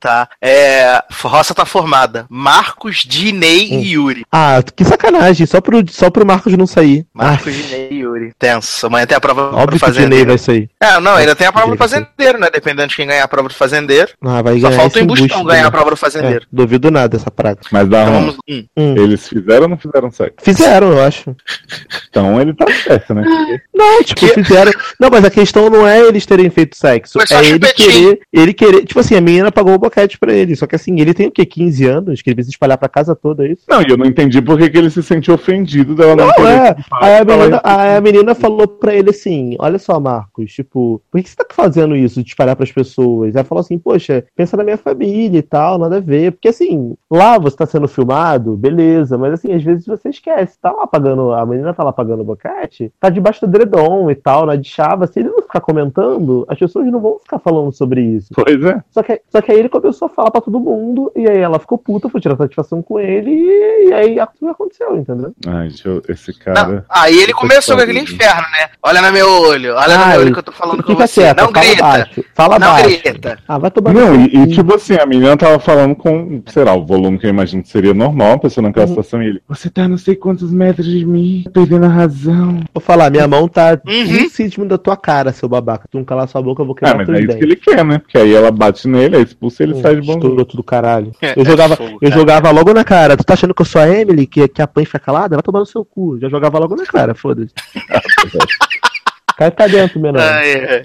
Tá. É. Roça tá formada. Marcos, Dinei Hum. e Yuri. Ah, que sacanagem, só pro, só pro Marcos não sair. Marcos, Ah, Dinei e Yuri. Tenso. Amanhã tem a prova óbvio do que o Dinei fazendeiro. vai sair. É, não, ainda tem a prova do fazendeiro, né? Dependendo de quem ganhar a prova do fazendeiro. Ah, vai Só ganhar falta o embustão ganhar a também. prova do fazendeiro. É, duvido nada essa praga. Mas dá Então vamos. Hum. Eles fizeram ou não fizeram sexo? Fizeram, eu acho. Então ele tá certo, né? Não, tipo, fizeram. Não, mas a questão não é eles terem feito sexo. Foi é ele chupetinho. querer, ele querer. Tipo assim, a menina pagou o boquete pra ele. Só que assim, ele tem o quê? 15 anos? Que ele precisa espalhar pra casa toda, é isso? Não, e eu não entendi por que que ele se sentiu ofendido dela não, Não, é. Aí a menina, aí a menina falou pra ele assim: Olha só, Marcos, tipo, por que você tá fazendo isso de espalhar pras pessoas? Aí falou assim: Poxa, pensa na minha família e tal, nada a ver. Porque assim, lá você tá sendo filmado, beleza, mas assim, às vezes você esquece. Tá lá pagando, a menina tá lá pagando o boquete, tá debaixo do edredom e tal, na de chava. Se ele não ficar comentando, as pessoas não vão ficar falando sobre isso. Pois é. Só que, só que aí ele começou a falar pra todo mundo, e aí ela ficou puta, foi tirar satisfação com ele, e, e aí aquilo aconteceu, entendeu? Ai, deixa eu, esse Não, cara. aí ele Puta começou com que aquele inferno, né? Olha no meu olho, olha no Ai, meu olho que eu tô falando com você. quieto, não fala grita. baixo. Fala Não baixo. grita. Ah, vai tomar no Não, e, e, tipo assim, a menina tava falando com, sei lá, o volume que eu imagino que seria normal, a pessoa naquela Uhum. situação, e ele, você tá a não sei quantos metros de mim, perdendo a razão. Vou falar, minha mão tá Uhum. um centímetro da tua cara, seu babaca. Tu não calar sua boca, eu vou Ah, quebrar mas teus é isso que ele quer, né? Porque aí ela bate nele, aí expulsa ele sai de bom Estourou tudo caralho. É, Eu jogava, é fogo, eu cara. jogava logo na cara. Tu tá achando que eu sou a Emily, que, que a Pan fica calada? Vai tomar no seu cu. Já jogava logo na cara, foda-se. Cai pra dentro, menor. Ai, ai.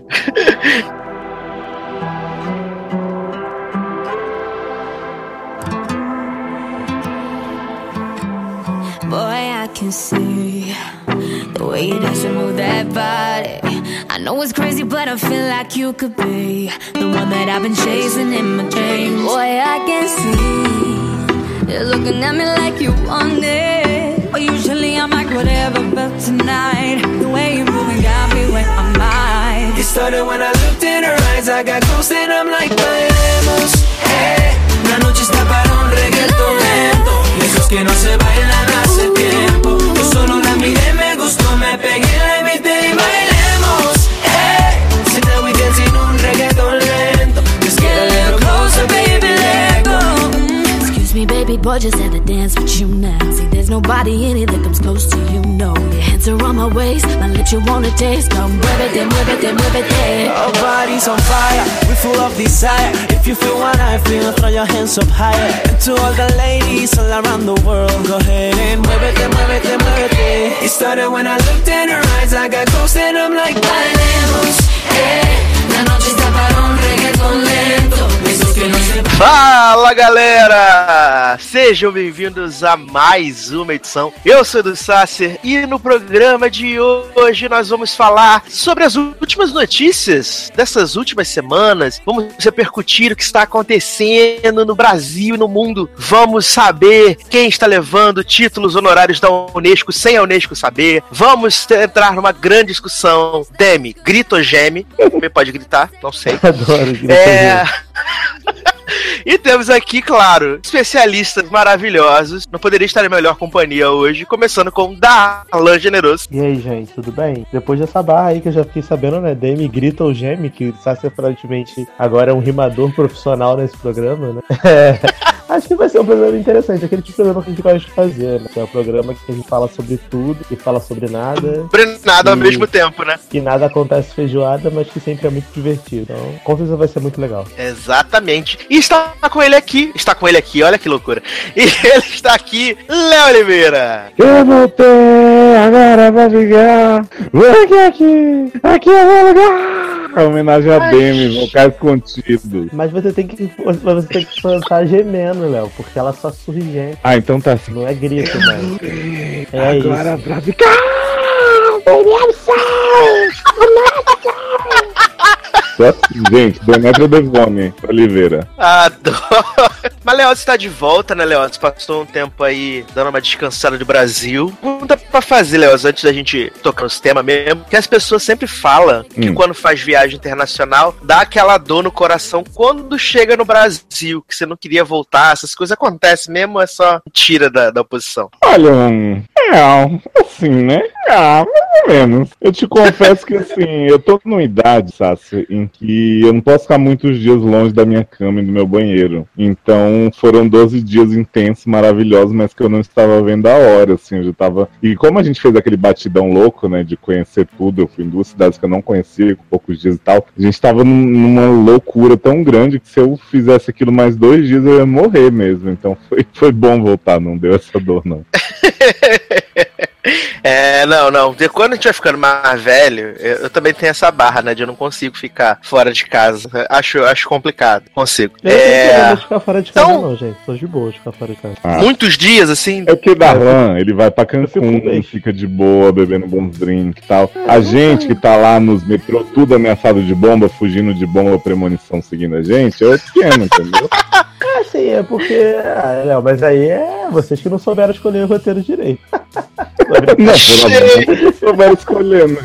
Boy, I can see the way you dance and move that body. I know it's crazy, but I feel like you could be the one that I've been chasing in my dreams. Boy, I can see you're looking at me like you want it. But usually I'm like whatever, but tonight the way you're moving got me where I'm at. It started when I looked in her eyes, I got close and I'm like, bailemos, hey. Eh. La noche está para un reggaetón lento, esos que no se bailan Me, boy, just had to dance with you now. See, there's nobody in it that comes close to you, no. Your hands are on my waist, my lips you wanna taste. Come muévete, muévete, muévete. Our bodies on fire, we full of desire. If you feel what I feel, throw your hands up higher. And to all the ladies all around the world, go ahead and muévete, muévete, muévete. It started when I looked in her eyes, I got close and I'm like, bailemos, eh. La noche está para un reggaetón lento. Esos que no se Fala galera! Sejam bem-vindos a mais uma edição. Eu sou do Sasser e no programa de hoje nós vamos falar sobre as últimas notícias dessas últimas semanas. Vamos repercutir o que está acontecendo no Brasil e no mundo. Vamos saber quem está levando títulos honorários da Unesco sem a Unesco saber. Vamos entrar numa grande discussão. Demi, grita ou geme? Também pode gritar, não sei. Adoro. que É. E temos aqui, claro, especialistas maravilhosos. Não poderia estar em melhor companhia hoje, começando com Darlan Generoso. E aí, gente, tudo bem? Depois dessa barra aí que eu já fiquei sabendo, né? Demi grita ou geme, que o Sassi aparentemente agora é um rimador profissional nesse programa, né? É, acho que vai ser um programa interessante, aquele tipo de programa que a gente gosta de fazer, né? Que é um programa que a gente fala sobre tudo e fala sobre nada. Sobre nada ao E- mesmo tempo, né? Que nada acontece feijoada, mas que sempre é muito divertido. Então, com certeza vai ser muito legal. Exatamente. E está com ele aqui. Está com ele aqui, olha que loucura. E ele está aqui, Léo Oliveira. Eu voltei, agora vai ligar. Aqui, aqui, aqui é o meu lugar. É homenagem a Demi, vocais contidos. Mas você tem que, mas você tem que cantar gemendo, Léo, porque ela só surge, Ah, então tá assim. não é grito, mano. É agora isso. pra ficar. Só gente, Demetrio Devone, Oliveira. Adoro. Mas Leoz está de volta, né, Leoz? Passou um tempo aí dando uma descansada do Brasil. Pergunta pra fazer, Leoz, antes da gente tocar nos temas mesmo, que as pessoas sempre falam que Hum. quando faz viagem internacional, dá aquela dor no coração quando chega no Brasil, que você não queria voltar, essas coisas acontecem mesmo, é só tira da, da oposição. Olha, é, assim, né? Ah, mas ou menos. Eu te confesso que assim, eu tô numa idade, Sassi, em que eu não posso ficar muitos dias longe da minha cama e do meu banheiro. Então foram 12 dias intensos, maravilhosos, mas que eu não estava vendo a hora, assim, eu já tava. E como a gente fez aquele batidão louco, né, de conhecer tudo, eu fui em duas cidades que eu não conhecia, com poucos dias e tal, a gente tava num- numa loucura tão grande que se eu fizesse aquilo mais dois dias eu ia morrer mesmo. Então foi, foi bom voltar, não deu essa dor, não. É, não, não. De quando a gente vai ficando mais velho, eu, eu também tenho essa barra, né? De eu não consigo ficar fora de casa. Acho, acho complicado. Consigo. Eu não É, de ficar fora de casa, Então- não, gente. Tô de boa de ficar fora de casa. Ah. muitos dias, assim. É porque Darlan, ele vai pra Cancún, fica de boa, bebendo bons drinks e tal. É, A não gente que tá lá nos metrô, tudo ameaçado de bomba, fugindo de bomba, premonição seguindo a gente, é outro esquema, entendeu? É, sim, é porque. Ah, não, mas aí é vocês que não souberam escolher o roteiro direito. Não, não souberam escolher, né?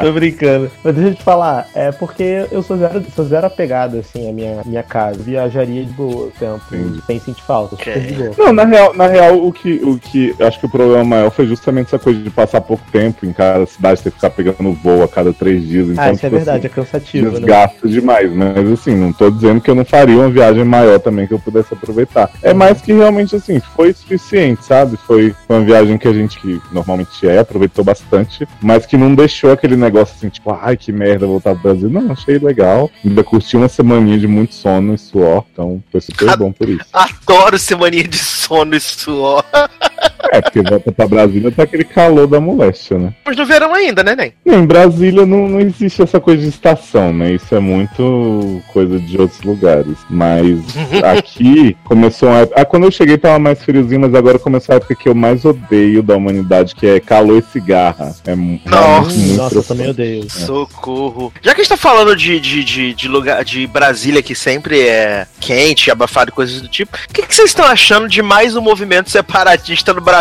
Tô brincando. Mas deixa eu te falar, é porque eu sou zero, sou zero apegado, assim, à minha, minha casa. Viajaria de boa o tempo, Entendi. sem sentir falta. super de boa. Não, na real, na real o, que, o que eu acho que o problema maior foi justamente essa coisa de passar pouco tempo em cada cidade, ter que ficar pegando voo a cada três dias. Então, Ah, isso é tipo verdade, é assim, cansativo, né? desgasta demais, mas assim, não tô dizendo que eu não faria uma viagem maior também que eu pudesse aproveitar. É mais que realmente assim, foi suficiente, sabe? Foi uma viagem que a gente que normalmente é, aproveitou bastante, mas que não deixou aquele negócio assim, tipo, ai que merda voltar pro Brasil. Não, achei legal. Ainda curti uma semaninha de muito sono e suor, então foi super bom por isso. Adoro semaninha de sono e suor. É, porque volta pra Brasília tá aquele calor da moléstia, né? Mas no verão ainda, né, Nen? Não, em Brasília não, não existe essa coisa de estação, né? Isso é muito coisa de outros lugares. Mas aqui começou uma época. Ah, quando eu cheguei tava mais friozinho, mas agora começou a época que eu mais odeio da humanidade, que é calor e cigarra. É Nossa. muito Nossa, eu também odeio. Socorro. Já que a gente tá falando de, de, de, de lugar de Brasília que sempre é quente, abafado e coisas do tipo, o que, que vocês estão achando de mais um movimento separatista no Brasil?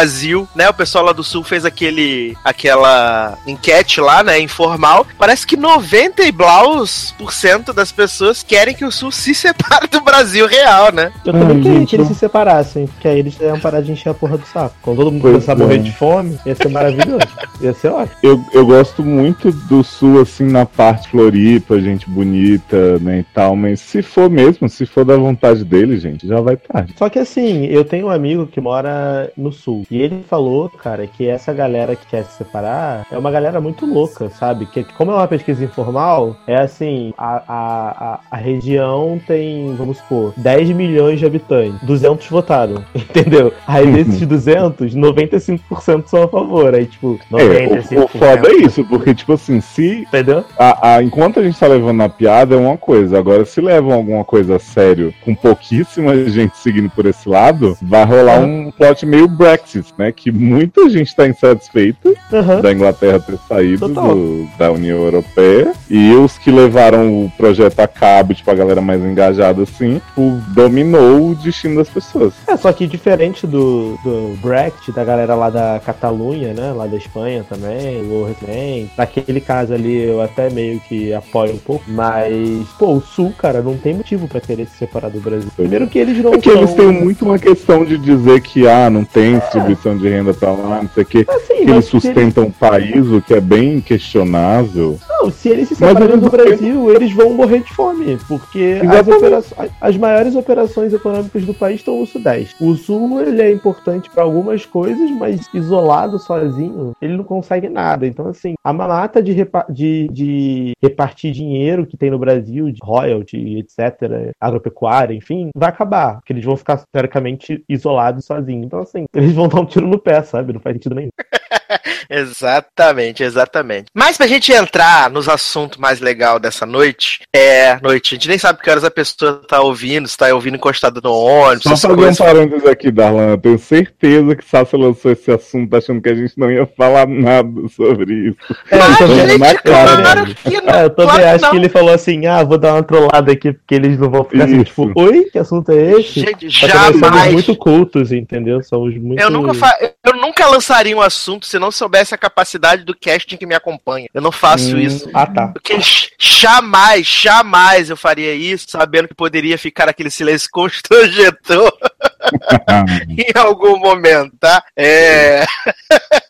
Né? O pessoal lá do Sul fez aquele aquela enquete lá, né? Informal. Parece que 90 e blaus por cento das pessoas querem que o Sul se separe do Brasil real, né? Eu também Ai, queria gente, que eles não- se separassem, porque aí eles iam parar de encher a porra do saco. Quando todo mundo Pois começar a é. morrer de fome, ia ser maravilhoso. ia ser ótimo. Eu, eu gosto muito do sul, assim, na parte Floripa, gente bonita, né, e tal, mas se for mesmo, se for da vontade dele, gente, já vai tarde. Só que assim, eu tenho um amigo que mora no sul. E ele falou, cara, que essa galera que quer se separar é uma galera muito louca, sabe? Que como é uma pesquisa informal, é assim, a, a, a, a região tem, vamos supor, 10 milhões de habitantes. 200 votaram, entendeu? Aí desses 200, 95% são a favor. Aí, tipo, É, 95%. o, o foda é isso, porque, tipo assim, se. Entendeu? A, a- enquanto a gente tá levando na piada é uma coisa, agora se levam alguma coisa a sério, com pouquíssima gente seguindo por esse lado, vai rolar um plot meio Brexit, né? Que muita gente tá insatisfeita Aham. da Inglaterra ter saído do- da União Europeia. E os que levaram o projeto a cabo, tipo, a galera mais engajada assim, tipo, dominou o destino das pessoas. É, só que diferente do, do Brexit, da galera lá da Catalunha, né? Lá da Espanha também, o também. Naquele caso ali eu até meio que apoio um pouco. Mas, pô, o Sul, cara, não tem motivo pra querer se separar do Brasil. Primeiro que eles não É que eles são- têm muito uma questão de dizer que, ah, não tem distribuição de renda pra lá, não sei o quê. Assim, Que eles- sustentam o país, o que é bem questionável. Não, se eles se separarem do Brasil, eles vão morrer de fome. Porque as, operações- as maiores operações econômicas do país estão no Sudeste. O Sul, ele é importante pra algumas coisas, mas isolado, sozinho, ele não consegue nada. Então, assim, a mamata de, repa- de- de repartir dinheiro que tem no Brasil, de royalty, etc., agropecuária, enfim, vai acabar. Porque eles vão ficar, teoricamente, isolados sozinhos. Então, assim, eles vão dar um tiro no pé, sabe? Não faz sentido nenhum. Exatamente, exatamente. Mas pra gente entrar nos assuntos mais legal dessa noite, é noite, a gente nem sabe que horas a pessoa tá ouvindo, se tá ouvindo encostado no ônibus, Só fazer um coisas. parênteses aqui, Darlan. Eu tenho certeza que Sasha lançou esse assunto achando que a gente não ia falar nada sobre isso. É, Mas, eu também- Vamos na gente, cara, claro que não. É, eu também claro acho não. que ele falou assim, ah, vou dar uma trollada aqui, porque eles não vão ficar assim, Isso. tipo, oi, que assunto é esse? Gente, que nós somos jamais. muito cultos, entendeu? Somos muito... Eu nunca, fa... eu nunca lançaria um assunto se não soubesse a capacidade do casting que me acompanha. Eu não faço Hum. isso. Ah, tá. Porque jamais, jamais eu faria isso, sabendo que poderia ficar aquele silêncio constrangedor em algum momento, tá? É.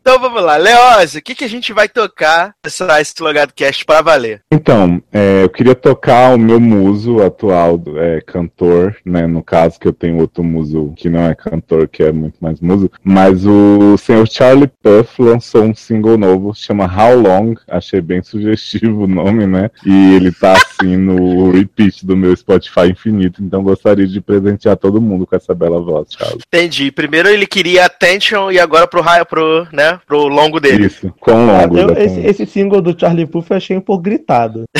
Então vamos lá, Leózio, o que, que a gente vai tocar nessa, esse Logado Cast pra valer? Então, é, eu queria tocar o meu muso atual, é, cantor, né? No caso que eu tenho outro muso que não é cantor, que é muito mais muso. Mas o senhor Charlie Puff lançou um single novo, chama How Long. Achei bem sugestivo o nome, né? E ele tá assim no repeat do meu Spotify infinito. Então gostaria de presentear todo mundo com essa bela voz, Charlie. Entendi. Primeiro ele queria attention e agora pro raio, pro, né, pro longo dele. Isso, quão longo. Eu- esse, esse single do Charlie Puth eu achei um pouco gritado.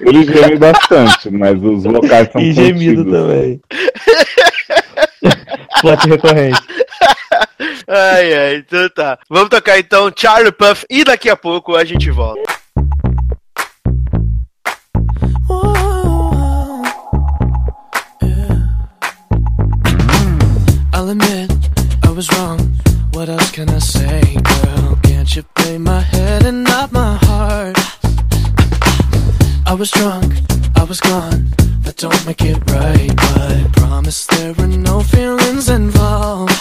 Ele geme bastante, mas os vocais são e gemido contidos. também. Plot recorrente. Ai, ai, então tá. Vamos tocar então Charlie Puff e daqui a pouco a gente volta. I'll admit wrong. What else can I say, girl? Can't you play my head and not my heart? I was drunk, I was gone. That don't make it right, but I promise there were no feelings involved.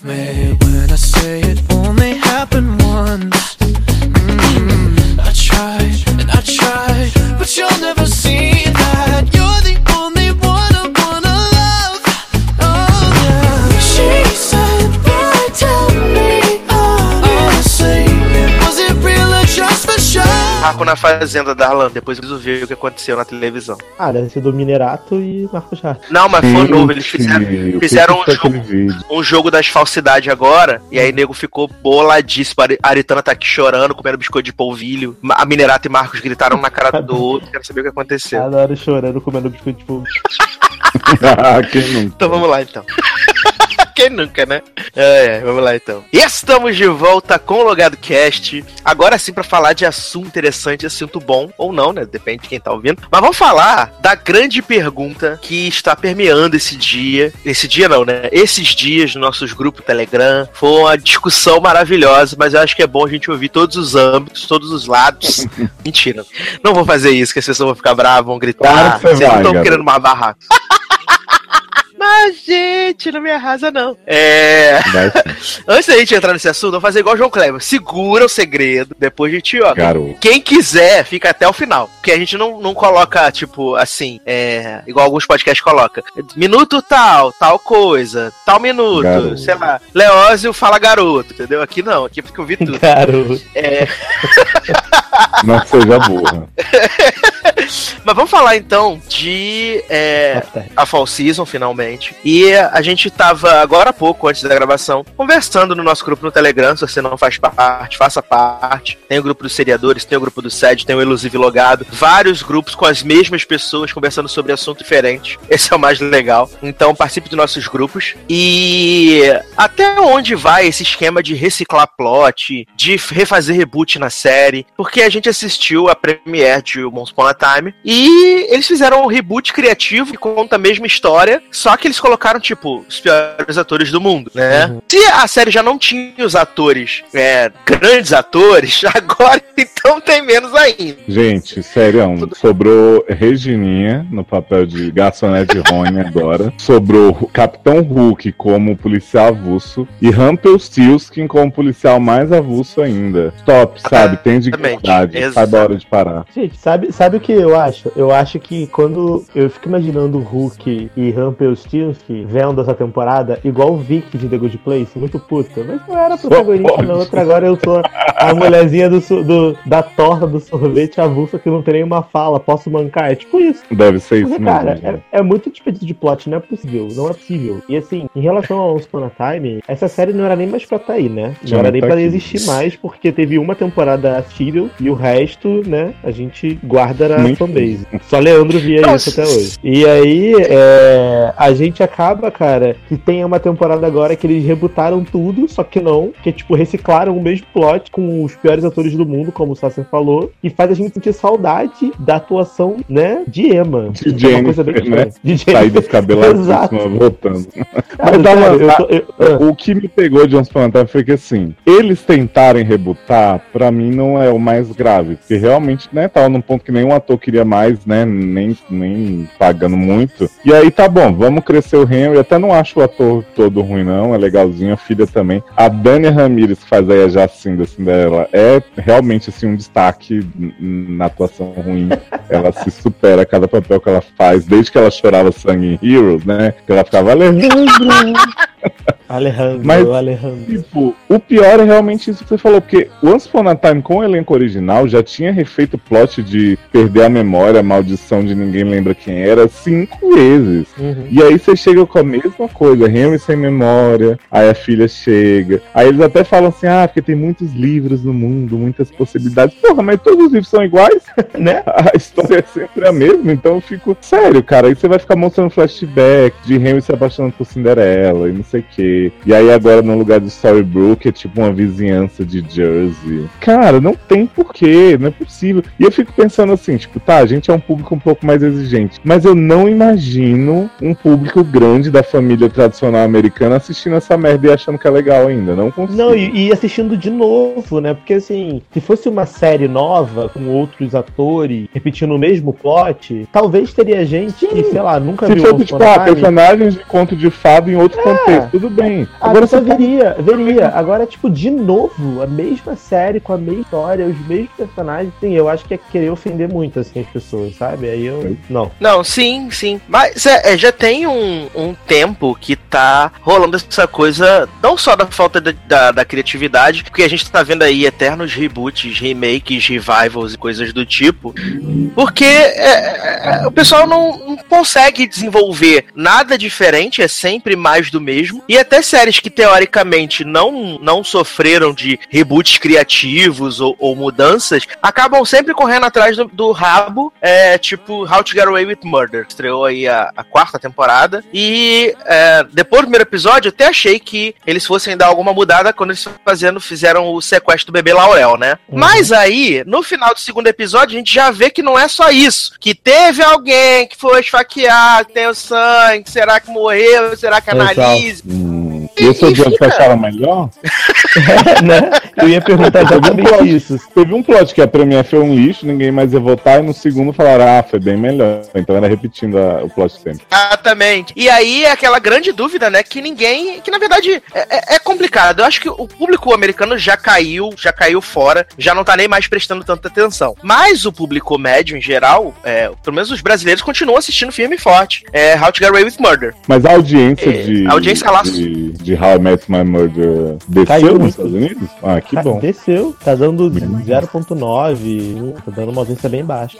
Believe me when I say it Marco na fazenda da Arlan, depois eu ver o que aconteceu na televisão. Ah, deve ser do Minerato e Marcos Rato. Não, mas foi novo, eles fizeram, o fizeram um jogo, um jogo das falsidades agora, e aí nego ficou boladíssimo. A Aritana tá aqui chorando, comendo biscoito de polvilho. A Minerato e Marcos gritaram na cara do outro, quero saber o que aconteceu. Adoro chorando, comendo biscoito tipo. Quem nunca? Então vamos lá então. Quem nunca, né? É, é, vamos lá então. E estamos de volta com o Logado Cast. Agora sim pra falar de assunto interessante, assunto bom ou não, né? Depende de quem tá ouvindo. Mas vamos falar da grande pergunta que está permeando esse dia. Esse dia não, né? Esses dias nos nossos grupos Telegram. Foi uma discussão maravilhosa, mas eu acho que é bom a gente ouvir todos os âmbitos, todos os lados. Mentira. Não vou fazer isso, que as pessoas vão ficar bravas, vão gritar. Claro que você Vocês não vai, estão querendo uma barraca. Mas, gente, não me arrasa, não. É. Antes da gente entrar nesse assunto, vamos fazer igual o João Kleber. Segura o segredo, depois a gente, ó. garoto. Quem quiser, fica até o final. Porque a gente não, não coloca, tipo, assim, é, igual alguns podcasts colocam. Minuto tal, tal coisa, tal minuto, Garoto. sei lá. Leózio fala garoto, entendeu? Aqui não, aqui fica ouvindo tudo. Garoto. É, Não seja burra. mas vamos falar então de é, a Fall Season, finalmente. E a gente tava, agora há pouco, antes da gravação, conversando no nosso grupo no Telegram. Se você não faz parte, faça parte. Tem o grupo dos seriadores, tem o grupo do SED, tem o Elusive Logado. Vários grupos com as mesmas pessoas conversando sobre assunto diferente. Esse é o mais legal. Então participe dos nossos grupos. E até onde vai esse esquema de reciclar plot, de refazer reboot na série? Porque a gente assistiu a premiere de Once Upon a Time e eles fizeram um reboot criativo que conta a mesma história, só que eles colocaram, tipo, os piores atores do mundo, né? Uhum. Se a série já não tinha os atores, é, grandes atores, agora então tem menos ainda. Gente, sério, sobrou Regininha no papel de garçonete Rony agora. Sobrou o Capitão Hulk como policial avulso e Rumpelstiltskin como policial mais avulso ainda. Stop, sabe? Tem Exatamente, dignidade. exato. Sabe a hora de parar. Gente, sabe, sabe o que eu acho? Eu acho que quando eu fico imaginando o Hulk e Rumpelstiltskin vendo essa temporada, igual o Vic de The Good Place, muito puta. Mas eu era protagonista na outra, agora eu sou a mulherzinha do, do- da torta do sorvete. avulso que não tem nenhuma fala, posso mancar? É tipo isso. Deve ser isso Porque, mesmo. cara, é, é muito desperdício de plot, não é possível, não é possível. E assim, em relação ao Once Upon a Time, essa série não era nem mais pra estar aí, né? Não Já era não nem tá pra aqui. existir mais, porque teve uma temporada assistível e o resto, né, a gente guarda na Muito fanbase. Só Leandro via Não, isso até hoje. E aí, é, a gente acaba, cara, que tem uma temporada agora que eles rebutaram tudo, só que não, que tipo, reciclaram o mesmo plot com os piores atores do mundo, como o Sasser falou, e faz a gente sentir saudade da atuação, né, de Emma. De é uma coisa bem Jennifer, né? De Sair Jennifer. descabelado Exato. voltando. Cara, Mas dá uma- sério, eu tô- eu- ah. O que me pegou de Once Upon a Time foi que assim, eles tentarem rebutar, pra mim não é o mais grave, porque realmente, né, tava num ponto que nenhum ator queria mais, né, nem, nem pagando muito. E aí tá bom, vamos crescer o Henry, até não acho o ator todo ruim não, é legalzinho, a filha também. A Dania Ramirez, que faz aí a Jacinda Cinderela, é realmente assim um destaque na atuação ruim. Ela se supera cada papel que ela faz, desde que ela chorava sangue em Heroes, né, que ela ficava Alejandra, Alejandro, Mas- Alejandro. Tipo, o pior é realmente isso que você falou, porque Once Upon a Time com o elenco original já tinha refeito o plot de perder a memória, a maldição de ninguém lembra quem era, cinco vezes. Uhum. E aí você chega com a mesma coisa, Henry sem memória, aí a filha chega. Aí eles até falam assim, ah, porque tem muitos livros no mundo, muitas possibilidades. Porra, mas todos os livros são iguais, né? A história é sempre a mesma, então eu fico, sério, cara, aí você vai ficar mostrando flashback de Henry se apaixonando por Cinderela e não sei o quê. E aí agora no lugar de Storybrooke é tipo uma vizinhança de Jersey. Cara, não tem porquê, não é possível. E eu fico pensando assim, tipo, tá, a gente é um público um pouco mais exigente, mas eu não imagino um público grande da família tradicional americana assistindo essa merda e achando que é legal ainda, não consigo. Não, e, e assistindo de novo, né? Porque assim, se fosse uma série nova, com outros atores, repetindo o mesmo plot, talvez teria gente que, sei lá, nunca Se viu fosse, tipo, ah, personagens de conto de fado em outro É. contexto, tudo bem. A Agora você veria, veria. Agora, tipo, de novo, a mesma série, com a mesma história, os mesmos personagens. Sim, eu acho que é querer ofender muito, assim, as pessoas, sabe? Aí eu. Não. Não, sim, sim. Mas é, é, já tem um, um tempo que tá rolando essa coisa, não só da falta da, da, da criatividade, porque a gente tá vendo aí eternos reboots, remakes, revivals e coisas do tipo, porque é, é, o pessoal não, não consegue desenvolver nada diferente, é sempre mais do mesmo. E até séries que teoricamente não, não sofreram de reboots criativos ou, ou mudanças, acabam sempre correndo atrás do, do rabo, é, tipo How to Get Away with Murder. Estreou aí a, a quarta temporada. E é, depois do primeiro episódio, eu até achei que eles fossem dar alguma mudada quando eles fazendo, fizeram o sequestro do bebê Laurel, né? Uhum. Mas aí, no final do segundo episódio, a gente já vê que não é só isso. Que teve alguém que foi esfaqueado, que tem o sangue, será que morreu, será que Exato. Hum, e esse é o John que né? Eu ia perguntar exatamente isso. Teve um plot que a Premiere foi um lixo, ninguém mais ia votar, e no segundo falaram, ah, foi bem melhor. Então era repetindo a- o plot sempre. Exatamente. E aí é aquela grande dúvida, né? Que ninguém. Que na verdade é, é- é complicado. Eu acho que o público americano já caiu, já caiu fora, já não tá nem mais prestando tanta atenção. Mas o público médio, em geral, é, pelo menos os brasileiros, continuam assistindo firme e forte. É How to Get Away with Murder. Mas a audiência É, de, a audiência lá- de, de How I Met My Murder desceu Caiu nos. Estados Unidos? Ah, que bom. Desceu, tá dando 0.9, tá dando uma audiência bem baixa.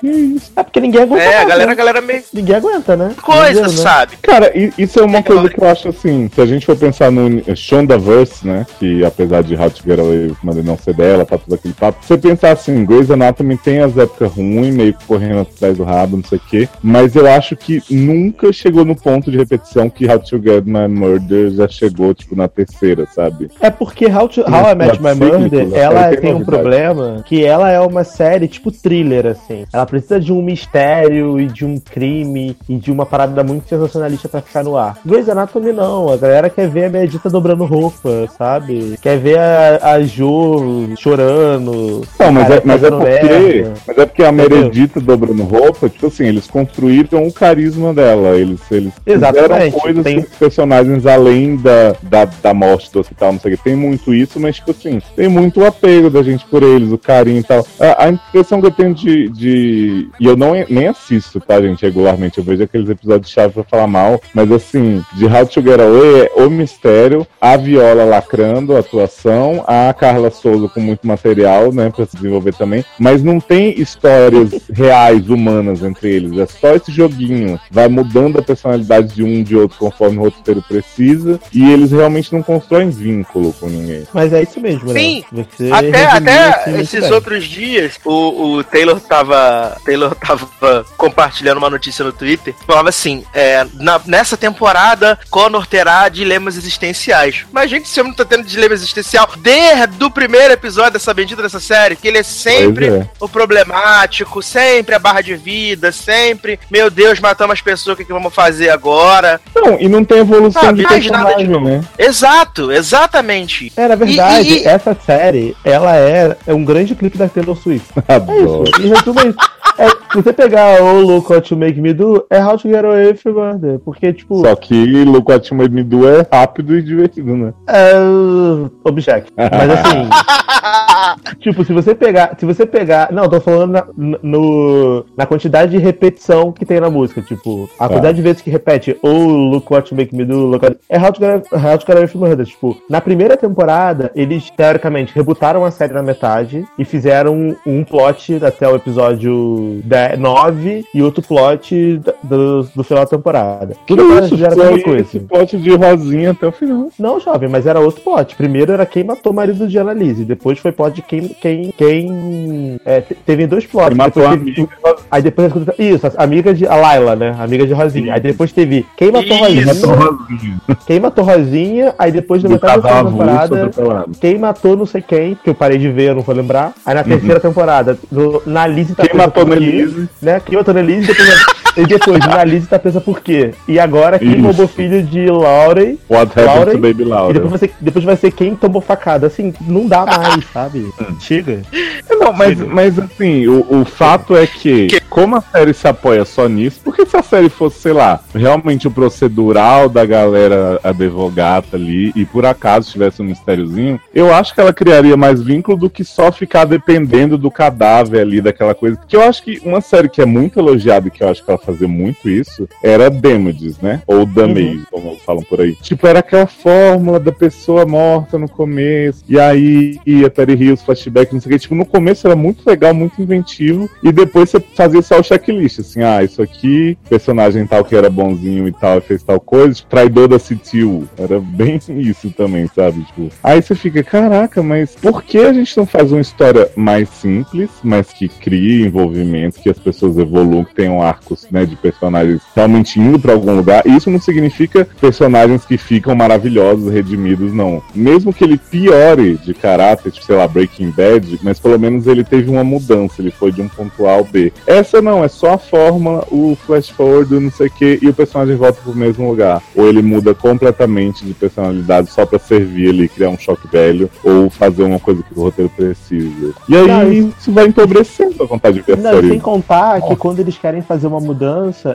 É porque ninguém aguenta. É, a mais, galera, né? a galera meio. Ninguém aguenta, né? Coisa, Entendeu, né? sabe? Cara, isso é uma É, coisa que eu acho assim, se a gente for pensar no Shondaverse, né, que apesar de How to Get Away não ser dela, tá tudo aquele papo, você pensar assim, Grey's Anatomy tem as épocas ruins, meio que correndo atrás do rabo, não sei o quê, mas eu acho que nunca chegou no ponto de repetição que How to Get My Murder já chegou, tipo, na terceira, sabe? É porque How, to, How I Met My né? ela Tem tem um problema que ela é uma série tipo thriller, assim. Ela precisa de um mistério e de um crime e de uma parada muito sensacionalista pra ficar no ar. Grey's Anatomy não, a galera quer ver a Meredita dobrando roupa, sabe? Quer ver a, a Jo chorando. Não, mas é, mas é porque. Mas é porque a? Meredita dobrando roupa, tipo assim, eles construíram o carisma dela. Eles, eles fizeram coisas tem- com os personagens além da, da, da morte do hospital, não sei o que. Tem muito isso, mas, tipo assim, tem muito o apego da gente por eles, o carinho e tal. A, a impressão que eu tenho de, de. E eu não nem assisto, tá, gente, regularmente. Eu vejo aqueles episódios chave pra falar mal, mas assim, de How to Get Away é o mistério, a Viola lacrando a atuação, a Carla Souza com muito material, né, pra se desenvolver também, mas não tem histórias reais, humanas entre eles. É só esse joguinho. Vai mudando a personalidade de um de outro conforme o roteiro precisa, e eles realmente não constroem vínculo com ninguém. Mas é isso mesmo, né? Sim, Você Até, até esses outros dias, o, o Taylor tava. Taylor tava compartilhando uma notícia no Twitter. Falava assim: é, na- nessa temporada, Connor terá dilemas existenciais. Mas, gente, esse homem não tá tendo dilema existencial desde o primeiro episódio dessa bendita dessa série, que ele é sempre é. o problemático, sempre a barra de vida, sempre, meu Deus, matamos as pessoas, o que, que vamos fazer agora? Não, e não tem evolução Ah, de mais nada de personagem, né? Exato, exatamente. Na verdade, E- e- e- essa série, ela é, é um grande clipe da Taylor Swift. É Adoro. isso. Em resumo, é isso. É, se você pegar o Look What You Make Me Do, é How to Get Away from Murder. Porque, tipo, Só que Look What You Made Me Do é rápido e divertido, né? é. Object. Mas assim. tipo, se você pegar. Se você pegar. Não, eu tô falando na, no, na quantidade de repetição que tem na música. Tipo, a quantidade de vezes que repete Oh, look what you make me do. Look what... É How to, Get, How to Get Away from Murder. Tipo, na primeira temporada, eles teoricamente rebutaram a série na metade e fizeram um plot até o episódio 10, 9 e outro plot do, do final da temporada. Tudo Toda isso, vez era foi mesma coisa. esse pote de rosinha até o final. Não, jovem, mas era outro plot. Primeiro era quem matou o marido de Annalise. Depois foi plot de quem. quem, quem é, te- teve dois plots. Quem matou Depois a teve-. Aí depois. Isso, a amiga de. A Laila, né? A amiga de Rosinha. Aí depois teve quem matou Isso. Rosinha. Quem matou Rosinha. Aí depois Do metade da casal Quem matou não sei quem, que eu parei de ver, eu não vou lembrar. Aí na terceira temporada, no, na Lizzie tá Quem matou quê? Nelise? Né? Quem matou Nelise e depois, e depois na Lizzie tá presa por quê? E agora quem Isso. roubou filho de Lauren What happened Lauren? to Baby e Laura? depois vai, ser, depois vai ser quem tomou facada. Assim, não dá mais, sabe? Chega. Não, mas, mas assim, o, o fato é que, como a série se apoia só nisso, porque se a série fosse, sei lá, realmente o procedural da galera advogata ali, e por acaso tivesse um mistériozinho, eu acho que ela criaria mais vínculo do que só ficar dependendo do cadáver ali, daquela coisa. Que eu acho que uma série que é muito elogiada e que eu acho que ela fazia muito isso era Damages, né? Ou Damage, como falam por aí. Tipo, era aquela fórmula da pessoa morta no começo, e aí ia Terry Hills, flashback, não sei o que. Tipo, no começo era muito legal, muito inventivo, e depois você fazia só o checklist, assim, ah, isso aqui, personagem tal que era bonzinho e tal, e fez tal coisa, tipo, traidor da Citil. Era bem isso também, sabe? Tipo, aí você fica, caraca, mas por que a gente não faz uma história mais simples, mas que crie envolvimento, que as pessoas evoluam, que tenham arcos, né, de personagens realmente indo pra algum lugar? Isso não significa personagens que ficam maravilhosos, redimidos, não. Mesmo que ele piore de caráter, tipo, sei lá, Breaking Bad, mas pelo menos ele teve uma mudança, ele foi de um ponto A ao B. Essa não, é só a fórmula, o flash forward, não sei o que, e o personagem volta pro mesmo lugar. Ou ele muda completamente de personalidade só pra servir ali, criar um choque velho, ou fazer uma coisa que o roteiro precisa. E aí Não, isso vai empobrecendo a vontade de ver Não, sem contar que quando eles querem fazer uma mudança,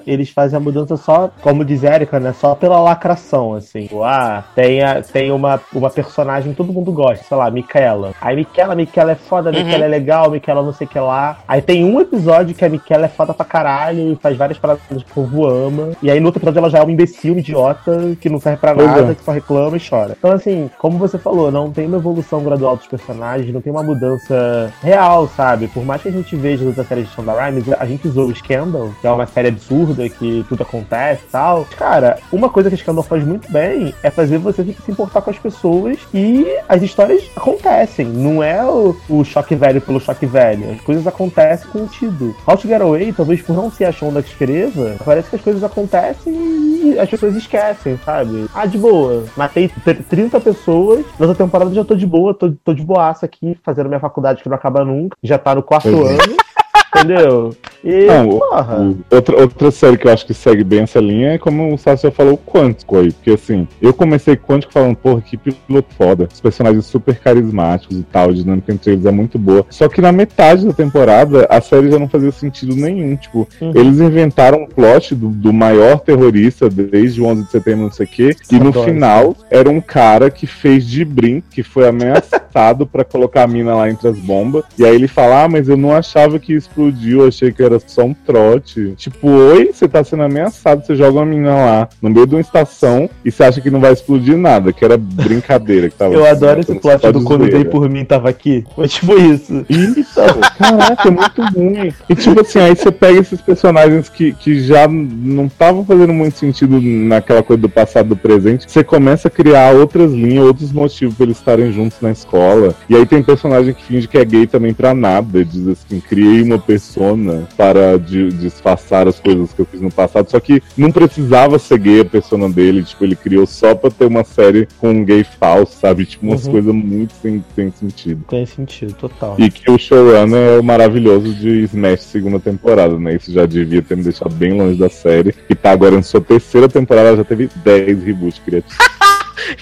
eles fazem a mudança só, como diz Erika, né? Só pela lacração, assim. Tipo, ah, tem, a- tem uma, uma personagem que todo mundo gosta, sei lá, Micaela. Aí Micaela, Micaela é foda, Micaela é legal, Micaela não sei o que lá. Aí tem um episódio que a Micaela é foda pra caralho e faz várias paradas que o povo ama. E aí no outro episódio ela já é uma imbecil, um idiota, que não serve pra Pois nada, é. que só reclama e chora. Então, assim, como você falou, não tem uma evolução gradual dos personagens, não tem uma mudança real, sabe? Por mais que a gente veja outra série de Shonda Rhimes, a gente usou o Scandal, que é uma série absurda, que tudo acontece e tal. Cara, uma coisa que o Scandal faz muito bem é fazer você se importar com as pessoas e as histórias acontecem. Não é o, o choque velho pelo choque velho. As coisas acontecem com sentido. How to Get Away, talvez por não ser a Shonda que escreva, parece que as coisas acontecem e as pessoas esquecem, sabe? Ah, de boa. Matei tr- 30 pessoas, nessa temporada já tô de boa, tô, tô de boaça aqui, fazendo minha faculdade que não acaba nunca. Já tá no quarto é. ano. Entendeu? E, Não, porra. o- outra, outra série que eu acho que segue bem essa linha é como o Sassi já falou, o Quântico aí. Porque assim, eu comecei Quântico falando, porra, que piloto foda. Os personagens super carismáticos e tal, a dinâmica entre eles é muito boa. Só que na metade da temporada, a série já não fazia sentido nenhum. Tipo, Uhum. eles inventaram um plot do, do maior terrorista desde o 11 de setembro, não sei o quê. E no Adoro. final, era um cara que fez de brin, que foi ameaçado pra colocar a mina lá entre as bombas. E aí ele fala: Ah, mas eu não achava que explodiu, achei que era só um trote. Tipo, oi, você tá sendo ameaçado, você joga uma mina lá no meio de uma estação e você acha que não vai explodir nada, que era brincadeira que tava Eu adoro esse plot do quando dei por mim tava aqui. Foi tipo isso. Isso, caraca, é muito ruim. E tipo assim, aí você pega esses personagens que, que já não estavam fazendo muito sentido naquela coisa do passado e do presente, você começa a criar outras linhas, outros motivos pra eles estarem juntos na escola. E aí tem personagem que finge que é gay também pra nada, diz assim, criei uma persona para de- disfarçar as coisas que eu fiz no passado, só que não precisava ser gay a persona dele, tipo, ele criou só pra ter uma série com um gay falso, sabe? Tipo, umas Uhum. coisas muito sem, sem sentido. Tem sentido, total. E que o showrunner é o maravilhoso de Smash segunda temporada, né? Isso já devia ter me deixado bem longe da série. E tá agora em sua terceira temporada, já teve 10 reboots criativos.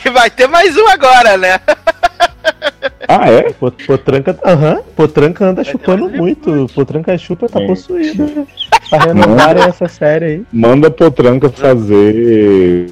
E vai ter mais um agora, né? ah, é? Potranca, aham, Potranca anda chupando muito. Potranca chupa tá Sim. possuída. Pra renovarem essa série aí. Manda Potranca fazer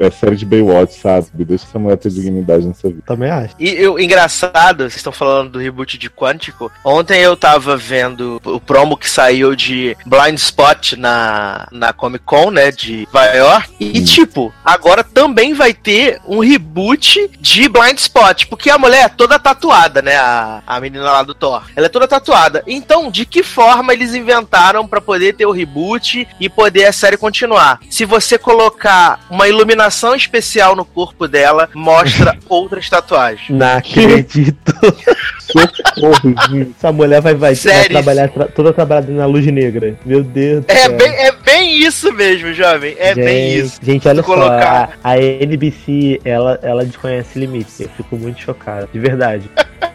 é, série de Baywatch, sabe? Deixa essa mulher ter dignidade nessa vida. Também acho. E eu, engraçado, vocês estão falando do reboot de Quântico. Ontem eu tava vendo o promo que saiu de Blind Spot na, na Comic Con, né? De Nova York. E, Hum. tipo, agora também vai ter um reboot de Blind Spot. Porque a mulher é toda tatuada, né? A, a menina lá do Thor. Ela é toda tatuada. Então, de que forma eles inventaram pra poder ter o reboot e poder a série continuar? Se você colocar uma iluminação especial no corpo dela, mostra outras tatuagens. Não acredito. Socorro. Essa mulher vai, vai, vai trabalhar tra- toda trabalhada na luz negra. Meu Deus do É céu. bem, é bem isso mesmo, jovem. É gente, bem isso. Gente, olha colocar- só. A, a NBC, ela, ela desconhece limite. Eu fico muito chocado. De verdade.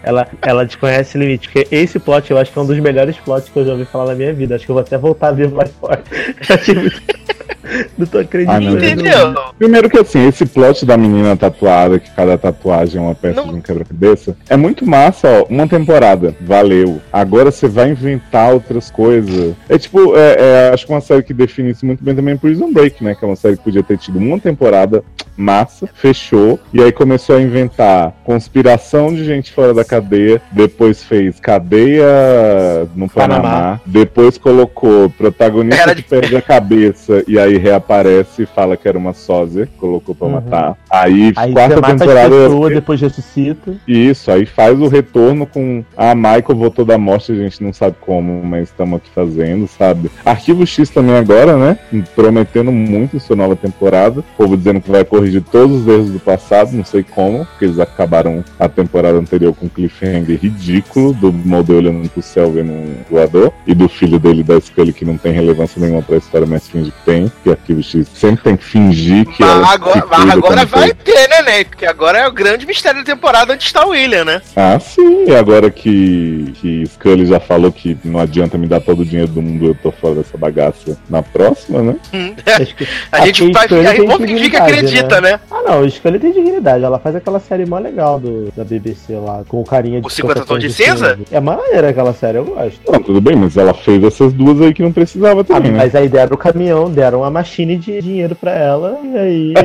Ela, ela desconhece limite. Porque esse plot eu acho que é um dos melhores plots que eu já ouvi falar na minha vida. Acho que eu vou até voltar a ver mais forte. Achei muito- Não tô acreditando. Ah, não. Entendeu? Primeiro que assim, esse plot da menina tatuada, que cada tatuagem é uma peça Não- de um quebra-cabeça, é muito massa, ó. Uma temporada, valeu. Agora você vai inventar outras coisas. É tipo, é, é, acho que uma série que define isso muito bem também é Prison Break, né? Que é uma série que podia ter tido uma temporada massa, fechou, e aí começou a inventar conspiração de gente fora da cadeia, depois fez cadeia no Panamá, Panamá. depois colocou protagonista Era que de- perde a cabeça e aí reaparece e fala que era uma sósia, colocou pra Uhum. matar. Aí, Aí quarta temporada. pessoas, depois ressuscita. Isso, aí faz o retorno com. Ah, Michael voltou da morte, a gente não sabe como, mas estamos aqui fazendo, sabe? Arquivo X também agora, né? Prometendo muito em sua nova temporada. O povo dizendo que vai corrigir todos os erros do passado, não sei como, porque eles acabaram a temporada anterior com um cliffhanger ridículo do Mulder olhando pro céu vendo um voador e do filho dele da Scully que não tem relevância nenhuma pra história, mas finge que tem. Que Arquivo X sempre tem que fingir que ela Mas se agora, mas agora vai ter, né, né? Porque agora é o grande mistério da temporada onde está o William, né? Ah, sim. E agora que, que Scully já falou que não adianta me dar todo o dinheiro do mundo, eu tô fora dessa bagaça na próxima, né? Que- A acho gente vai tem vamos fingir que acredita, né? Ah, não, o Scully tem dignidade. Ela faz aquela série mó legal do, da BBC lá, com o carinha de O 50 50 Tons de Cinza? É maneira aquela série, eu gosto. Não, tudo bem, mas ela fez essas duas aí que não precisava Ah, também, né? mas aí deram o caminhão, deram uma machine de dinheiro pra ela, e aí.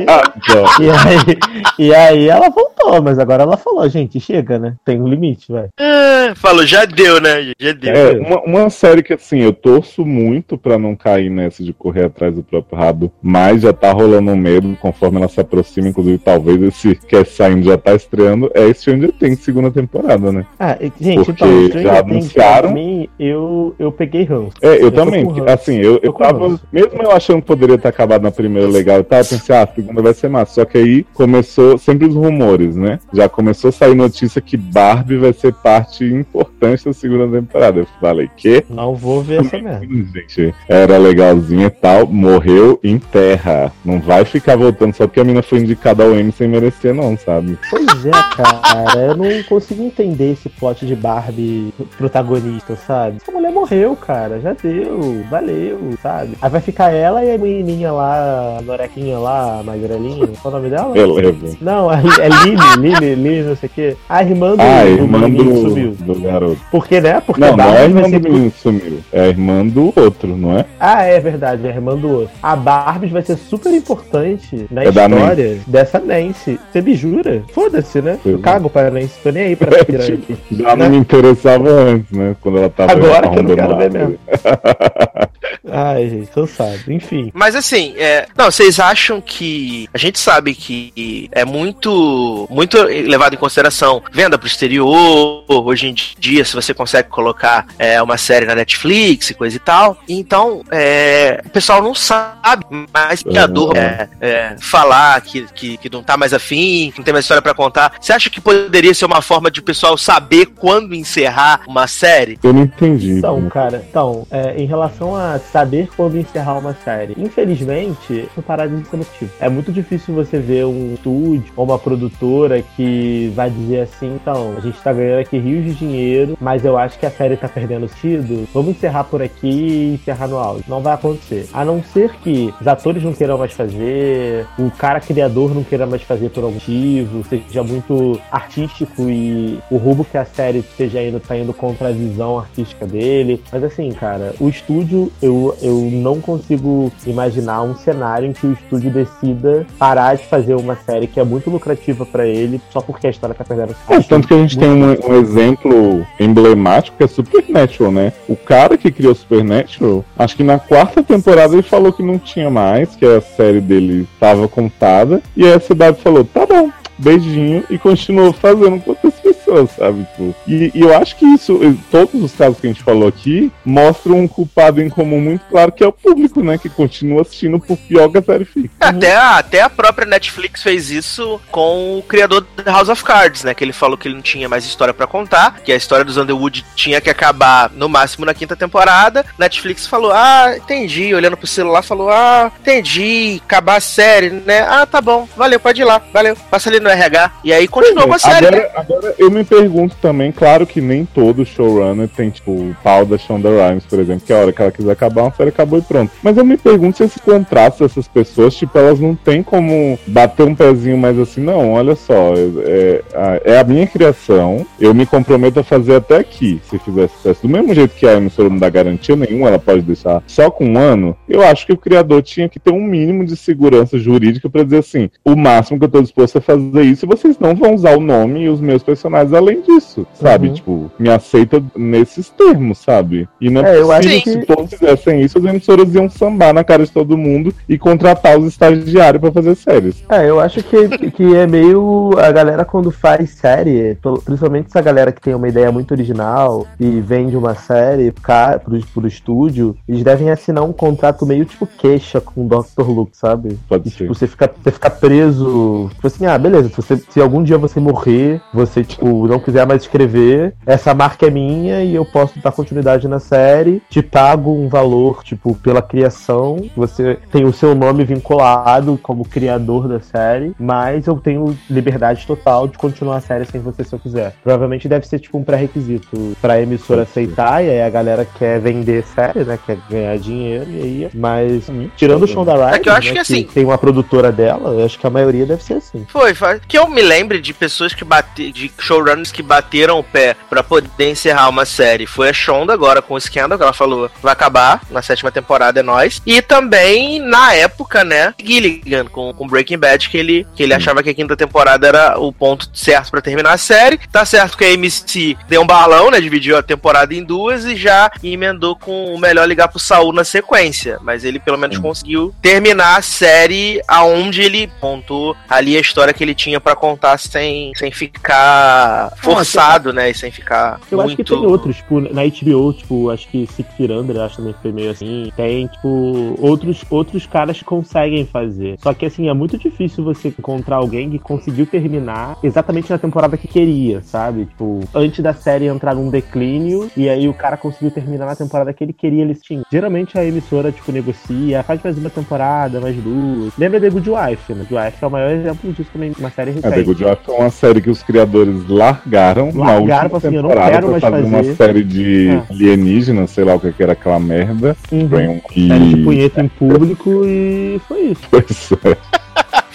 E, aí e aí ela voltou, mas agora ela falou, gente, chega, né? Tem um limite, vai. Ah, falou, já deu, né? Já deu. É, uma, uma série que assim, eu torço muito pra não cair nessa de correr atrás do próprio rabo, mas já tá rolando um medo conforme ela se aproxima, inclusive talvez esse que é saindo já tá estreando, é Stranger Things segunda temporada, né? Ah, gente, Porque então, já anunciaram. mim, eu, eu peguei ranço. É, eu, Eu também, assim, eu, eu tava, mesmo eu achando que poderia ter acabado na primeira legal, eu tava pensando, ah, a segunda vai ser massa, só que aí começou, sempre os rumores, né? Já começou a sair notícia que Barbie vai ser parte importante da segunda temporada. Eu falei, que? Não vou ver essa merda. Gente, era legalzinha e tal, morreu em terra. Não vai ficar voltando só porque a mina foi indicada ao M sem merecer, não, sabe? Pois é, cara. Eu não consigo entender esse plot de Barbie protagonista, sabe? Essa mulher morreu, cara. Já deu. Valeu, sabe? Aí vai ficar ela e a menininha lá, a Norequinha lá, a magrelinha. Qual é o nome dela? Beleza. Não, é é Lily, Lily, Lily, não sei o quê. A irmã do, Ah, do irmã do, sumiu. do garoto. Porque, né? Porque Não, não é a irmã do menino sumiu. É a irmã do outro, não é? Ah, é verdade, é a irmã do outro. A Barbie vai ser super importante na É história dessa Nancy. Você me jura? Foda-se, né? Pois Eu é. cago pra Nancy, tô nem aí pra piranha aqui. Já não me interessava antes, né? Quando ela tava Agora que eu não quero ver mesmo. Ai, gente, cansado. Enfim. Mas assim, é, não, vocês acham que a gente sabe que é muito muito levado em consideração venda pro exterior, hoje em dia se você consegue colocar é, uma série na Netflix e coisa e tal. Então, é, o pessoal não sabe mais que a dor é, é, falar que, que, que não tá mais afim, que não tem mais história pra contar. Você acha que poderia ser uma forma de o pessoal saber quando encerrar uma série? Eu não entendi. Então, cara, então, é, em relação a saber quando encerrar uma série, infelizmente, isso parada de motivo. É muito difícil você ver um estúdio ou uma produtora que vai dizer assim, então, a gente tá ganhando aqui rios de dinheiro, mas eu acho que a série tá perdendo sentido, vamos encerrar por aqui e encerrar no áudio. Não vai acontecer. A não ser que os atores não queiram mais fazer, o cara criador não queira mais fazer por algum motivo, seja muito artístico e o rumo que a série esteja indo tá indo contra a visão artística dele. Mas assim, cara, o estúdio, eu, eu não consigo imaginar um cenário em que o estúdio decida parar de fazer uma série que é muito lucrativa pra ele só porque a história tá perdendo É, tanto que a gente tem um, um exemplo emblemático que é Supernatural, né? O cara que criou Supernatural, acho que na quarta temporada ele falou que não tinha mais, que a série dele estava contada, e aí a CW falou, tá bom, beijinho, e continuou fazendo com outras pessoas, sabe? Tipo, e, e eu acho que isso, todos os casos que a gente falou aqui, mostram um culpado em comum muito claro, que é o público, né? Que continua assistindo por pior que a série fica. Até, a- até a própria Netflix fez isso com o criador da House of Cards, né? Que ele falou que ele não tinha mais história pra contar, que a história dos Underwood tinha que acabar no máximo na quinta temporada. Netflix falou: Ah, entendi. Olhando pro celular, falou: Ah, entendi. Acabar a série, né? Ah, tá bom. Valeu, pode ir lá. Valeu. Passa ali no RH. E aí continuou com a série, né? agora, agora eu me pergunto também, claro que nem todo showrunner tem, tipo, o pau da Shonda Rhimes, por exemplo, que a hora que ela quiser acabar, uma série acabou e pronto. Mas eu me pergunto se esse contrato dessas pessoas, tipo, elas não têm como bater um pezinho mais assim, não, olha só, é, é- é a minha criação, eu me comprometo a fazer até aqui, se fizer sucesso. Do mesmo jeito que a emissora não dá garantia nenhuma, ela pode deixar só com um ano, eu acho que o criador tinha que ter um mínimo de segurança jurídica pra dizer assim, o máximo que eu tô disposto a fazer isso, e vocês não vão usar o nome e os meus personagens além disso, sabe? Uhum. Tipo, me aceita nesses termos, sabe? E não é, É, eu acho que- se todos fizessem isso, as emissoras iam sambar na cara de todo mundo e contratar os estagiários pra fazer séries. É, eu acho que, que é meio. A galera quando faz série, principalmente essa galera que tem uma ideia muito original e vende uma série pro, pro estúdio, eles devem assinar um contrato meio tipo queixa com o Dr. Luke, sabe? Pode E, ser. tipo, você fica, você fica preso. Tipo assim, ah, beleza, se, você, se algum dia você morrer, você, tipo, não quiser mais escrever, essa marca é minha e eu posso dar continuidade na série, te pago um valor, tipo, pela criação, você tem o seu nome vinculado como criador da série, mas eu tenho liberdade total de continuar a série sem você se eu quiser. Provavelmente deve ser, tipo, um pré-requisito pra emissora aceitar, e aí a galera quer vender série, né, quer ganhar dinheiro, e aí... Mas, tirando o show da Ryan, É que eu acho que assim- tem uma produtora dela, eu acho que a maioria deve ser assim. Foi, foi. Que eu me lembre de pessoas que bate, de showrunners que bateram o pé pra poder encerrar uma série. Foi a Shonda agora com o Scandal, que ela falou vai acabar na sétima temporada, é nós. E também, na época, né, Gilligan com, com Breaking Bad, que ele, que ele achava que a quinta temporada era o ponto certo pra terminar a série. Tá certo que a MC deu um balão, né, dividiu a temporada em duas e já emendou com o melhor ligar pro Saul na sequência. Mas ele pelo menos Sim. conseguiu terminar a série aonde ele contou ali a história que ele tinha pra contar sem, sem ficar forçado, né? E sem ficar Eu muito... acho que tem outros, tipo, na HBO, tipo, acho que Six Under, acho que também foi meio assim. Tem, tipo, outros, outros caras que conseguem fazer. Só que, assim, é muito difícil você encontrar alguém que conseguiu terminar exatamente na temporada que queria, sabe? Tipo, antes da série entrar num declínio, e aí o cara conseguiu terminar na temporada que ele queria, eles tinham. Geralmente a emissora, tipo, negocia, faz mais uma temporada, mais duas. Lembra The Good Wife, né? Good Wife é o maior exemplo disso também, uma série É, recente. The Good Wife é uma série que os criadores largaram, na Largaram, última assim, eu não temporada quero mais fazer, uma série de É. alienígenas, sei lá o que era aquela merda. Uhum. E... Série de punheta em público e foi isso. Pois é.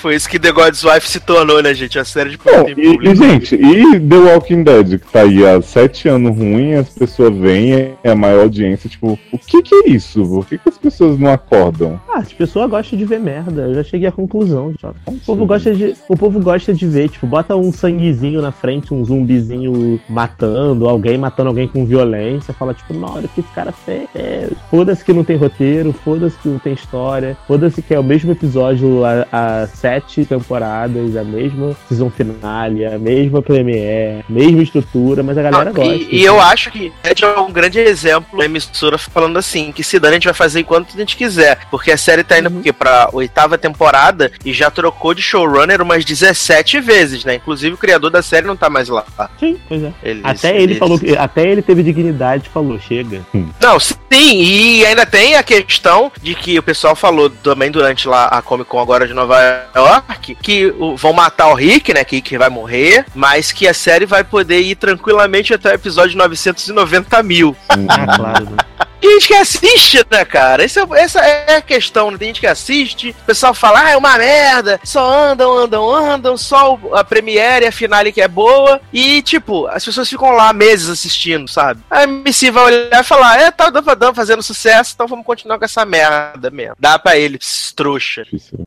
Foi isso que The God's Wife se tornou, né, gente? A série de Bom, e, e, gente, e The Walking Dead, que tá aí há sete anos ruim, as pessoas vêm, é a maior audiência, tipo, o que que é isso? Por que, que as pessoas não acordam? Ah, as pessoas gostam de ver merda. Eu já cheguei à conclusão. já. O povo gosta de, o povo gosta de ver, tipo, bota um sanguezinho na frente, um zumbizinho matando, alguém matando alguém com violência, fala tipo, olha o que esse cara fez. É, foda-se que não tem roteiro, foda-se que não tem história, foda-se que é o mesmo episódio há, há sete temporadas, a mesma season finale, a mesma premiere, mesma estrutura, mas a galera Ah, gosta. e, e eu acho que é um grande exemplo da emissora falando assim, que se dane a gente vai fazer enquanto a gente quiser. Porque a série tá indo Uhum. porque pra oitava temporada e já trocou de showrunner umas 17 vezes, né? Inclusive o criador da série não tá mais lá. Sim, pois é. Eles- Até ele eles- falou que. Até ele teve dignidade e falou, chega. Não, sim, e ainda tem a questão de que o pessoal falou também durante lá a Comic Con agora de Nova York que o- vão matar o Rick, né? Que, que vai morrer, mas que a série vai poder ir tranquilamente até o episódio 990 mil. Ah, claro. Né? Tem gente que assiste, né, cara? Esse é- essa é a questão, né? Tem gente que assiste, o pessoal fala, ah, é uma merda, só andam, andam, andam, só a Premiere e a finale que é boa, e, tipo, as pessoas ficam lá meses assistindo, sabe? A MC vai olhar e falar, é, tá dando fazendo sucesso, então vamos continuar com essa merda mesmo. Dá pra eles, trouxa.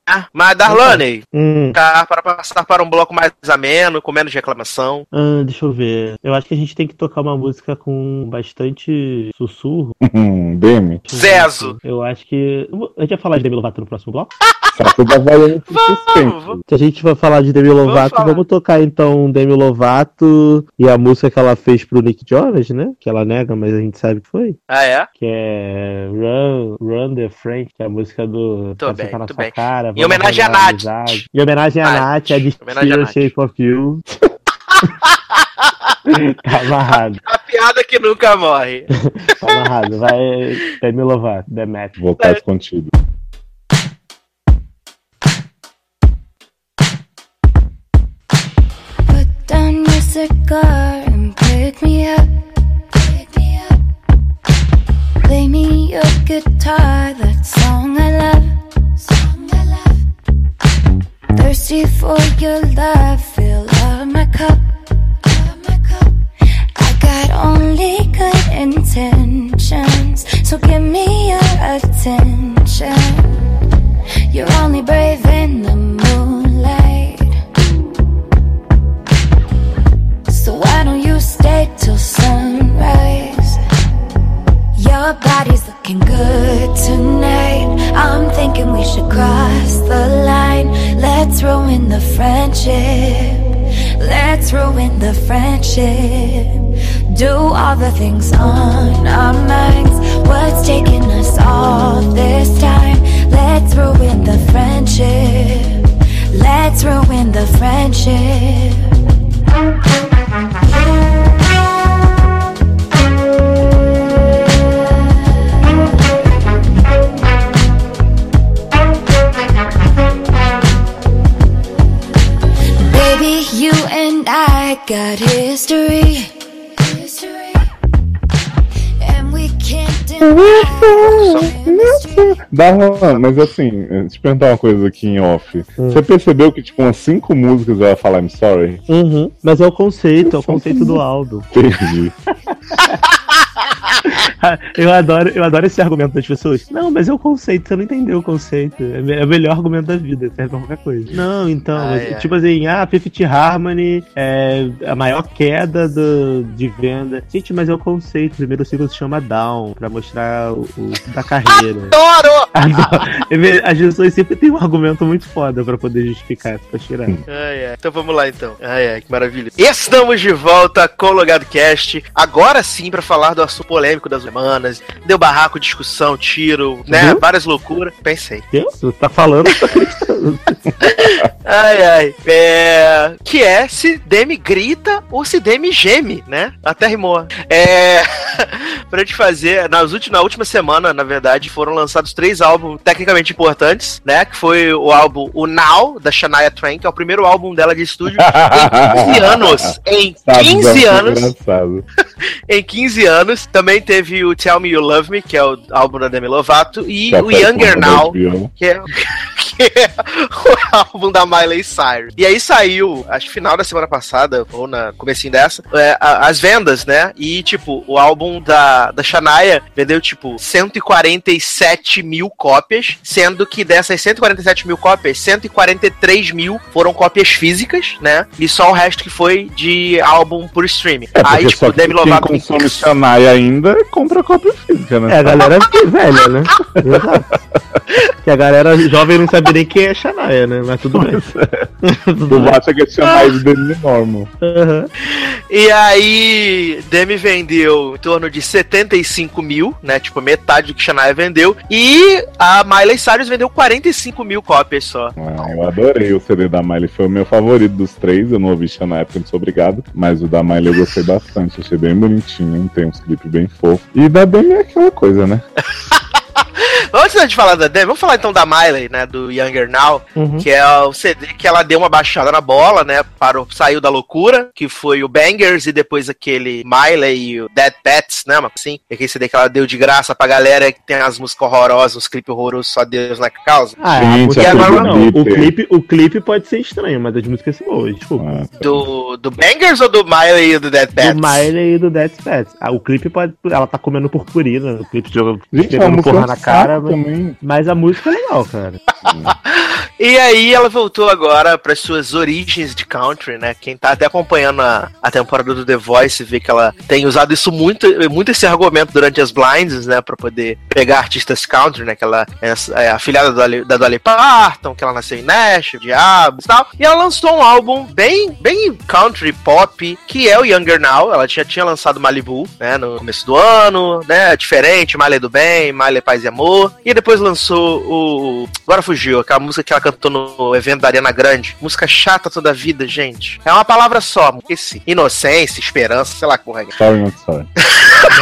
Ah, mas, Darlane, Hum, tá, para passar para um bloco mais ameno, com menos reclamação. ah, deixa eu ver. Eu acho que a gente tem que tocar uma música com bastante sussurro. Hum, Demi, Zezo. Eu acho que. A gente vai falar de Demi Lovato no próximo bloco? Vamos, vamos. Se a gente vai falar de Demi Lovato, falar. vamos, tocar então Demi Lovato e a música que ela fez pro Nick Jonas, né? Que ela nega, mas a gente sabe que foi. Ah, é? Que é Run, Run the Frank, que é a música do Pra bem, na Sua bem. Cara. Em Vamos homenagem à Nath. Em homenagem à Nath. A de. Shape of You. tá amarrado, A piada que nunca morre. tá amarrado. Vai Demi Lovato, The Match. Voltar escondido. Put down your cigar and pick me up. Pick me up. Play me your guitar, that song I love. Song I love. Thirsty for your love, fill up my cup. Got only good intentions, so give me your attention. You're only brave in the moonlight. So why don't you stay till sunrise? Your body's looking good tonight. I'm thinking we should cross the line. Let's ruin the friendship. Let's ruin the friendship. Do all the things on our minds. What's taking us all this time? Let's ruin the friendship. Let's ruin the friendship. Baby, you and I got. History. Darlan, mas assim, eh, te perguntar uma coisa aqui em off. Você percebeu que, tipo, umas cinco músicas ela fala I'm sorry? Uhum. Mas é o conceito, é o conceito do Aldo. Perdi. Eu adoro, eu adoro esse argumento das pessoas. Não, mas é o conceito, você não entendeu o conceito. É me- é o melhor argumento da vida, serve pra qualquer coisa. Não, então, Ai, mas, ai. tipo assim, ah, Fifth Harmony é a maior queda do, de venda. Gente, mas é o conceito. O primeiro ciclo se chama Down, pra mostrar o, o da carreira. Adoro! Adoro. As pessoas sempre têm um argumento muito foda pra poder justificar essa tirar. Ai, ai. Então vamos lá então. Ai, ai, que maravilha. Estamos de volta com o Logado Cast. Agora sim, pra falar do assunto polêmico maluco das semanas, deu barraco, discussão, tiro, né? Viu? Várias loucuras. Pensei. Isso, tá falando, tá acreditando. Ai, ai. É... Que é se Demi grita ou se Demi geme, né? Até rimou. É... pra te fazer, nas últimas, na última semana, na verdade, foram lançados três álbuns tecnicamente importantes, né? Que foi o álbum O Now, da Shania Twain, que é o primeiro álbum dela de estúdio em 15 anos. Em Sabe, 15 é anos. Engraçado. Em 15 anos. Também teve o Tell Me You Love Me, que é o álbum da Demi Lovato, e Já o tá Younger com Now, é, que é o álbum da Miley Cyrus. E aí saiu, acho que final da semana passada, ou na comecinho dessa, é, a- as vendas, né? E, tipo, o álbum da, da Shania vendeu, tipo, 147 mil cópias, sendo que dessas 147 mil cópias, 143 mil foram cópias físicas, né? E só o resto que foi de álbum por streaming. É, aí, tipo, só que Demi quem Lovato... consome Shania ainda compra cópia física, né? É, a galera é velha, né? Exato. Que a galera jovem não sabe nem quem é Shania, né? Mas tudo bem. Tudo Tu acha que é chamar de Demi Normal. Aham. E aí, Demi vendeu em torno de 75 mil, né? Tipo, metade do que Shania vendeu. E a Miley Cyrus vendeu 45 mil cópias só. Ah, eu adorei o CD da Miley, foi o meu favorito dos três. Eu não ouvi Shania porque eu não sou obrigado, mas o da Miley eu gostei bastante. Achei bem bonitinho, tem uns clipes bem fofos. E da Demi é aquela coisa, né? Antes da gente falar da Demi, vamos falar então da Miley, né? Do Younger Now, Uhum. que é o CD que ela deu uma baixada na bola, né? Parou, saiu da loucura, que foi o Bangers e depois aquele Miley e o Dead Pets, né? Mas assim, aquele CD que ela deu de graça pra galera que tem as músicas horrorosas, os clipes horrorosos, só Deus na causa. Ah, Gente, aquele agora não. O clipe. o clipe pode ser estranho, mas as músicas são boas. Tipo, Ah, Do, do Bangers ou do Miley e do Dead Pets? do Miley e do Dead Pets. Ah, o clipe pode. Ela tá comendo purpurina. O clipe joga Gente, é uma música na cara. Mas, também. mas a música é legal, cara. E aí ela voltou agora para suas origens de country, né? Quem tá até acompanhando a, a temporada do The Voice vê que ela tem usado isso muito, muito esse argumento durante as blinds, né? Pra poder pegar artistas country, né? Que ela é, é afilhada da da Dolly Parton, que ela nasceu em Nashville, Diabos e tal. E ela lançou um álbum bem, bem country pop, que é o Younger Now. Ela já tinha lançado Malibu, né? No começo do ano, né? Diferente, Miley do Bem, Miley Paz e Amor. E depois lançou o. Agora fugiu, aquela música que ela cantou no evento da Arena Grande. Música chata toda a vida, gente. É uma palavra só, esqueci. Inocência, esperança, sei lá porra é. Sorry, not sorry.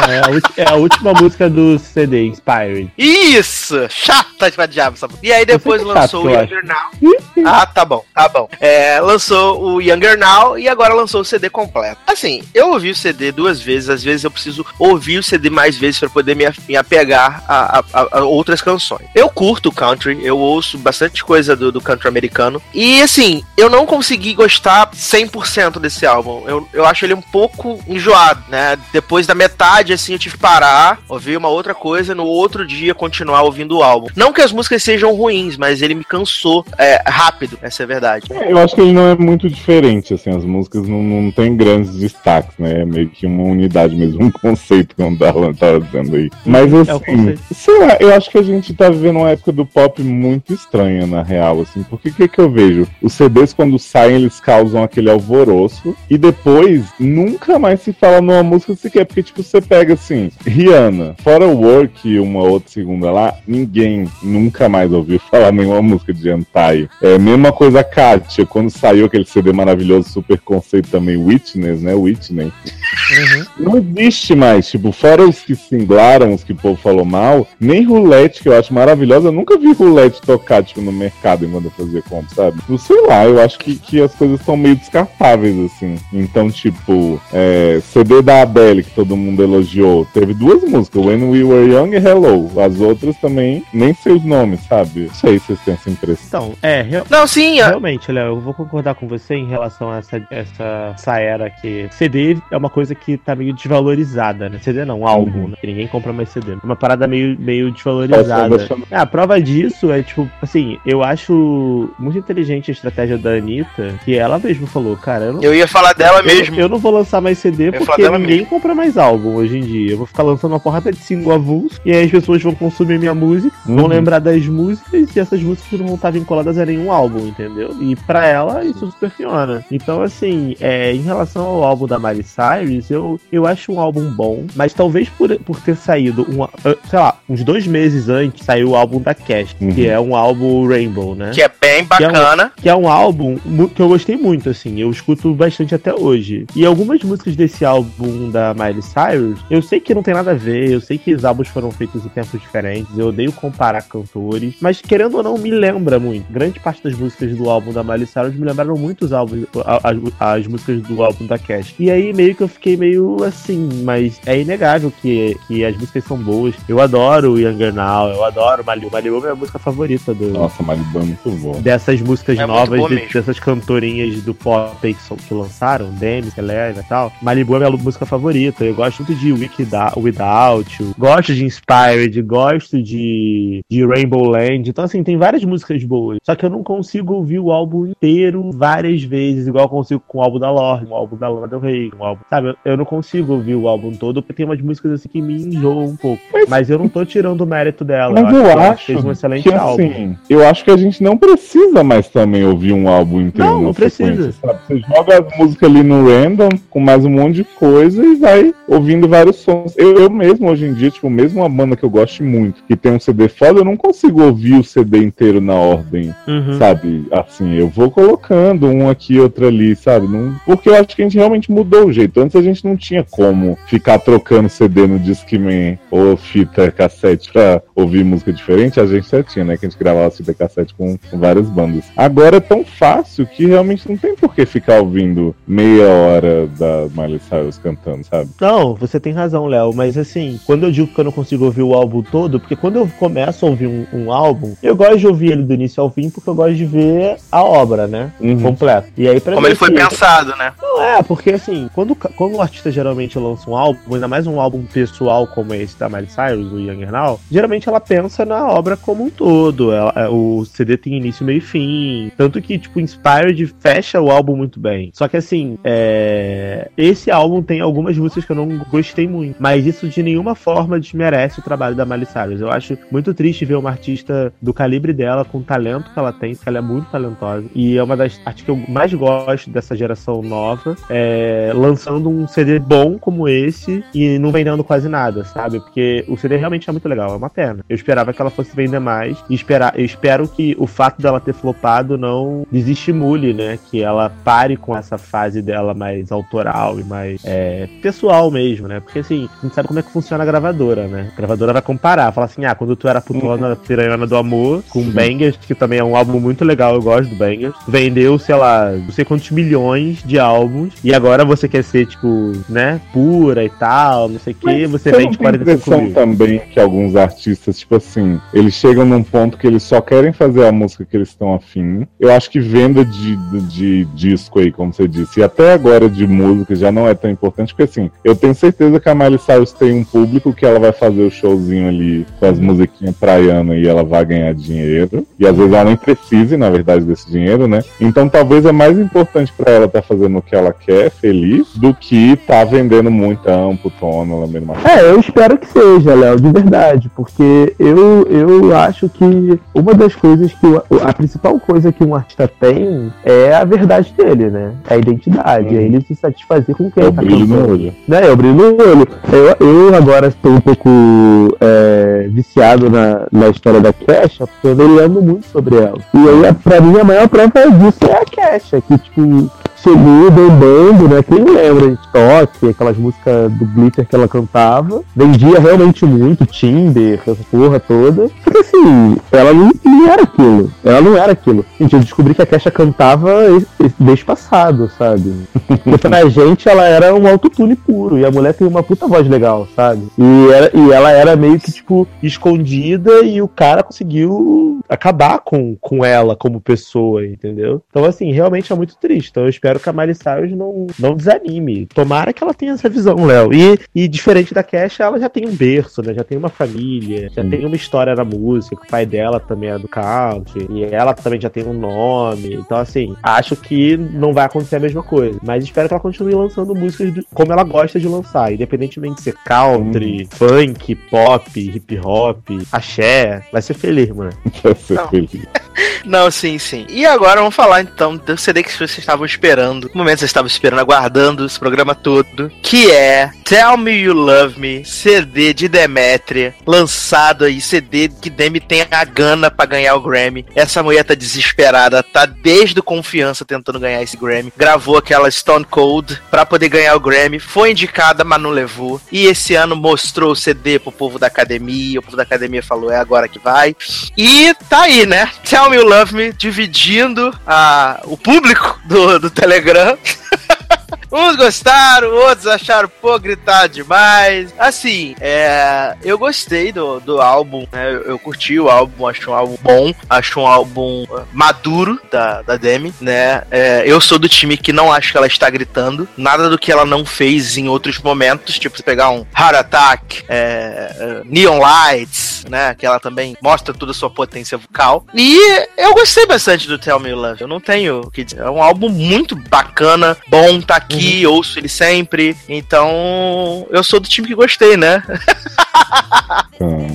É a, é a última música do CD, Inspired. Isso! Chata de pra diabo essa música. E aí depois é lançou chato, o Younger Now. Ah, tá bom, tá bom. É, lançou o Younger Now e agora lançou o CD completo. Assim, eu ouvi o CD duas vezes, às vezes eu preciso ouvir o CD mais vezes pra poder me, me apegar a, a- a- a outras canções. Eu curto o country, eu ouço bastante coisa do, do country americano. E assim, eu não consegui gostar 100% desse álbum. Eu, eu acho ele um pouco enjoado, né? Depois da metade, assim, eu tive que parar, ouvir uma outra coisa, no outro dia continuar ouvindo o álbum. Não que as músicas sejam ruins, mas ele me cansou é, rápido, essa é a verdade. Eu acho que ele não é muito diferente, assim, as músicas não, não tem grandes destaques, né? É meio que uma unidade mesmo, um conceito, como o Darlan tava dizendo aí. Mas É assim, conceito. sei lá, eu acho que a gente tá vivendo uma época do pop muito estranha, na real, assim, porque o que, que eu vejo? Os CDs, quando saem, eles causam aquele alvoroço, e depois nunca mais se fala numa música sequer, porque, tipo, você pega assim, Rihanna, fora o Work e uma outra segunda lá, ninguém nunca mais ouviu falar nenhuma música de Antai. É a mesma coisa a Katia, quando saiu aquele CD maravilhoso, super conceito também, Witness, né? Whitney. Não existe mais, tipo, fora os que singlaram, os que o povo falou mal, nem Roulette, que eu acho maravilhosa, eu nunca vi Roulette tocar, tipo, no mercado enquanto eu fazia compra, sabe? Não sei lá, eu acho que, que as coisas estão meio descartáveis, assim. Então, tipo, é, CD da Adele, que todo mundo elogiou, teve duas músicas, When We Were Young e Hello. As outras também, nem sei os nomes, sabe? Não sei se vocês têm essa impressão. Então, é, real- Não, sim, a- realmente, Léo, eu vou concordar com você em relação a essa, essa, essa era que CD é uma coisa que tá meio desvalorizada, né? CD não, álbum, Uhum. né? Que ninguém compra mais CD. É uma parada meio, meio desvalorizada. É, a prova disso é, tipo, eu, assim, eu acho muito inteligente a estratégia da Anitta, que ela mesmo falou, cara, eu não, Eu ia falar dela eu, mesmo. eu não vou lançar mais CD porque ninguém mesmo. compra mais álbum hoje em dia. Eu vou ficar lançando uma porrada de single avulso e aí as pessoas vão consumir minha música, vão Uhum. lembrar das músicas e essas músicas não vão estar vinculadas a nenhum álbum, entendeu? E pra ela isso super funciona. Então, assim, é, em relação ao álbum da Miley Cyrus, eu, eu acho um álbum bom, mas talvez por, por ter saído, um, sei lá, uns dois meses antes, saiu o álbum da Cash, Uhum. que é um álbum Rainbow, né? Que é bem bacana. que é um álbum mu- que eu gostei muito, assim, eu escuto bastante até hoje. E algumas músicas desse álbum da Miley Cyrus, eu sei que não tem nada a ver, eu sei que os álbuns foram feitos em tempos diferentes, eu odeio comparar cantores, mas querendo ou não, me lembra muito. Grande parte das músicas do álbum da Miley Cyrus me lembraram muito os álbuns, as, as músicas do álbum da Cash. E aí meio que eu fiquei meio assim, mas é inegável que, que as músicas são boas. Eu adoro Younger Now, eu adoro Malibu. Malibu é a minha música favorita do, Nossa, Malibu é muito bom. dessas músicas É novas, de- dessas cantorinhas do pop aí que, que lançaram, Demi, Selena e tal. Malibu é a minha música favorita. Eu gosto muito de Without, Without You, gosto de Inspired, gosto de, de Rainbow Land. Então, assim, tem várias músicas boas. Só que eu não consigo ouvir o álbum inteiro várias vezes, igual eu consigo com o álbum da Lorde, o álbum da Lana Del Rey, um álbum. Sabe, eu- eu não consigo ouvir o álbum todo, porque tem umas músicas assim que me enjoam um pouco. Mas eu não tô tirando o mérito dela. Mas eu que ela acho fez um excelente que álbum. Assim, eu acho que a gente não precisa mais também ouvir um álbum inteiro Não, não precisa. sabe? Você joga a música ali no random com mais um monte de coisa e vai ouvindo vários sons. Eu, eu mesmo, hoje em dia, tipo, mesmo uma banda que eu gosto muito, que tem um CD foda, eu não consigo ouvir o CD inteiro na ordem, Uhum. sabe? Assim, eu vou colocando um aqui, outro ali, sabe? Não... Porque eu acho que a gente realmente mudou o jeito. Antes a gente não tinha como ficar trocando CD no Discman ou fita cassete pra ouvir música diferente. A gente já tinha, né? Que a gente gravava fita cassete com, com várias bandas. Agora é tão fácil que realmente não tem por que ficar ouvindo meia hora da Miley Cyrus cantando, sabe? Não, você tem razão, Léo, mas assim, quando eu digo que eu não consigo ouvir o álbum todo, porque quando eu começo a ouvir um, um álbum, eu gosto de ouvir ele do início ao fim, porque eu gosto de ver a obra, né? Uhum. Completa. E aí, pra Como mim, ele foi assim, pensado, né? Não é, porque assim, quando, quando o artista geralmente lança um álbum, ainda mais um álbum pessoal como esse da Miley Cyrus, do Younger Now, geralmente ela pensa na obra como um todo. Ela- é, o CD tem início, meio e fim. Tanto que, tipo, Inspired fecha o álbum muito bem. Só que assim, é... esse álbum tem algumas músicas que eu não gostei muito. Mas isso de nenhuma forma desmerece o trabalho da Miley Cyrus. Eu acho muito triste ver uma artista do calibre dela, com o talento que ela tem, porque ela é muito talentosa. E é uma das artistas que eu mais gosto dessa geração nova, é, lançando um CD bom como esse e não vendendo quase nada, sabe? Porque o CD realmente é muito legal, é uma pena. Eu esperava que ela fosse vender mais e esperar, eu espero que o fato dela ter flopado não desestimule, né? Que ela pare com essa fase dela mais autoral e mais é, pessoal mesmo, né? Porque assim, a gente sabe como é que funciona a gravadora, né? A gravadora vai comparar, falar assim, ah, quando tu era putona, piranhona do amor, com Bangers, que também é um álbum muito legal, eu gosto do Bangers, vendeu, sei lá, não sei quantos milhões de álbuns, e agora você quer ser, tipo, né, pura e tal, não sei o que, você vende tem 45 impressão mil. também que alguns artistas, tipo assim, eles chegam num ponto que eles só querem fazer a música que eles estão afim. Eu acho que venda de, de disco aí, como você disse, e até agora de música já não é tão importante, porque assim, eu tenho certeza que a Miley Cyrus tem um público que ela vai fazer o showzinho ali com as musiquinhas praianas e ela vai ganhar dinheiro. E às vezes ela nem precise, na verdade, desse dinheiro, né? Então talvez é mais importante pra ela estar fazendo o que ela quer, feliz, do que tá vendendo muita ampo, tono, lambendo uma É, eu espero que seja, Léo, de verdade, porque eu, eu acho que uma das coisas que o- a principal coisa que um artista tem é a verdade dele, né? É a identidade, Uhum. é ele se satisfazer com quem É o tá brilho no cantando. olho. né, eu brilho no olho. Eu, eu agora estou um pouco é, viciado na, na história da Kesha, porque eu andei lendo muito sobre ela. E aí, pra mim, a maior prova disso é a Kesha, que, tipo, chegou bombando, né? Quem lembra de Toque, aquelas músicas do Glitter que ela cantava, vendia realmente muito, Tinder, essa porra toda. Só que assim, ela não, não era aquilo. Ela não era aquilo. Gente, eu descobri que a Kesha cantava mês passado, sabe? Porque pra gente ela era um autotune puro. E a mulher tem uma puta voz legal, sabe? E, era- e ela era meio que, tipo, escondida e o cara conseguiu acabar com, com ela como pessoa, entendeu? Então, assim, realmente é muito triste. Então, eu espero que a Miley Cyrus não, não desanime. Tomara que ela tenha essa visão, Léo. E, e diferente da Cash, ela já tem um berço, né? Já tem uma família, já tem uma história na música. O pai dela também é do country. E ela também já tem um nome. Então, assim, acho que não vai acontecer a mesma coisa. Mas espero que ela continue lançando músicas do, como ela gosta de lançar. Independentemente de ser country, hum. funk, pop, hip hop, axé. Vai ser feliz, mano. Vai ser não. feliz. Não, sim, sim. E agora vamos falar então do CD que vocês estavam esperando. No momento vocês estavam esperando, aguardando esse programa todo. Que é Tell Me You Love Me, CD de Demetria. Lançado aí, CD que Demi tem a gana pra ganhar o Grammy. Essa mulher tá desesperada, tá desde o confiança tentando ganhar esse Grammy. Gravou aquela Stone Cold pra poder ganhar o Grammy. Foi indicada, mas não levou. E esse ano mostrou o CD pro povo da academia. O povo da academia falou: é agora que vai. E tá aí, né? Tell Me You Love Me dividindo a, o público do, do Telegram. Uns gostaram, outros acharam, pô, gritar demais. Assim, é, eu gostei do, do álbum, né? Eu, eu, curti o álbum, acho um álbum bom, acho um álbum uh, maduro da, da Demi, né? É, eu sou do time que não acho que ela está gritando. Nada do que ela não fez em outros momentos, tipo, pegar um Heart Attack, é, é, Neon Lights, né? Que ela também mostra toda a sua potência vocal. E eu gostei bastante do Tell Me Love. Eu não tenho o que dizer. É um álbum muito bacana, bom, tá aqui uhum. ouço ele sempre. Então, eu sou do time que gostei, né? Hum.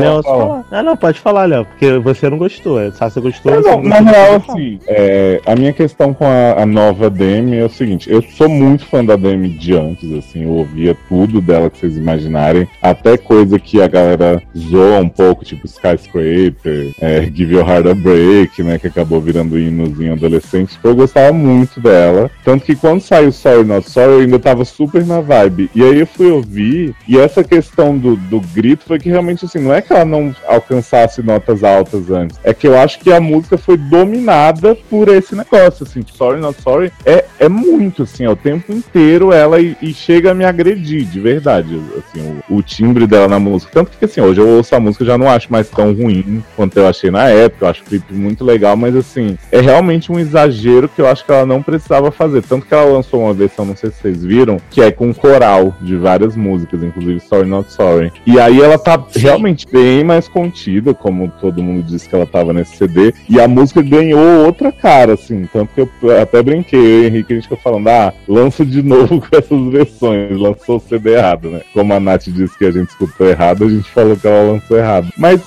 Não, falar. Ah, não, pode falar, Léo, porque você não gostou. É, se você gostou, é, não, Na real, assim, é, a minha questão com a, a, nova Demi é o seguinte: eu sou muito fã da Demi de antes, assim, eu ouvia tudo dela que vocês imaginarem, até coisa que a galera zoa um pouco, tipo Skyscraper, é, Give Your Heart a Break, né, que acabou virando hinozinho adolescente. Eu gostava muito dela. Tanto que quando saiu Sorry Not Sorry, eu ainda tava super na vibe. E aí eu fui ouvir, e essa questão do, do grito foi que realmente, assim, não é que ela não alcançasse notas altas antes, é que eu acho que a música foi dominada por esse negócio, assim, tipo, Sorry Not Sorry é, é muito, assim, é o tempo inteiro ela e, e chega a me agredir, de verdade, assim, o, o, timbre dela na música. Tanto que, assim, hoje eu ouço a música já não acho mais tão ruim quanto eu achei na época, eu acho o clipe muito legal, mas, assim, é realmente um exagero que eu acho que ela não precisava fazer. Tanto que ela lançou uma versão, não sei se vocês viram, que é com coral de várias músicas, inclusive Sorry Not Sorry. E aí ela tá realmente bem mais contida, como todo mundo disse que ela tava nesse CD, e a música ganhou outra cara, assim, tanto que eu até brinquei, eu e Henrique, a gente ficou falando, ah, lança de novo com essas versões, lançou o CD errado, né? Como a Nath disse que a gente escutou errado, a gente falou que ela lançou errado. Mas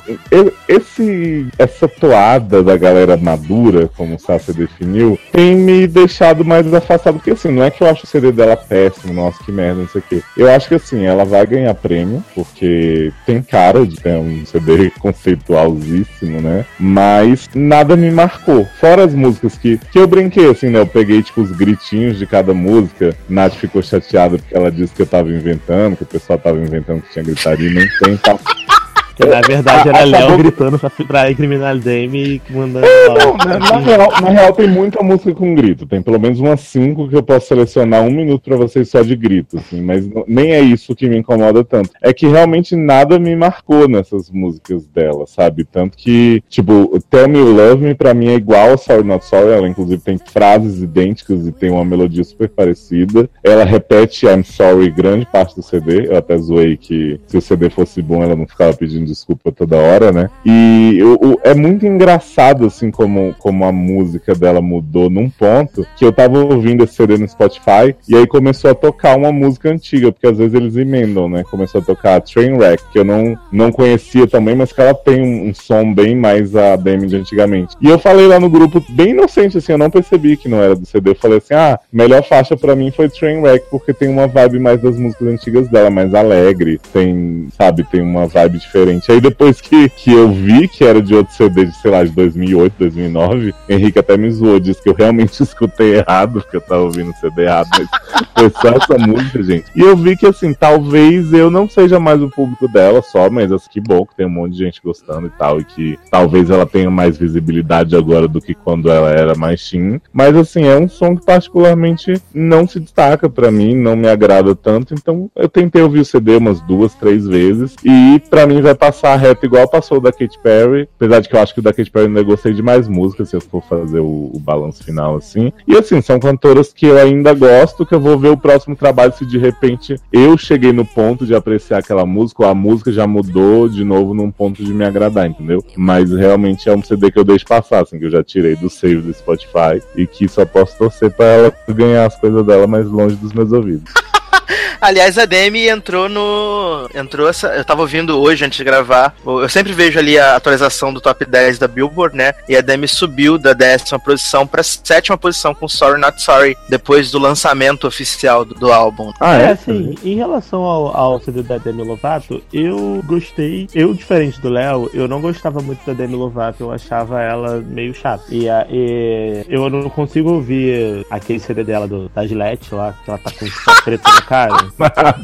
esse, essa toada da galera madura, como o Sasha definiu, tem me deixado mais afastado, porque assim, não é que eu acho o CD dela péssimo, nossa, que merda, não sei o quê. Eu acho que assim, ela vai ganhar prêmio, porque tem cara de ter um CD conceitualzíssimo, né? Mas nada me marcou. Fora as músicas que, que eu brinquei, assim, né? Eu peguei, tipo, os gritinhos de cada música. Nath ficou chateada porque ela disse que eu tava inventando, que o pessoal tava inventando que tinha gritaria e nem tem. Tá? Que na verdade era Léo gritando pra, pra incriminar Dame e mandando. É, não, na, na, real, na real, tem muita música com grito. Tem pelo menos umas cinco que eu posso selecionar um minuto pra vocês só de grito, assim, mas não, nem é isso que me incomoda tanto. É que realmente nada me marcou nessas músicas dela, sabe? Tanto que, tipo, Tell Me You Love Me pra mim é igual a Sorry Not Sorry. Ela, inclusive, tem frases idênticas e tem uma melodia super parecida. Ela repete I'm Sorry grande parte do CD. Eu até zoei que se o CD fosse bom, ela não ficava pedindo desculpa toda hora, né? E eu, é muito engraçado, assim, como, como a música dela mudou num ponto que eu tava ouvindo esse CD no Spotify e aí começou a tocar uma música antiga, porque às vezes eles emendam, né? Começou a tocar Trainwreck, que eu não, não conhecia também, mas que ela tem um, um som bem mais a Demi de antigamente. E eu falei lá no grupo, bem inocente, assim, eu não percebi que não era do CD. Eu falei assim, ah, melhor faixa para mim foi Trainwreck, porque tem uma vibe mais das músicas antigas dela, mais alegre, tem, sabe, tem uma vibe diferente Aí depois que, que eu vi que era de outro CD de, sei lá, de 2008, 2009, Henrique até me zoou, disse que eu realmente escutei errado, porque eu tava ouvindo o CD errado, mas foi só essa música, gente. E eu vi que, assim, talvez eu não seja mais o público dela só, mas assim, que bom que tem um monte de gente gostando e tal, e que talvez ela tenha mais visibilidade agora do que quando ela era mais teen. Mas, assim, é um som que particularmente não se destaca para mim, não me agrada tanto, então eu tentei ouvir o CD umas duas, três vezes, e para mim vai passar reto igual passou o da Katy Perry. Apesar de que eu acho que o da Katy Perry ainda gostei de mais músicas, se eu for fazer o, o balanço final assim. E assim, são cantoras que eu ainda gosto, que eu vou ver o próximo trabalho se de repente eu cheguei no ponto de apreciar aquela música, ou a música já mudou de novo num ponto de me agradar, entendeu? Mas realmente é um CD que eu deixo passar, assim, que eu já tirei do save do Spotify e que só posso torcer pra ela ganhar as coisas dela mais longe dos meus ouvidos. Aliás, a Demi entrou no. Entrou essa. Eu tava ouvindo hoje antes de gravar. Eu sempre vejo ali a atualização do top 10 da Billboard, né? E a Demi subiu da décima posição pra sétima posição com Sorry Not Sorry, depois do lançamento oficial do, do álbum. Ah, é? assim, em relação ao, ao CD da Demi Lovato, eu gostei. Eu, diferente do Léo, eu não gostava muito da Demi Lovato, eu achava ela meio chata. E, a, e eu não consigo ouvir aquele CD dela do, da Gillette lá, que ela tá com o preto cara.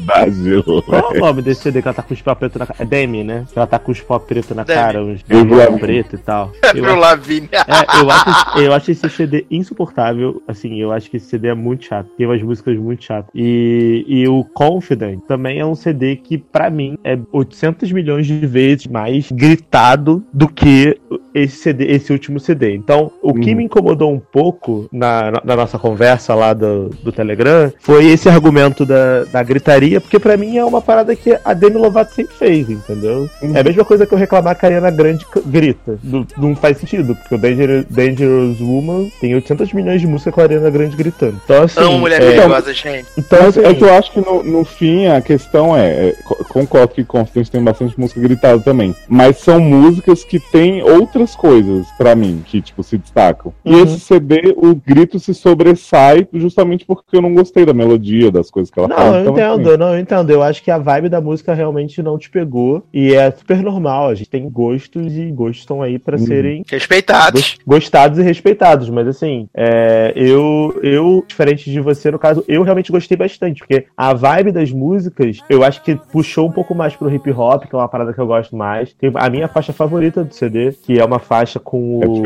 Brasil. Qual é o nome desse CD que ela tá com os pó preto na cara? É Demi, né? Que ela tá com os pó preto na Demi. cara, uns Eu pó preto e tal. Eu Pro acho, Lavigne. é, eu, acho, eu acho esse CD insuportável. Assim, eu acho que esse CD é muito chato. Tem umas músicas muito chatas. E, e o Confident também é um CD que, pra mim, é 800 milhões de vezes mais gritado do que esse CD, esse último CD. Então, o que Uhum. me incomodou um pouco na, na nossa conversa lá do, do Telegram foi esse argumento da, da gritaria, porque pra mim é uma parada que a Demi Lovato sempre fez, entendeu? Uhum. É a mesma coisa que eu reclamar que a Ariana Grande grita. Não, não faz sentido, porque o Danger, Dangerous Woman tem 800 milhões de músicas com a Ariana Grande gritando. Então, assim. Amo mulher é, perigosa, gente. então, assim, é que eu acho que no, no fim a questão é, é, co- concordo que Confidence tem bastante música gritada também, mas são músicas que têm outras coisas pra mim que tipo se destacam. E Uhum. esse CD o grito se sobressai justamente porque eu não gostei da melodia das coisas que ela Não, eu Então, entendo, assim, não, eu entendo. Eu acho que a vibe da música realmente não te pegou. E é super normal. A gente tem gostos e gostos estão aí pra Uhum. serem Respeitados. gos- gostados e respeitados. Mas assim, é, eu, eu, diferente de você, no caso, eu realmente gostei bastante. Porque a vibe das músicas, eu acho que puxou um pouco mais pro hip hop, que é uma parada que eu gosto mais. Tem a minha faixa favorita do CD, que é uma faixa com É o.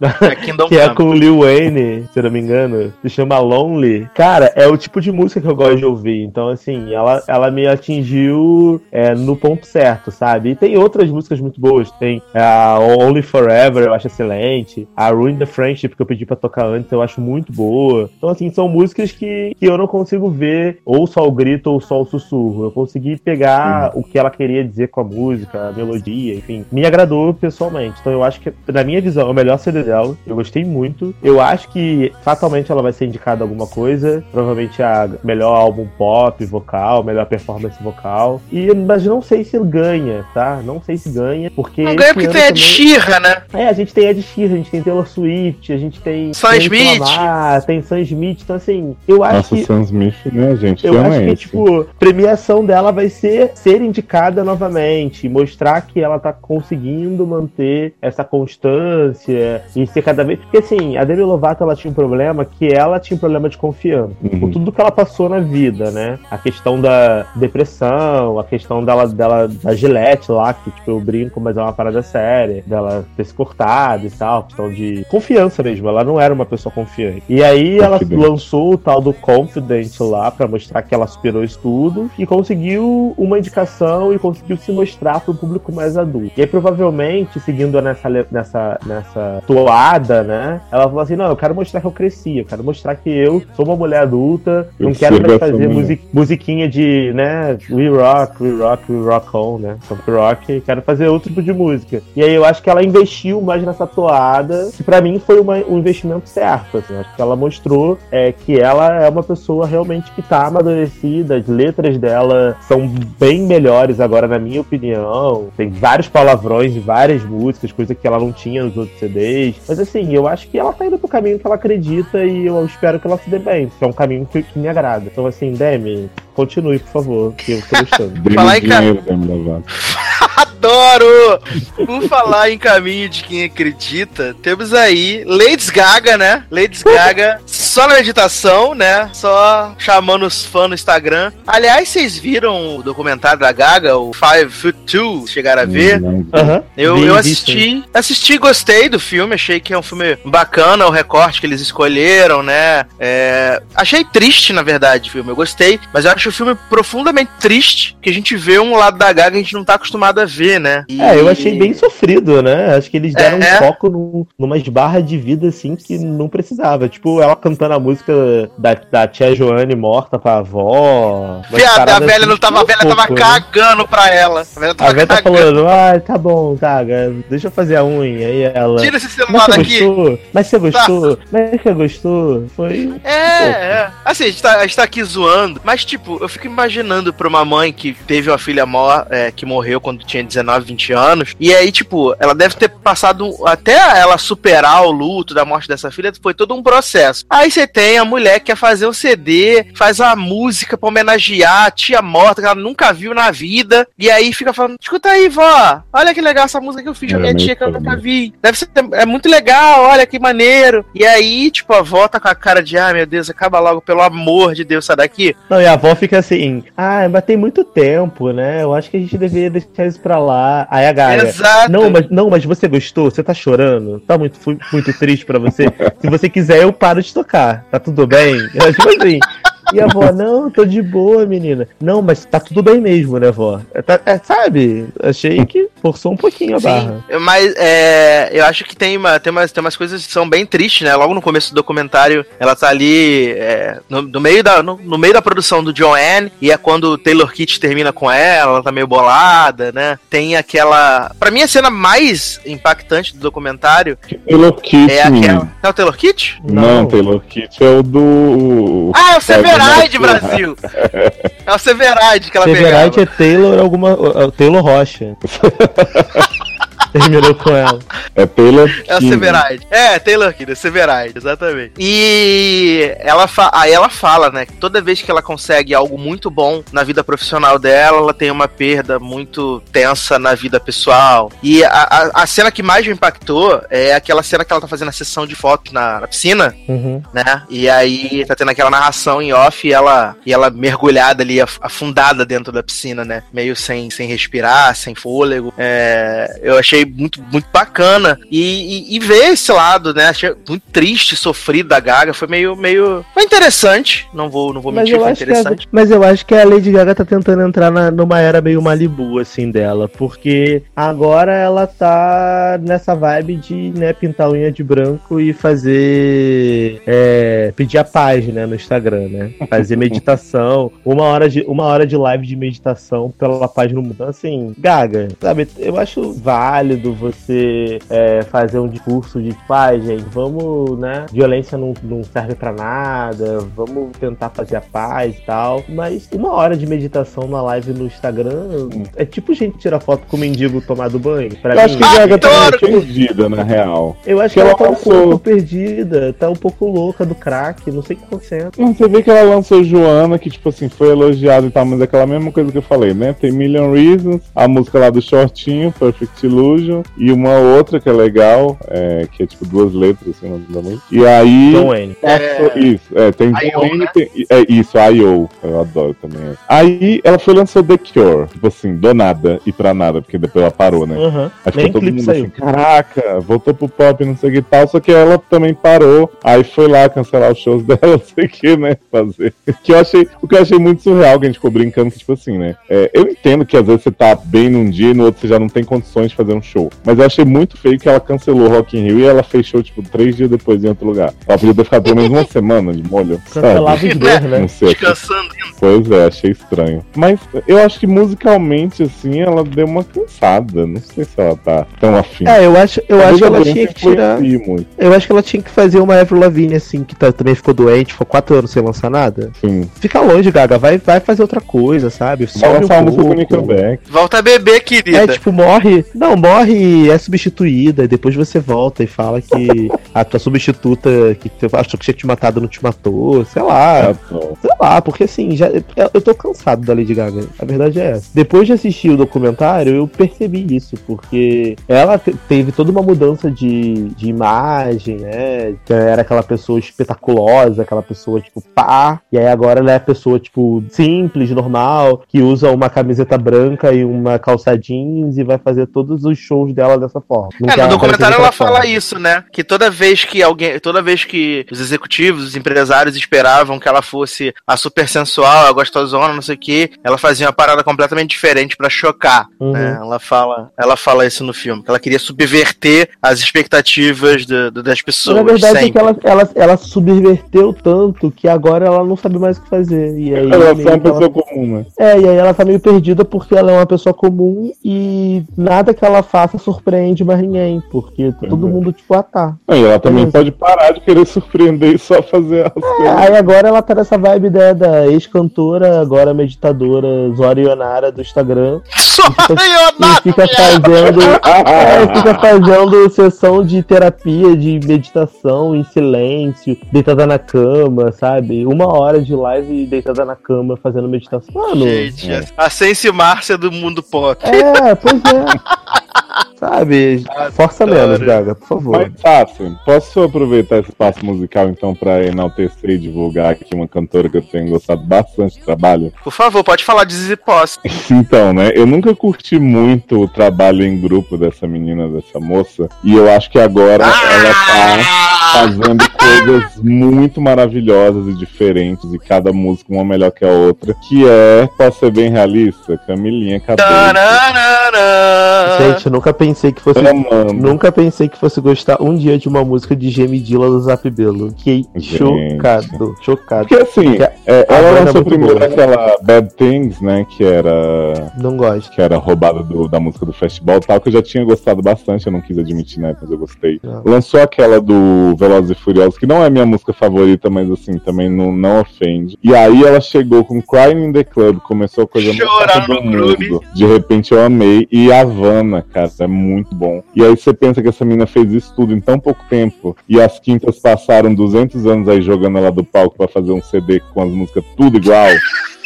É Kingdom Que é com o Lil Wayne, se eu não me engano, se chama Lonely. Cara, é o tipo de música que eu gosto de ouvir. Então, assim, ela, ela me atingiu é, no ponto certo, sabe? E tem outras músicas muito boas. Tem a Only Forever, eu acho excelente. A Ruin the Friendship, que eu pedi pra tocar antes, eu acho muito boa. Então, assim, são músicas que, que eu não consigo ver ou só o grito ou só o sussurro. Eu consegui pegar o que ela queria dizer com a música, a melodia, enfim. Me agradou pessoalmente. Então, eu acho que, na minha visão, é o melhor CD dela. Eu gostei muito. Eu acho que fatalmente ela vai ser indicada a alguma coisa. Provavelmente a melhor álbum pop, vocal, melhor performance vocal. E mas não sei se ganha, tá? Não sei se ganha, porque. Não ganha porque tem de também- Xirra, né? é, a gente tem Ed Sheeran, a gente tem Taylor Swift, a gente tem Sam Smith. Lamar, tem Sam Smith, então assim, eu acho Nossa, que Sam Smith, né, gente? eu acho é que, esse? tipo, premiação dela vai ser ser indicada novamente, mostrar que ela tá conseguindo manter essa constância e ser cada vez. Porque, assim, a Demi Lovato ela tinha um problema que ela tinha um problema de confiança. Uhum. Com tudo que ela passou na vida, né? A questão da depressão, a questão dela, dela da Gillette lá, que, tipo, eu brinco, mas é uma parada séria, dela ter se cortado e tal, questão de confiança mesmo. Ela não era uma pessoa confiante. E aí ela lançou o tal do Confident lá pra mostrar que ela superou isso tudo e conseguiu uma indicação e conseguiu se mostrar para um público mais adulto. E aí provavelmente, seguindo nessa nessa nessa toada, né? Ela falou assim: "Não, eu quero mostrar que eu cresci, eu quero mostrar que eu sou uma mulher adulta, Eu não quero mais essa fazer mulher." music- musiquinha de, né, we rock, we rock, we rock on, né? Punk rock, quero fazer outro tipo de música". E aí eu acho que ela investiu mais nessa toada, que pra mim foi uma- um investimento certo, assim. Acho que ela mostrou é, que ela é uma pessoa realmente que tá amadurecida, as letras dela são bem melhores agora, na minha opinião. Tem vários palavrões em várias músicas, coisa que ela não tinha nos outros CDs. Mas assim, eu acho que ela tá indo pro caminho que ela acredita e eu espero que ela se dê bem, que é um caminho que, que me agrada. Então assim, Demi, continue, por favor, que eu tô gostando. Falar em dinheiro, Demi Lovato. Adoro! Por falar em caminho de quem acredita, temos aí Lady Gaga, né? Lady Gaga só na meditação, né? Só chamando os fãs no Instagram. Aliás, vocês viram o documentário da Gaga, o Five Foot Two? Chegaram a ver? Aham. Eu, eu assisti, assisti, gostei do filme, achei que é um filme bacana, o recorte que eles escolheram, né? É, achei triste, na verdade, o filme, eu gostei, mas eu acho o filme profundamente triste, que a gente vê um lado da Gaga que a gente não tá acostumado a ver, né? E- É, eu achei bem sofrido, né? Acho que eles deram É. um foco num, numas barras de vida, assim, que não precisava. Tipo, ela cantando a música da, da tia Joane morta pra avó. Viado, a velha assim, não tava, a velha tava pouco, né? cagando pra ela. A velha tava A velha tá cagando. falando, ah, tá bom, Gaga, deixa eu fazer a unha. Aí ela. Tira esse Mas celular você daqui. gostou? Mas você gostou? Mas você gostou? Foi. É, é. Assim, a gente, tá, a gente tá aqui zoando, mas tipo, eu fico imaginando pra uma mãe que teve uma filha mor é, que morreu quando tinha 19, 20 anos, e aí, tipo, ela deve ter passado, até ela superar o luto da morte dessa filha, foi todo um processo. Aí você tem a mulher que quer fazer um CD, faz a música pra homenagear a tia morta que ela nunca viu na vida, e aí fica falando, escuta aí, vó, olha que legal essa música que eu fiz pra É, minha tia que eu nunca vi. Deve ser, é muito legal, olha que maneiro. E aí, tipo, a avó tá com a cara de, ah, meu Deus, acaba logo, pelo amor de Deus, sai daqui. Não, e a avó fica assim, ah, mas tem muito tempo, né? Eu acho que a gente deveria deixar isso pra lá. Aí a Gaga. Exato. Não, mas, não, mas você gostou? Você tá chorando? Tá muito, muito triste pra você? Se você quiser, eu paro de tocar. Tá tudo bem? Eu, tipo assim. E a avó, não, tô de boa, menina. Não, mas tá tudo bem mesmo, né, vó? É, tá- é, sabe? Achei que forçou um pouquinho a barra. Sim, mas é, eu acho que tem, uma, tem, umas, tem umas coisas que são bem tristes, né? Logo no começo do documentário, ela tá ali é, no, no meio da, no, no meio da produção do John Anne, e é quando o Taylor Kitsch termina com ela, ela tá meio bolada, né? Tem aquela. Pra mim, a cena mais impactante do documentário Taylor Kitsch, é aquela. É o Taylor Kitsch? Não, Não. Taylor Kitsch é o do. Ah, é o Severide, Severide. Brasil! É o Severide que ela Severite pegava. é Taylor alguma. é o Taylor Rocha. Terminou com ela. É Taylor É o Kitsch. Severide. É, Taylor Kidder, Severide, exatamente. E ela fa- aí ela fala, né, que toda vez que ela consegue algo muito bom na vida profissional dela, ela tem uma perda muito tensa na vida pessoal. E a, a, a cena que mais me impactou é aquela cena que ela tá fazendo a sessão de foto na, na piscina, Uhum. né? E aí tá tendo aquela narração em off e ela, e ela mergulhada ali, af- afundada dentro da piscina, né? Meio sem, sem respirar, sem fôlego. É, eu achei muito, muito bacana. E, e, e ver esse lado, né? Achei muito triste, sofrido da Gaga. Foi meio. meio foi interessante. Não vou, não vou Mas mentir, foi a, interessante. mas eu acho que a Lady Gaga tá tentando entrar na- numa era meio Malibu, assim, dela. Porque agora ela tá nessa vibe de né, pintar a unha de branco e fazer. é, pedir a paz, né, no Instagram, né? Fazer meditação. Uma hora de, uma hora de live de meditação pela paz no mundo. Então, assim, Gaga, sabe? Eu acho válido você é, fazer um discurso de paz, gente. Vamos, né? Violência não, não serve pra nada. Vamos tentar fazer a paz e tal. Mas uma hora de meditação na live no Instagram é tipo gente tirar foto com o mendigo tomado banho. Pra Eu acho mim, que a Gaga tá perdida, na real. eu acho que que ela ela tá um pouco perdida, tá um pouco louca do crack, não sei o que acontecendo. Não, Você vê que ela lançou Joana, que, tipo assim, foi elogiada e tal, mas é aquela mesma coisa que eu falei, né? Tem Million Reasons, a música lá do Shortinho, Perfect Illusion, e uma outra que é legal, é, que é tipo duas letras, assim, o nome da música. E aí. Wayne. passou- Isso, é, tem Wayne, né? tem- é isso, I.O. Eu adoro também. Aí ela foi lançou The Cure, tipo assim, do nada e pra nada, porque depois ela parou, né? Aham. Acho Nem que todo clipe mundo saiu. assim, caraca, voltou pro pop, não sei o que e tal, só que ela também parou, aí foi lá cancelar os shows dela, não sei o que, né, fazer. Que eu achei, o que eu achei muito surreal, que a gente ficou brincando, que tipo assim, né, é, eu entendo que às vezes você tá bem num dia e no outro você já não tem condições de fazer um show, mas eu achei muito feio que ela cancelou o Rock in Rio e ela fechou, tipo, três dias depois em outro lugar. Ela podia ter ficado pelo menos uma semana de molho, Cancelava sabe? os dois, né? Não sei, achei Descansando. Pois é, achei estranho. Mas eu acho que musicalmente, assim, ela deu uma cansada. Não sei se ela tá tão afim. É, eu acho, eu acho que ela tinha que tirar. Muito, Eu acho que ela tinha que fazer uma Avril Lavigne, assim, que tá- também ficou doente, ficou quatro anos sem lançar nada. sim. Fica longe, Gaga, vai, vai fazer outra coisa, sabe? Só lançar uma música com. Nickelback. Volta a beber, querida. É, tipo, morre. Não, morre e é substituída. E depois você volta e fala que a tua substituta que achou que tinha te matado não te matou. Sei lá. Bom. Sei lá, porque assim, já, eu, tô cansado da Lady Gaga. A verdade é essa. Depois de assistir o documentário, eu percebi isso, porque ela te- teve toda uma mudança de, de imagem, né? Era aquela pessoa espetaculosa, aquela pessoa, tipo, pá. E aí agora ela é a pessoa, tipo, simples, normal, que usa uma camiseta branca e uma calça jeans e vai fazer todos os shows dela dessa forma. Não É, no documentário ela fala forma. isso, né? Que toda vez que alguém, toda vez que os executivos, os empresários esperavam que ela fosse a super sensual, a gostosona, não sei o que, ela fazia uma parada completamente diferente pra chocar. Uhum. né? Ela fala, ela fala isso no filme, que ela queria subverter as expectativas do- do- das pessoas. Na verdade é sempre. que ela, ela, ela subverteu tanto que agora ela não sabe mais o que fazer. E aí, Ela é só uma que ela- pessoa comum, né? É, e aí ela tá meio perdida porque ela é uma pessoa comum e nada que ela faça surpreende mais ninguém. Porque tá todo Uhum. mundo, tipo, ah tá. E ela também Beleza. pode parar de querer surpreender e só fazer as É, coisas. aí agora ela tá nessa vibe da, da ex-cantora, agora meditadora Zora Ionara do Instagram. Só E Leonardo, fica fazendo. É, fica fazendo sessão de terapia, de meditação em silêncio, deitada na cama, sabe? Uma hora de live deitada na cama fazendo meditação. Mano, Gente, a Sense Márcia do mundo pop. é, pois é. Sabe? Força Adoro. menos, Gaga, por favor. Mas, Tassi, posso aproveitar esse espaço musical, então, pra enaltecer e divulgar aqui uma cantora que eu tenho gostado bastante do trabalho? Por favor, pode falar de Zizi Posse. Então, né, eu nunca curti muito o trabalho em grupo dessa menina, dessa moça, e eu acho que agora ela tá fazendo coisas muito maravilhosas e diferentes, e cada música uma melhor que a outra, que é, posso ser bem realista, Camilinha Cabelo. Gente, eu nunca pensei que fosse. Nunca pensei que fosse gostar um dia de uma música de Gemidila do Zap Belo. Fiquei Gente. chocado, chocado. Porque assim, Porque é, ela é lançou muito primeiro boa. aquela Bad Things, né, que era Não gosto. que era roubada do- da música do festival e tal, que eu já tinha gostado bastante, eu não quis admitir, né, mas eu gostei. Não. Lançou aquela do Velozes e Furiosos, que não é minha música favorita, mas assim, também não, não ofende. E aí ela chegou com Crying in the Club, começou a coisa mais Chorar fácil no do clube. mundo. De repente eu amei. E Havana, cara, é muito bom. E aí você pensa que essa menina fez isso tudo em tão pouco tempo, e as quintas passaram 200 anos aí jogando ela do palco pra fazer um CD com as músicas tudo igual.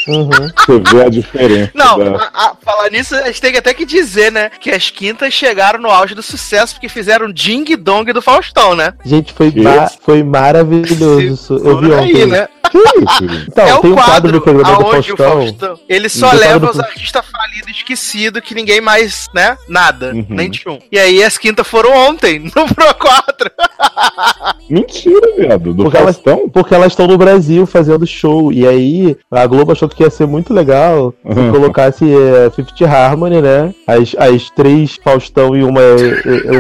Uhum. Você vê a diferença. Não, da- a, a- falar nisso, a gente tem que até que dizer, né? Que as quintas chegaram no auge do sucesso porque fizeram Ding Dong do Faustão, né? Gente, foi, ma- foi maravilhoso isso. Eu vi ontem. aí, né? Que isso? Então, é tem o um quadro quadro do programa do Faustão. Faustão, ele só leva do os artistas falidos, esquecidos, que ninguém mais, né? Nada, Uhum. nem tinha. E aí as quintas foram ontem, no Pro 4. Mentira, viado. Do Porque elas- Faustão? Porque elas estão no Brasil fazendo show. E aí, a Globo achou que ia ser muito legal se Uhum. colocasse é, Fifth Harmony, né? As, as três Faustão e uma.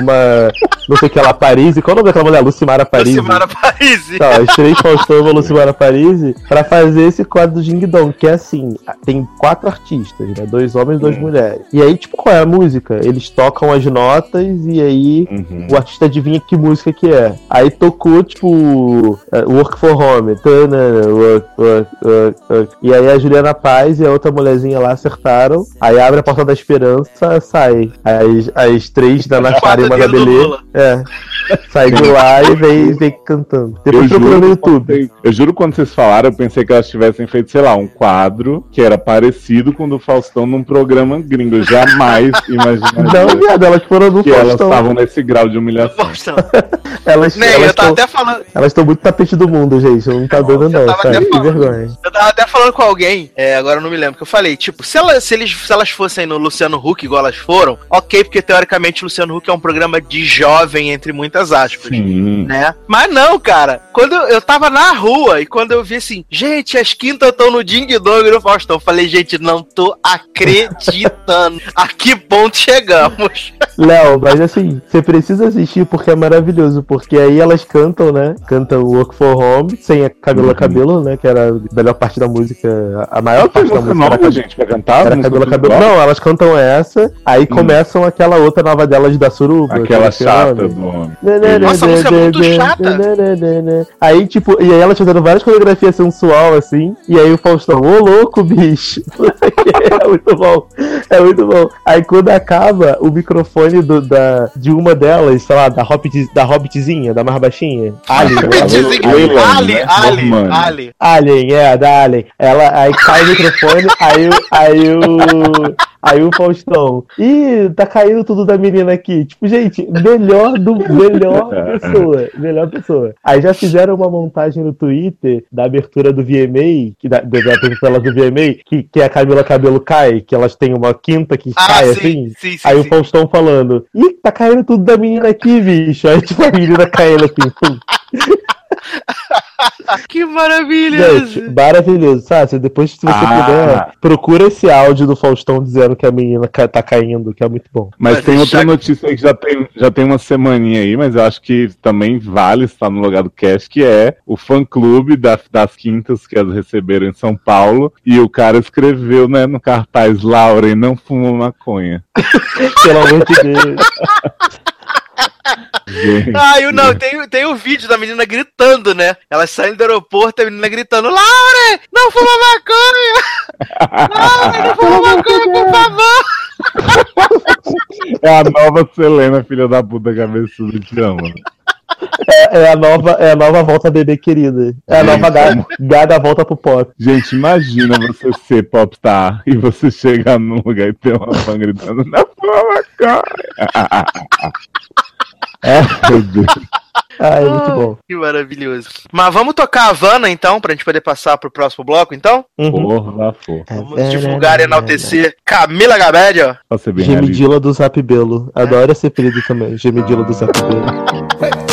uma. Não sei o que lá, Paris. Qual o nome daquela mulher? Lucimara Paris. Lucimara Paris. Tá, as três Faustão e uma Lucimara Paris pra fazer esse quadro do Ding Dong, que é assim, tem quatro artistas, né? Dois homens e duas Hum. mulheres. E aí, tipo, qual é a música? Eles tocam as notas e aí Uhum. o artista adivinha que música que é. Aí tocou, tipo, é, Work for Home. Work, work, work, work. E aí a Juliana Paz e a outra mulherzinha lá acertaram. Aí abre a porta da esperança, sai. As, as três da Ana Clara e uma da Belê. É. Sai de lá e vem, vem cantando. Depois Eu procura no YouTube. eu juro quando vocês falaram, eu pensei que elas tivessem feito, sei lá, um quadro que era parecido com o do Faustão num programa gringo. Eu jamais imaginaria Não, viado, elas foram no que elas Faustão. estavam nesse grau de humilhação. Faustão. Elas Nem, elas eu tava tão- até falando. elas estão muito tapete do mundo, gente. Não tá dando, eu não, tava sabe? Que vergonha. Eu tava até falando com alguém, é, agora eu não me lembro, que eu falei, tipo, se, ela- se eles, se elas fossem no Luciano Huck igual elas foram, ok, porque teoricamente o Luciano Huck é um programa de jovem, entre muitas aspas. Sim. Né? Mas não, cara. Quando eu, eu tava na rua e quando eu vi assim, gente, as quintas estão no Ding Dong do Faustão, eu falei, gente, não tô acreditando. a que ponto chegamos? Léo, mas assim, você precisa assistir porque é maravilhoso. Porque aí elas cantam, né? Cantam Work for Home, sem a Camila Uhum. Cabelo, né? Que era a melhor parte da música. A maior parte da música nova, era, gente, pra cantar? era Cabelo. igual? Não, elas cantam essa, aí começam aquela outra nova delas da Suruba. Aquela que é chata do homem. Nossa, a música é muito chata. Aí, tipo, e aí ela fazendo várias coreografias sensual, assim, e aí o Faustão, ô louco, bicho. é muito bom. É muito bom. Aí quando acaba o microfone do, da, de uma delas, sei lá, da, Hobbit, da Hobbitzinha, da mais baixinha. Alien, né? Wayland, Ali, né? Ali. Ali. Alien, é, da Alien. Ela aí cai o microfone, aí, o- aí o. Aí o Faustão, ih, tá caindo tudo da menina aqui. Tipo, gente, melhor do melhor pessoa. Melhor pessoa. Aí já fizeram uma montagem no Twitter da abertura do VMA, que da, da apresentação do VMA, que, que a Camila Cabelo cai, que elas têm uma quinta que Ah, cai sim, assim. sim, sim, Aí sim. o Faustão falando, ih, tá caindo tudo da menina aqui, bicho. Aí tipo, a menina caindo assim. Que maravilha! Gente, maravilhoso, sabe? Depois, se você Ah. puder, procura esse áudio do Faustão dizendo que a menina tá caindo, que é muito bom. Mas, Mas tem já- outra notícia aí que já tem, já tem uma semaninha aí, mas eu acho que também vale estar no lugar do cast, que é o fã-clube das, das quintas que elas receberam em São Paulo. E o cara escreveu, né, no cartaz, Lauren não fuma maconha. Pelo amor de Deus. Gente, Ah, eu não, tem, tem o vídeo da menina gritando, né? Elas saem do aeroporto, a menina gritando, Laura, não fuma maconha! Laura, não fuma maconha, por favor! é a nova Selena, filha da puta cabeçuda, te amo. É, é a nova, é a nova volta bebê querida. É a nova gaga, gaga volta pro pop. Gente, imagina você ser popstar e você chegar num lugar e ter uma fã gritando, não fuma maconha! É. Meu Deus. Ah, é muito bom. Que maravilhoso. Mas vamos tocar a Havana, então, pra gente poder passar pro próximo bloco, então? Uhum. Porra, lá for. Vamos divulgar e enaltecer Camila Gabedio. Pra ser bem realista. Gemidila do Zap Belo. Adoro esse apelido também. Gemidila do Zap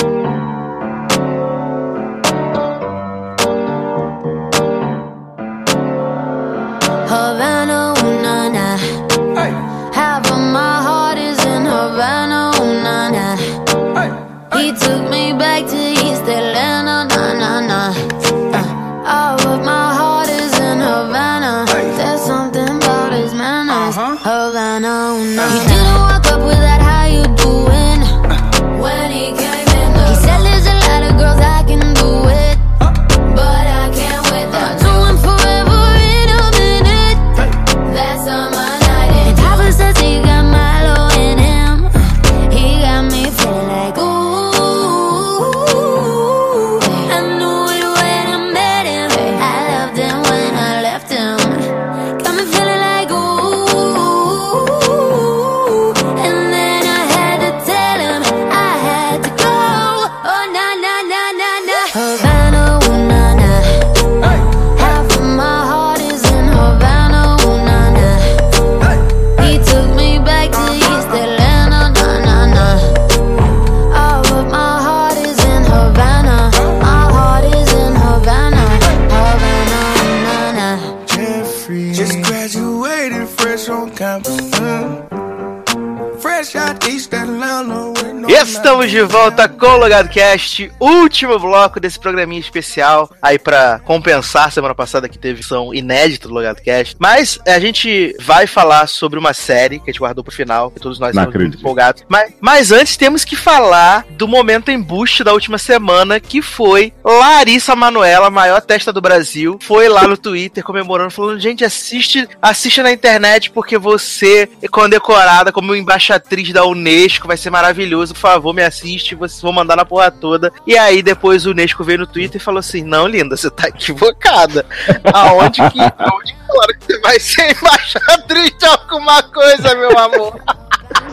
no Estamos de volta com o Logado Cast, último bloco desse programinha especial, aí pra compensar semana passada que teve som inédita do Logado Cast. Mas a gente vai falar sobre uma série que a gente guardou pro final, que todos nós Não estamos muito acredito. empolgados. Mas, mas antes temos que falar do momento embuste da última semana, que foi Larissa Manoela, a maior testa do Brasil, foi lá no Twitter comemorando, falando: gente, assiste, assiste na internet porque você é condecorada como embaixatriz da Unesco, vai ser maravilhoso, por favor, me assiste, vocês vão mandar na porra toda. E aí depois o Unesco veio no Twitter e falou assim: não, linda, você tá equivocada. Aonde que, aonde que falaram que você vai ser embaixatriz de alguma coisa, meu amor?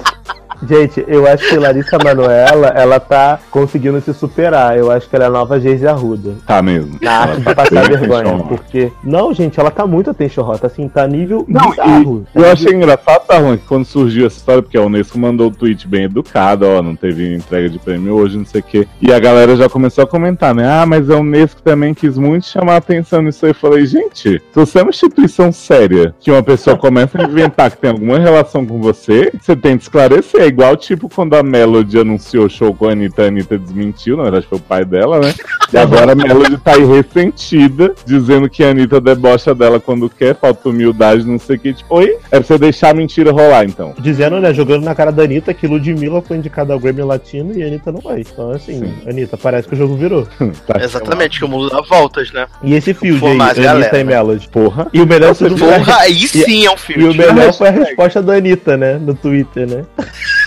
Gente, eu acho que Larissa Manoela, ela tá conseguindo se superar. Eu acho que ela é a nova Geise Arruda. Tá mesmo. Na arte de passar vergonha. Porque. Não, gente, ela tá muito attention hot, assim, tá nível Não, bizarro. e eu achei engraçado, tá ruim, que quando surgiu essa história, porque a Unesco mandou o tweet bem educado, ó, não teve entrega de prêmio hoje, não sei o quê. E a galera já começou a comentar, né? Ah, mas a Unesco também quis muito chamar a atenção nisso aí. Eu falei, gente, se você é uma instituição séria, que uma pessoa começa a inventar que tem alguma relação com você, você tem que esclarecer. É igual, tipo, quando a Melody anunciou o show com a Anitta, a Anitta desmentiu, na verdade foi o pai dela, né? E agora a Melody tá aí ressentida, dizendo que a Anitta debocha dela quando quer, falta humildade, não sei o que. Tipo, oi? É pra você deixar a mentira rolar, então. Dizendo, né, jogando na cara da Anitta que Ludmilla foi indicada ao Grammy Latino e a Anitta não vai. Então, assim, Sim. Anitta, parece que o jogo virou. Tá Exatamente, que o mundo dá voltas, né? E esse For aí, Anitta galera, e? Melody. Porra. E o melhor Nossa, Porra, aí sim é um E filme. o melhor foi a resposta da Anitta, né? No Twitter, né?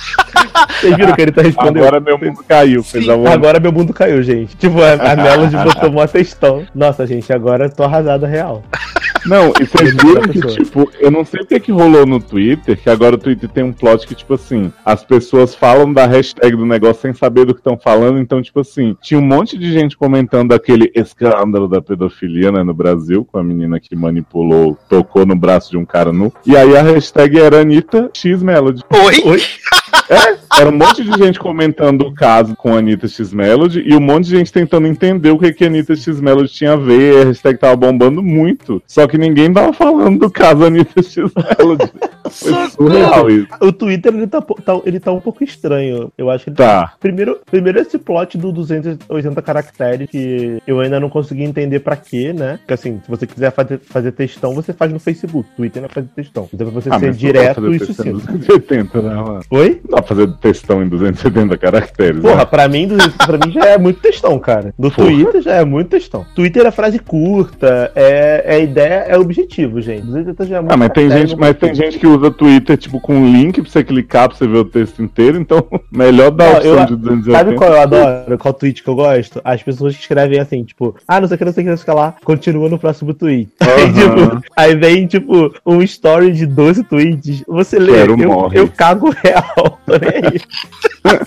Vocês viram que a Anitta respondeu? Agora meu mundo caiu, fez Sim, a voz. Agora meu mundo caiu, gente. Tipo, a, a Melody botou uma textão. Nossa, gente, agora eu tô arrasada real. Não, e vocês Depende viram que, tipo, eu não sei o que, que rolou no Twitter, que agora o Twitter tem um plot que, tipo assim, as pessoas falam da hashtag do negócio sem saber do que estão falando, então, tipo assim, tinha um monte de gente comentando aquele escândalo da pedofilia, né, no Brasil, com a menina que manipulou, tocou no braço de um cara nu, e aí a hashtag era Anitta X Melody. Oi? Oi? É, era um monte de gente comentando o caso com a Anitta X Melody e um monte de gente tentando entender o que, que a Anitta X Melody tinha a ver. A hashtag tava bombando muito. Só que ninguém tava falando do caso Anitta X Melody. Foi surreal isso. O Twitter, ele tá, tá- ele tá um pouco estranho. Eu acho que ele Tá. Primeiro, primeiro esse plot do 280 caracteres que eu ainda não consegui entender pra quê, né? Porque assim, se você quiser fazer, fazer textão, você faz no Facebook. Twitter não é fazer textão. Então pra você Ah, ser direto e sucinto. 280, né, mano? Oi? Não dá pra fazer textão em 270 caracteres. Porra, né? pra mim, pra mim já é muito textão, cara. No Porra. Twitter já é muito textão. Twitter é frase curta, é, é ideia, é objetivo, gente. 280 já é muito Ah, mas tem, caractere, gente, não- mas tem gente que usa Twitter, tipo, com link pra você clicar pra você ver o texto inteiro, então melhor dar a opção eu- de 280. Sabe qual eu adoro? Qual tweet que eu gosto? As pessoas que escrevem assim, tipo, ah, não sei o que, não sei o que, não sei o que lá, continua no próximo tweet. Aí, Aham. tipo, aí vem, tipo, um story de 12 tweets. Você lê, Quero eu, morre. eu cago real. Tô nem aí.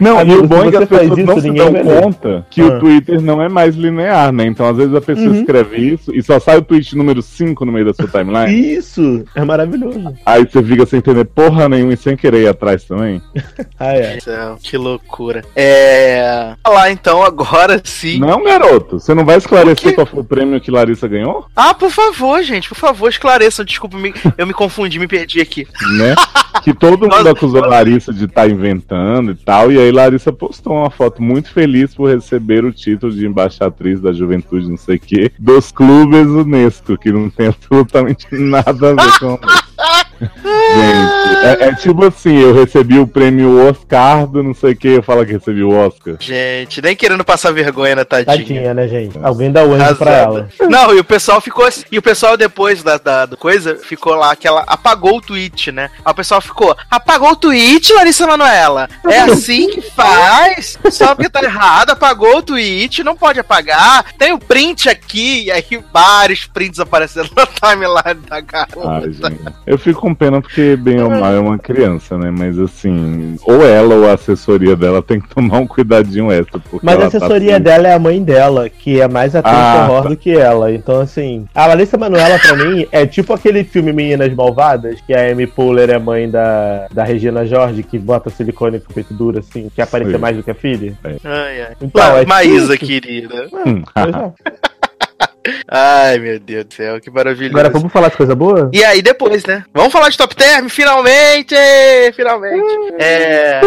Não, Amigo, e o bom é que as pessoas isso, não se dão conta que Ah. o Twitter não é mais linear, né? Então, às vezes, a pessoa Uhum. escreve isso e só sai o tweet número 5 no meio da sua timeline. Isso é maravilhoso. Aí você fica sem entender porra nenhuma e sem querer ir atrás também. Ah, é. Céu, que loucura. É. Falar então agora sim. Não, garoto. Você não vai esclarecer qual foi o prêmio que Larissa ganhou? Ah, por favor, gente, por favor, esclareçam. Desculpa, me- eu me confundi, me perdi aqui. Né? que todo mundo Nossa. acusou Larissa de estar inventando e tal. E aí Larissa postou uma foto muito feliz por receber o título de embaixatriz da juventude, não sei o quê, dos clubes Unesco, que não tem absolutamente nada a ver com. Gente, é, é tipo assim, eu recebi o prêmio Oscar do não sei o que, eu falo que recebi o Oscar. Gente, nem querendo passar vergonha na tadinha. Tadinha, né, gente? Alguém dá o anjo pra ela. Não, e o pessoal ficou assim. E o pessoal depois da, da, do coisa ficou lá que ela apagou o tweet, né? Aí o pessoal ficou: apagou o tweet, Larissa Manoela? É assim que faz? Só porque tá errado, apagou o tweet, não pode apagar. Tem o print aqui, e aí vários prints aparecendo na timeline da garota. Ai, gente. Eu fico com pena porque, bem ou mal, é uma criança, né? Mas assim, ou ela ou a assessoria dela tem que tomar um cuidadinho extra. porque Mas a tá assessoria assim, dela é a mãe dela, que é mais atriz Ah, horror tá. do que ela. Então, assim, a Larissa Manoela, pra mim, é tipo aquele filme Meninas Malvadas, que a Amy Poehler é mãe da, da Regina George, que bota silicone pro peito duro, assim, que aparecer mais do que a filha. Ai, ai. Então, é Maísa, tipo- querida. Hum, Pois é. Ai, meu Deus do céu, que maravilhoso. Agora vamos falar de coisa boa? E aí, depois, né? Vamos falar de Top Term, finalmente! Finalmente! É.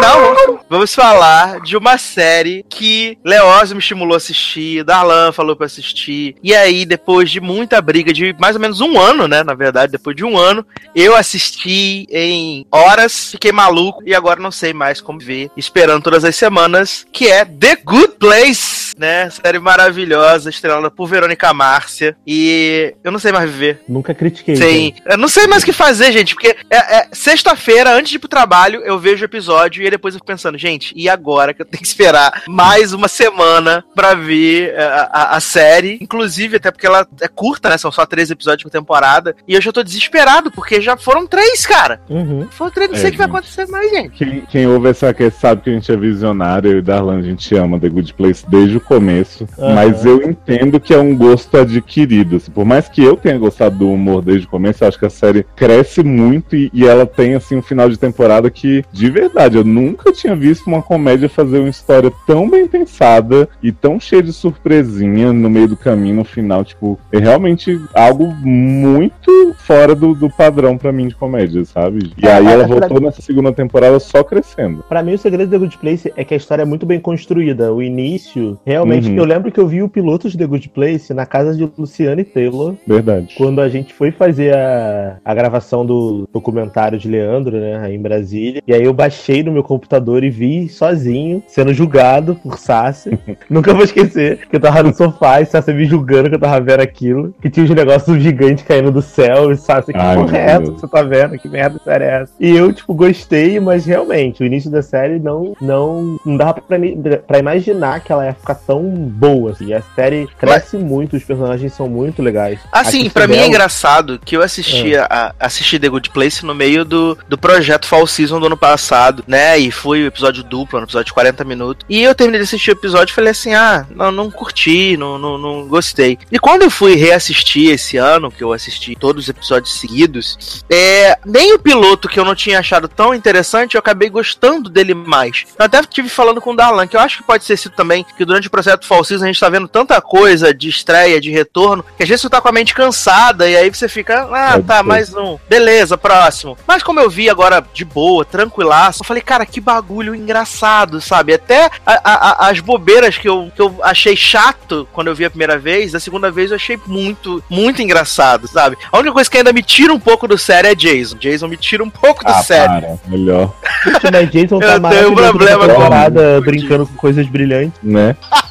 Não, vamos- vamos falar de uma série que Leózio me estimulou a assistir, Darlan falou pra assistir. E aí, depois de muita briga, de mais ou menos um ano, né? Na verdade, depois de um ano, eu assisti em horas, fiquei maluco e agora não sei mais como ver, esperando todas as semanas, que é The Good Place, né? Série maravilhosa, estrelada por Verônica Márcia. E eu não sei mais viver. Nunca critiquei. Sim. Eu não sei mais o que fazer, gente, porque é, é sexta-feira, antes de ir pro trabalho, eu vejo o episódio e aí depois eu fico pensando, gente, e agora que eu tenho que esperar mais uma semana pra ver é, a, a- a série? Inclusive, até porque ela é curta, né? São só três episódios por temporada. E eu já tô desesperado, porque já foram três, cara. Uhum. Foram três, não É, sei o que vai acontecer mais, gente. Quem, quem ouve essa cast sabe que a gente é visionário, eu e Darlan, a gente ama The Good Place desde o começo. Aham. Mas eu entendo que é um gosto adquirido. assim, por mais que eu tenha gostado do humor desde o começo, eu acho que a série cresce muito e, e ela tem assim um final de temporada que, de verdade, eu nunca tinha visto uma comédia fazer uma história tão bem pensada e tão cheia de surpresinha no meio do caminho, no final. Tipo, é realmente algo muito fora do, do padrão pra mim de comédia, sabe? E É, aí é, ela é pra- voltou nessa segunda temporada só crescendo. Pra mim, o segredo do The Good Place é que a história é muito bem construída. O início, realmente. Uhum. Eu lembro que eu vi o piloto de The Good Place na casa de Luciane Taylor, Verdade. quando a gente foi fazer a, a gravação do documentário de Leandro, né, aí em Brasília. E aí eu baixei no meu computador e vi sozinho, sendo julgado por Sassi. Nunca vou esquecer que eu tava no sofá e Sassi me julgando que eu tava vendo aquilo. Que tinha uns negócios gigantes caindo do céu e Sassi, que Ai, porra é essa que você tá vendo? Que merda série é essa? E eu, tipo, gostei, mas realmente, o início da série não, não, não dava pra, pra imaginar que ela ia ficar tão boa, assim. A série cresce muito, os personagens são muito legais. Assim, A pra mim é engraçado que eu assisti, a, assisti The Good Place no meio do, do projeto Fall Season do ano passado, né? E foi o episódio duplo, um episódio de 40 minutos. E eu terminei de assistir o episódio e falei assim: ah, não, não curti, não, não, não gostei. E quando eu fui reassistir esse ano, que eu assisti todos os episódios seguidos, é, nem o piloto que eu não tinha achado tão interessante, eu acabei gostando dele mais. Eu até estive falando com o Darlan, que eu acho que pode ser sido também que durante o projeto Fall Season a gente tá vendo tanta coisa de estreia, de retorno, que às vezes você tá com a mente cansada e aí você fica, ah, tá, mais um. Beleza, próximo. Mas como eu vi agora de boa, tranquilaço, eu falei, cara, que bagulho engraçado, sabe? Até a- a- a- as bobeiras que eu, que eu achei chato quando eu vi a primeira vez, a segunda vez eu achei muito, muito engraçado, sabe? A única coisa que ainda me tira um pouco do sério é Jason. Jason me tira um pouco do Ah, sério. para. Melhor, mas Jason Eu tá tenho maravilhoso problema com o brincando com coisas brilhantes. né?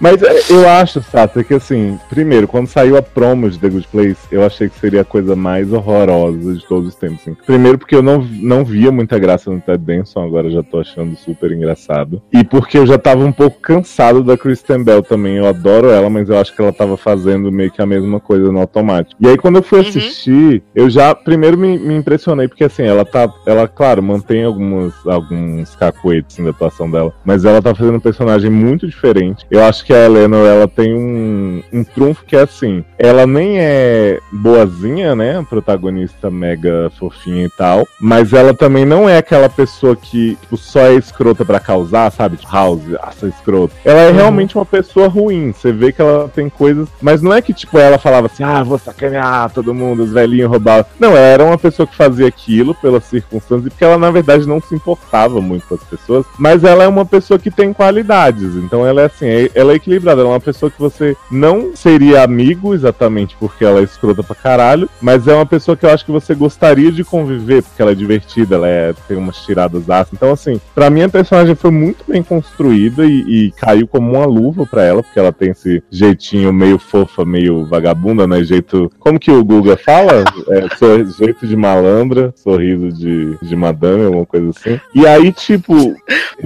Mas é, eu acho, Sato, que assim, primeiro, quando saiu a promo de The Good Place, eu achei que seria a coisa mais horrorosa de todos os tempos. assim. Primeiro, porque eu não, não via muita graça no Ted Danson, agora já tô achando super engraçado. E porque eu já tava um pouco cansado da Kristen Bell também. Eu adoro ela, mas eu acho que ela tava fazendo meio que a mesma coisa no automático. E aí, quando eu fui Uhum. assistir, eu já primeiro me, me impressionei, porque assim, ela tá. Ela, claro, mantém alguns, alguns cacoetes assim, da atuação dela, mas ela tá fazendo um personagem muito diferente. Eu acho que a Eleanor, ela tem um, um trunfo que é assim, ela nem é boazinha, né, a protagonista mega fofinha e tal, mas ela também não é aquela pessoa que tipo, só é escrota pra causar, sabe? Tipo, House, essa escrota. Ela é realmente uma pessoa ruim, você vê que ela tem coisas, mas não é que tipo ela falava assim, ah, vou sacanear todo mundo, os velhinhos roubavam. Não, ela era uma pessoa que fazia aquilo pelas circunstâncias, e porque ela na verdade não se importava muito com as pessoas, mas ela é uma pessoa que tem qualidades, então ela é assim, é- ela é equilibrada, ela é uma pessoa que você não seria amigo exatamente porque ela é escrota pra caralho, mas é uma pessoa que eu acho que você gostaria de conviver, porque ela é divertida, ela é- tem umas tiradas ácidas. Então, assim, pra mim a personagem foi muito bem construída e, e caiu como uma luva pra ela, porque ela tem esse jeitinho meio fofa, meio vagabunda, né? Jeito. Como que o Guga fala? É, sor- jeito de malandra, sorriso de, de madame, alguma coisa assim. E aí, tipo,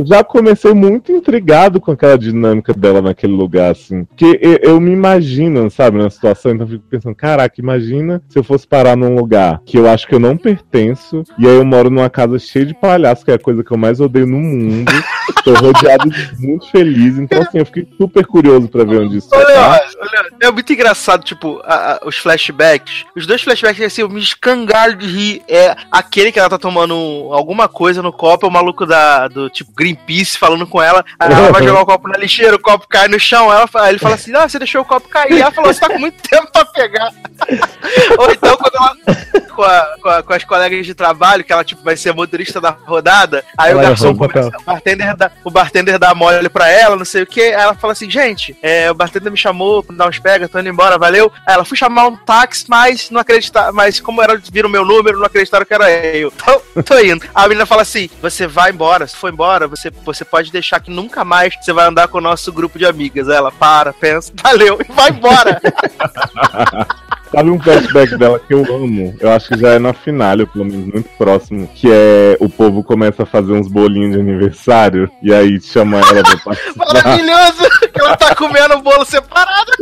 já comecei muito intrigado com aquela dinâmica dela naquele lugar, assim. Porque eu, eu me imagino, sabe, na situação, então eu fico pensando, caraca, imagina se eu fosse parar num lugar que eu acho que eu não pertenço, e aí eu moro numa casa cheia de palhaços, que é a coisa que eu mais odeio no mundo. Tô rodeado de muito feliz, então assim, eu fiquei super curioso pra ver onde isso Olha, tá. olha, é muito engraçado, tipo, a- a- os flashbacks. Os dois flashbacks, assim, eu me escangalho de rir. É aquele que ela tá tomando alguma coisa no copo, é o maluco da, do tipo Greenpeace falando com ela. Aí ela vai jogar o copo na lixeira, o copo cai no chão. Ela, ele fala assim: Ah, você deixou o copo cair. Ela falou: Você tá com muito tempo pra pegar. Ou então, quando ela. Com, a- com a- com as colegas de trabalho, que ela tipo, vai ser motorista da rodada, aí Ela o garçom começa, o bartender, o bartender dá mole pra ela, não sei o que. Ela fala assim, gente, é, o bartender me chamou pra dar uns pega, tô indo embora, valeu. Aí ela fui chamar um táxi, mas não acreditar, mas como era, viram meu número, não acreditaram que era eu. Então, tô indo. A menina fala assim: você vai embora, se for embora, você, você pode deixar que nunca mais você vai andar com o nosso grupo de amigas. Aí ela para, pensa, valeu, e vai embora. Sabe um flashback dela que eu amo? Eu acho que já é na finale, pelo menos muito próximo, que é o povo começa a fazer uns bolinhos de aniversário e aí chama ela pra participar. Maravilhoso! Que ela tá comendo o bolo separado.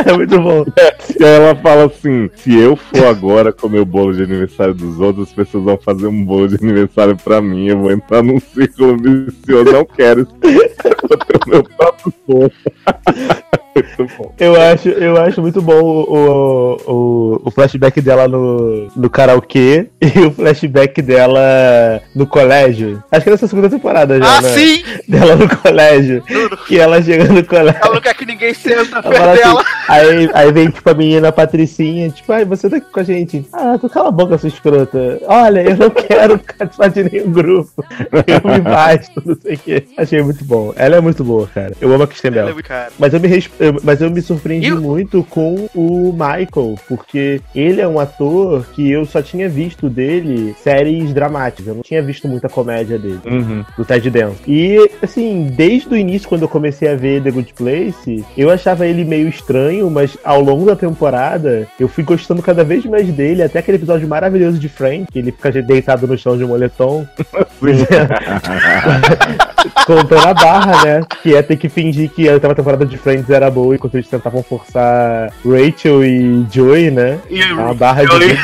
É muito bom. E aí ela fala assim: se eu for agora comer o bolo de aniversário dos outros, as pessoas vão fazer um bolo de aniversário pra mim. Eu vou entrar num círculo vicioso. Não quero isso. Vou ter o meu próprio bolo. Muito bom. Eu acho, eu acho muito bom o, o, o flashback dela no, no karaokê e o flashback dela no colégio. Acho que é nessa segunda temporada já, Ah, né? sim! Dela no colégio. Que ela chega no colégio. Ela não quer que ninguém senta perto fala dela. assim, aí, aí vem tipo a menina Patricinha, tipo, ai, você tá aqui com a gente. Ah, tu cala a boca, sua escrota. Olha, eu não quero participar de nenhum grupo. Eu me basto, não sei o quê. Achei muito bom. Ela é muito boa, cara. Eu amo a Kristen Bell. É cara. Mas eu me, res- eu- mas eu me surpreendi muito com o Michael, porque ele é um ator que eu só tinha visto dele séries dramáticas. Eu não tinha visto muita comédia dele, Uhum. do Ted Danson. E, assim, desde o início, quando eu comecei a ver The Good Place, eu achava ele meio estranho, mas ao longo da temporada, eu fui gostando cada vez mais dele, até aquele episódio maravilhoso de Frank, que ele fica deitado no chão de moletom. contando a barra, né? Que é ter que fingir que a última temporada de Friends era boa enquanto eles tentavam forçar Rachel e Joey, né? E É uma barra de.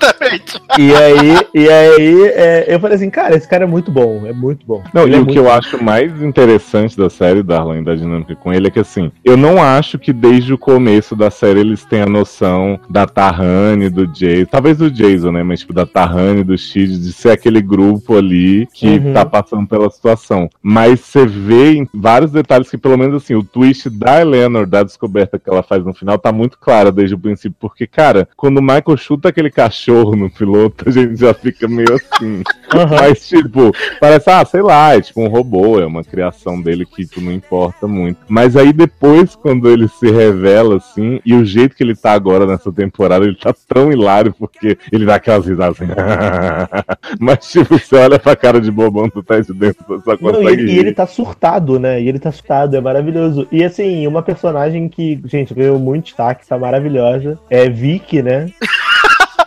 Exatamente. E aí, e aí é, eu falei assim, cara, esse cara é muito bom, é muito bom. Não, Ele e é o que eu bom. acho mais interessante da série, Darlan, da dinâmica com ele, é que assim, eu não acho que desde o começo da série eles tenham noção da Tahani, do Jason, talvez do Jason, né? Mas tipo, da Tahani, do Shid, de ser aquele grupo ali que Uhum. tá passando pela situação. Mas você vê em vários detalhes que, pelo menos assim, o twist da Eleanor, da descoberta que ela faz no final, tá muito clara desde o princípio. Porque, cara, quando o Michael chuta aquele cachorro no piloto, a gente já fica meio assim. Aham. Mas, tipo, parece, ah, sei lá, é tipo um robô, é uma criação dele que tipo, não importa muito. Mas aí depois, quando ele se revela, assim, e o jeito que ele tá agora nessa temporada, ele tá tão hilário, porque ele dá aquelas risadas assim. Mas, tipo, você olha pra cara de bobão, tu tá de dentro, tu só Não, consegue e, ele, e ele tá surtado, né? E ele tá surtado, é maravilhoso. E assim, uma personagem que, gente, ganhou muito destaque, tá maravilhosa. É Vicky, né?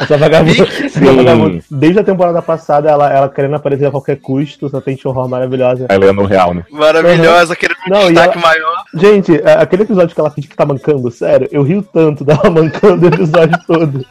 Essa vagabunda, essa vagabunda- desde a temporada passada, ela, ela querendo aparecer a qualquer custo, só tem horror maravilhosa. Ela é no real, né? Maravilhosa, aquele Não, e destaque ela- maior. Gente, aquele episódio que ela finge que tá mancando, sério, eu rio tanto dela mancando o episódio todo.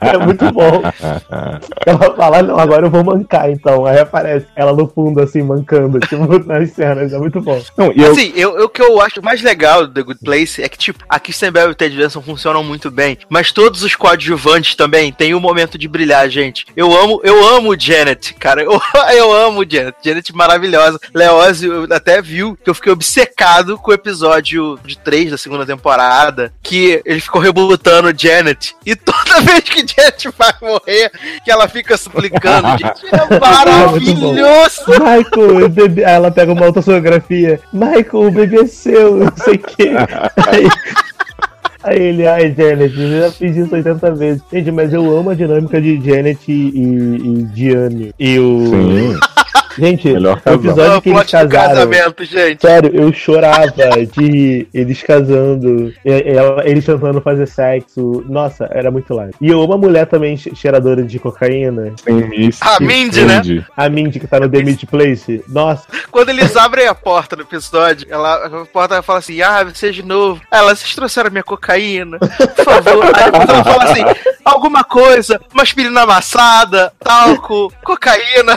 É muito bom. Ela fala, não, agora eu vou mancar, então. Aí aparece ela no fundo, assim, mancando, tipo, nas cenas. É muito bom. Não, e eu, Assim, eu, eu- o que eu acho mais legal do The Good Place é que, tipo, a Kristen Bell e o Ted Danson funcionam muito bem, mas todos os coadjuvantes também têm um momento de brilhar, gente. Eu amo, eu amo Janet, cara. Eu, eu amo Janet. Janet maravilhosa. Leózio até viu que eu fiquei obcecado com o episódio de 3 da segunda temporada, que ele ficou rebutando Janet. E toda vez que Janet vai morrer, que ela fica suplicando, gente, é maravilhoso. Michael, o bebê. Aí ela pega uma outra fotografia. Michael, o bebê é seu, não sei o quê. Aí, aí ele, ai, Janet, eu já fiz isso 80 vezes. Gente, mas eu amo a dinâmica de Janet e, e, e Diane. E o. sim, Gente, Melhor o casal. episódio que eles casaram. casamento, gente. Sério, eu chorava de eles casando, eles tentando fazer sexo. Nossa, era muito live. E eu amo a mulher também che- cheiradora de cocaína. tem Miss. A Mindy, né? A Mindy que tá no The Meat Place. Nossa, Quando eles abrem a porta no episódio, ela, a porta fala assim: Ah, você de novo. Ela, vocês trouxeram minha cocaína, por favor. Aí depois ela fala assim: alguma coisa, uma aspirina amassada, talco, cocaína.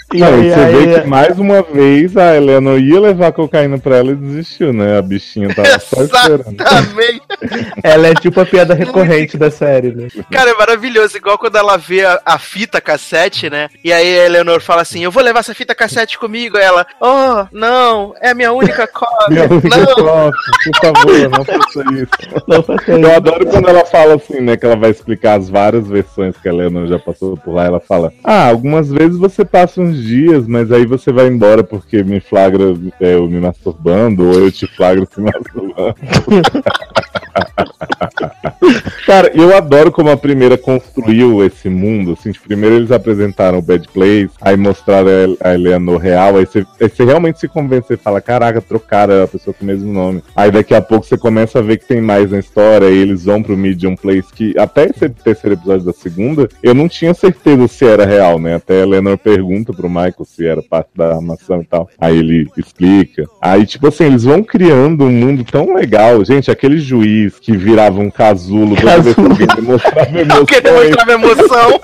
e Não, aí, e você aí- vê que mais uma vez a Helena ia levar cocaína pra ela e desistiu, né? A bichinha tava só esperando. Exatamente. ela é tipo a piada recorrente da série, né? Cara, é maravilhoso. Igual quando ela vê a, a fita cassete, né? E aí a Eleanor fala assim: Eu vou levar essa fita cassete comigo. Aí ela, oh, não, é a minha única Minha cópia. única Não. Nossa, por favor, não faça isso. Não faz Eu tempo. adoro quando ela fala assim, né? Que ela vai explicar as várias versões que a Helena já passou por lá. Ela fala: Ah, algumas vezes você passa uns dias, mas aí você vai embora porque me flagra é, eu me masturbando, ou eu te flagro se masturbando. Cara, eu adoro como a primeira construiu esse mundo. Assim, primeiro eles apresentaram o Bad Place, aí mostraram a Eleanor real, aí você, aí você realmente se convence e fala: Caraca, trocaram a pessoa com o mesmo nome. Aí daqui a pouco você começa a ver que tem mais na história, e eles vão pro Medium Place, que até esse terceiro episódio da segunda, eu não tinha certeza se era real, né? Até a Eleanor pergunta pro Michael se era parte da armação e tal. Aí ele explica. Aí, tipo assim, eles vão criando um mundo tão legal. Gente, aquele juiz que virava um casulo toda demonstrava Eu queria minha emoção.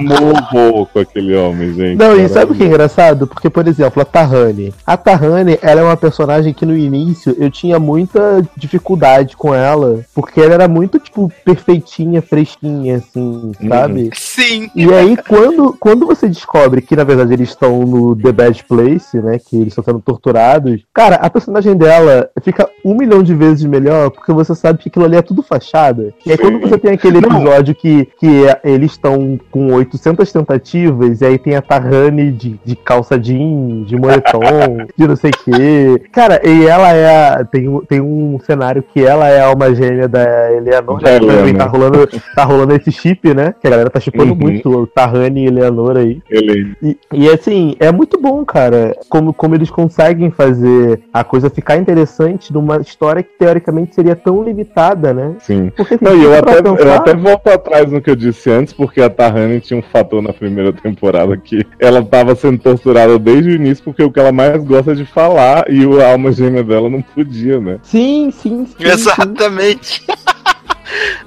Morro com aquele homem, gente. Não, e sabe o que é engraçado? Porque, por exemplo, a Tahani. A Tahani, ela é uma personagem que no início eu tinha muita dificuldade com ela, porque ela era muito, tipo, perfeitinha, fresquinha, assim, sabe? Sim. E aí, quando, quando você descobre que, na verdade, eles estão no The Bad Place, né? Que eles estão sendo torturados, cara, a personagem dela fica um milhão de vezes melhor, porque você sabe que aquilo ali é tudo fachada. E aí, quando você tem aquele episódio que, que é- eles estão com 800 tentativas, e aí tem a Tahani de, de calça jeans, de moletom, de não sei o quê. Cara, e ela é. a- tem, um- tem um cenário que ela é a alma gêmea da Eleanor, Da né? Também Helena. tá rolando, tá rolando esse chip, né? Que a galera tá chipando Uhum. muito o Tahani e Eleanor aí. Ele... E, e, assim, é muito bom, cara, como, como eles conseguem fazer a coisa ficar interessante numa história que teoricamente seria tão limitada, né? Sim. Sim. Porque Não, e eu até, eu até volto atrás no que eu disse antes, porque a Tahani tinha um fator na primeira temporada que ela tava sendo torturada desde o início, porque o que ela mais gosta é de falar e o- a alma gêmea dela não podia, né? Sim, sim, sim. sim.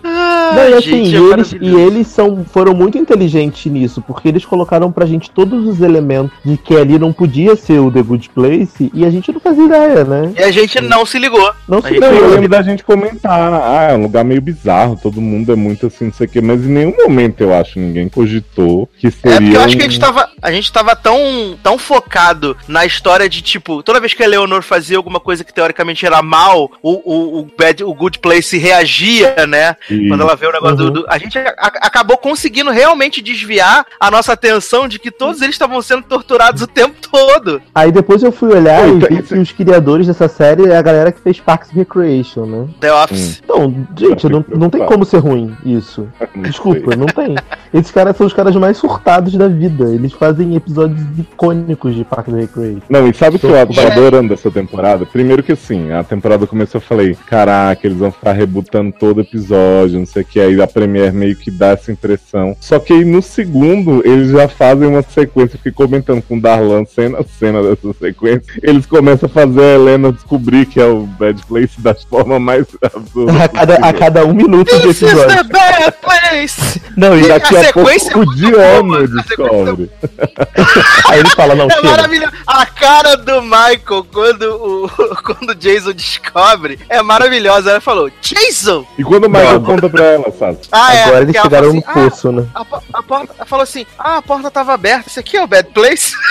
Ah, Não, e assim, gente, e é eles, e eles são, foram muito inteligentes nisso, porque eles colocaram pra gente todos os elementos de que ali não podia ser o The Good Place e a gente não fazia ideia, né? E a gente não se ligou. Não A se Não, eu ligou. lembro da gente comentar, ah, é um lugar meio bizarro, todo mundo é muito assim, não sei o quê, mas em nenhum momento eu acho ninguém cogitou que seria. É porque eu acho que a gente tava, a gente tava tão, tão focado na história de, tipo, toda vez que a Leonor fazia alguma coisa que teoricamente era mal, o, o, o, bad, o Good Place reagia, né? E- Quando ela vê o negócio Uhum. do, do- A gente a- a- acabou conseguindo realmente desviar a nossa atenção de que todos eles estavam sendo torturados o tempo todo. Aí depois eu fui olhar e vi isso- que os criadores dessa série é a galera que fez Parks and Recreation, né? The Office. Então, gente, não, não tem como ser ruim isso. Desculpa, não tem. Esses caras são os caras mais surtados da vida. Eles fazem episódios icônicos de Parks and Recreation. Não, e sabe o que eu tô É. adorando dessa temporada? Primeiro que assim, a temporada começou, eu falei, caraca, eles vão ficar rebutando todo episódio, não sei o que, aí a Premiere meio que dá essa impressão. Só que aí no segundo, eles já fazem uma sequência, fiquei comentando com o Darlan, cena a cena dessa sequência, eles começam a fazer a Helena descobrir que é o Bad Place da forma mais absurda. A cada, a cada um minuto de This is the episódio. bad place! Não, e a Daqui a, sequência é pouco o muito A é descobre. aí ele fala, não, É chega. maravilhoso. A cara do Michael quando o, quando o Jason descobre é maravilhosa. Ela falou, Jason! E quando o Michael Não. conta pra ela, sabe? Ah, é. Agora eles porque ela chegaram falou no assim, poço, né? "Ah, a, po- a porta, ela falou assim: Ah, a porta tava aberta. Isso aqui é o Bad Place?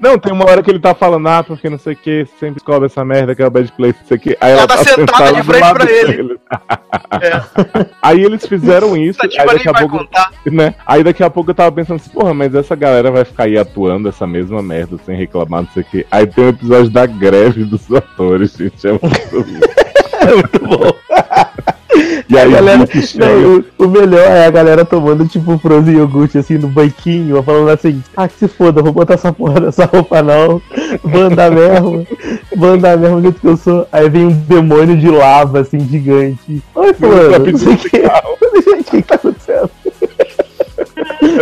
Não, tem uma hora que ele tá falando, ah, porque não sei o que, sempre descobre essa merda que é o Bad Place, não sei o que. Aí Ela ela, tá sentada de frente pra ele. dele. Aí eles fizeram isso, aí tipo daqui nem a pouco, contar. né? Aí daqui a pouco eu tava pensando assim, porra, mas essa galera vai ficar aí atuando essa mesma merda sem reclamar, não sei o que. Aí tem um episódio da greve dos atores, gente. É muito, É muito bom. e aí A galera, não, o, melhor é a galera tomando tipo frozen iogurte assim no banquinho, falando assim, ah que se foda, vou botar essa porra dessa roupa não, vou andar mesmo, vou andar mesmo do jeito que eu sou. Aí vem um demônio de lava assim, gigante. Oi, fulano, não sei o que. O que que tá acontecendo?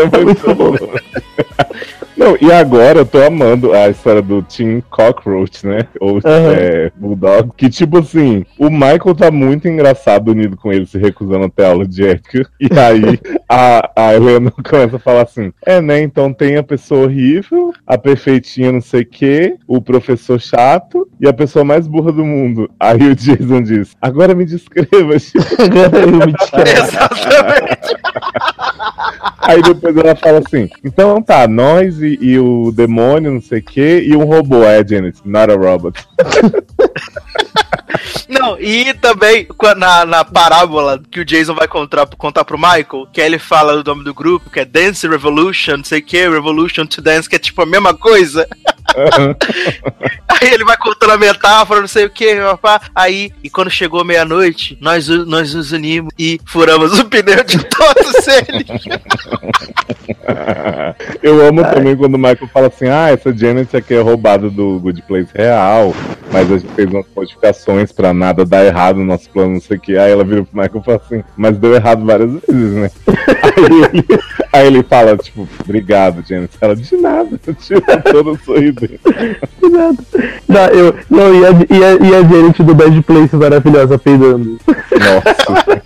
É muito bom. Não, e agora eu tô amando a história do Team Cockroach, né? Ou Aham. é, Bulldog. Que, tipo assim, o Michael tá muito engraçado unido com ele, se recusando até a aula de ética. E aí a, a Helena começa a falar assim: é, né? Então tem a pessoa horrível, a perfeitinha não sei o quê, o professor chato e a pessoa mais burra do mundo. Aí o Jason diz: agora me descreva, Chico. Agora eu me descrevo. Exatamente. Aí depois ela fala assim: então tá, nós e, e o demônio, não sei o quê, e um robô. A Janet, not a robot. Não, e também na, na parábola que o Jason vai contar, contar pro Michael, que ele fala o nome do grupo, que é Dance Revolution, não sei o que, Revolution to Dance, que é tipo a mesma coisa. Aí ele vai contando a metáfora, não sei o que, papá. Aí, e quando chegou meia-noite, nós, nós nos unimos e furamos o pneu de todos eles. Eu amo também quando o Michael fala assim: ah, essa Janet aqui é roubada do Good Place real, mas a gente fez umas modificações pra nada dar errado no nosso plano, não sei o que. Aí ela vira pro Michael e fala assim: mas deu errado várias vezes, né? aí, ele, aí ele fala, tipo, obrigado, Janet. Ela, de nada, tipo, todo sorridente. Não, eu, não e, a, e, a, e a Janet do Bad Place maravilhosa peidando. Nossa,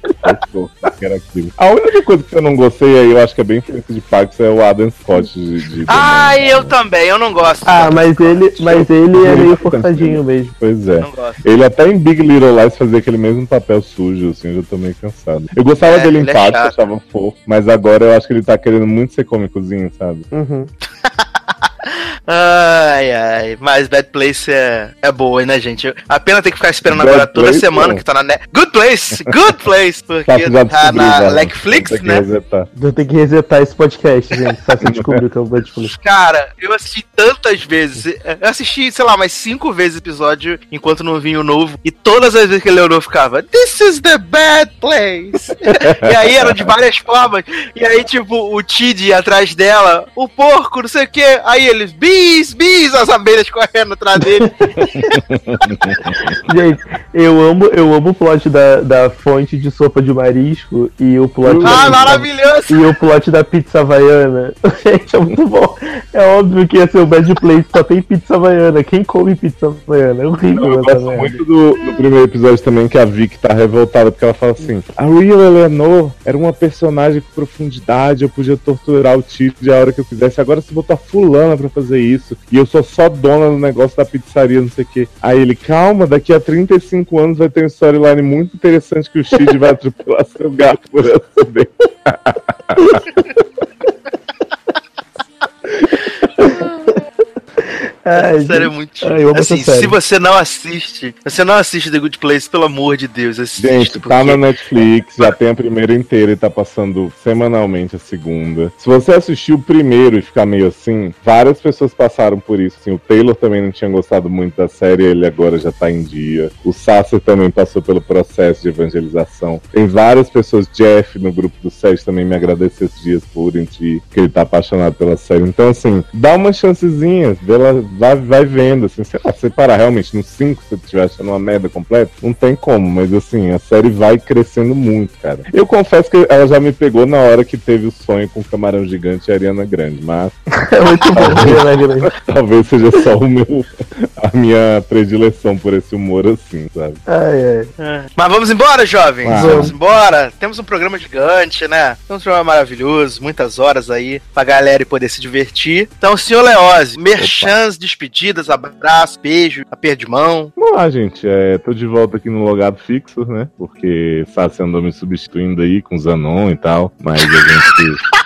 A única coisa que eu não gostei aí, eu acho que é bem influência de Parks, é o Adam Scott de. de Ai, eu também, eu não gosto. Ah, mas ele, mas ele é meio forçadinho mesmo. Pois é. Ele até em Big Little Lies fazia aquele mesmo papel sujo, assim, eu já tô meio cansado. Eu gostava É, dele em é Parks, chato. achava fofo, mas agora eu acho que ele tá querendo muito ser cômicozinho, sabe? Uhum. Ai, ai, mas Bad Place é, é boa, né, gente? A pena ter que ficar esperando Bad agora toda Place, semana não. que tá na net. Good Place! Good Place! Porque tá descobriu, na já. Netflix, Tem que né? resetar. Eu tenho que resetar esse podcast, gente. Pra você descobrir o que é o Bad Place. Cara, eu assisti tantas vezes. Eu assisti, sei lá, mais cinco vezes o episódio enquanto não vinha o novo. E todas as vezes que ele olhou, eu ficava: This is the bad place! e aí era de várias formas. E aí, tipo, o Tid atrás dela, o porco, não sei o que. Aí eles, bis, bis, as abelhas correndo atrás dele. Gente, eu amo, eu amo o plot da, da fonte de sopa de marisco e o plot ah, da, maravilhoso! e o plot da pizza havaiana. Gente, é muito bom. É óbvio que ia ser o bad place, só tem pizza havaiana. Quem come pizza havaiana? É horrível Eu gosto merda. muito do, do primeiro episódio também, que a Vicky tá revoltada, porque ela fala assim: a Real Eleanor era uma personagem com profundidade, eu podia torturar o Tid a hora que eu quisesse. Agora você botou a fulana pra fazer isso, e eu sou só dona do negócio da pizzaria, não sei o quê. Aí ele, calma, daqui a 35 anos vai ter uma storyline muito interessante que o Tid vai atropelar seu gato por acidente. Ai, Essa série é muito. Eu amo assim, essa série. se você não assiste, você não assiste The Good Place, pelo amor de Deus, assiste. Gente, porque... tá na Netflix, já tem a primeira inteira e tá passando semanalmente a segunda. Se você assistiu o primeiro e ficar meio assim, várias pessoas passaram por isso. Assim, o Taylor também não tinha gostado muito da série, ele agora já tá em dia. O Sasser também passou pelo processo de evangelização. Tem várias pessoas, Jeff no grupo do Sérgio também me agradeceu esses dias por gente que ele tá apaixonado pela série. Então, assim, dá uma chancezinha, vê lá, vai, vai vendo, assim, sei lá, se você parar realmente no 5, se você estiver achando uma merda completa, não tem como, mas assim, a série vai crescendo muito, cara. Eu confesso que ela já me pegou na hora que teve o sonho com o Camarão Gigante e a Ariana Grande, mas É muito bom, né, grande? talvez seja só o meu, a minha predileção por esse humor assim, sabe? Ai, ai. É. Mas vamos embora, jovens? Vamos. Vamos embora. Temos um programa gigante, né? Temos um programa maravilhoso, muitas horas aí pra galera e poder se divertir. Então, senhor Leose, merchans, despedidas, abraço, beijo, aperto de mão. Vamos lá, gente. É, tô de volta aqui no logado fixo, né? Porque Sassi andou me substituindo aí com Zanon e tal, mas a gente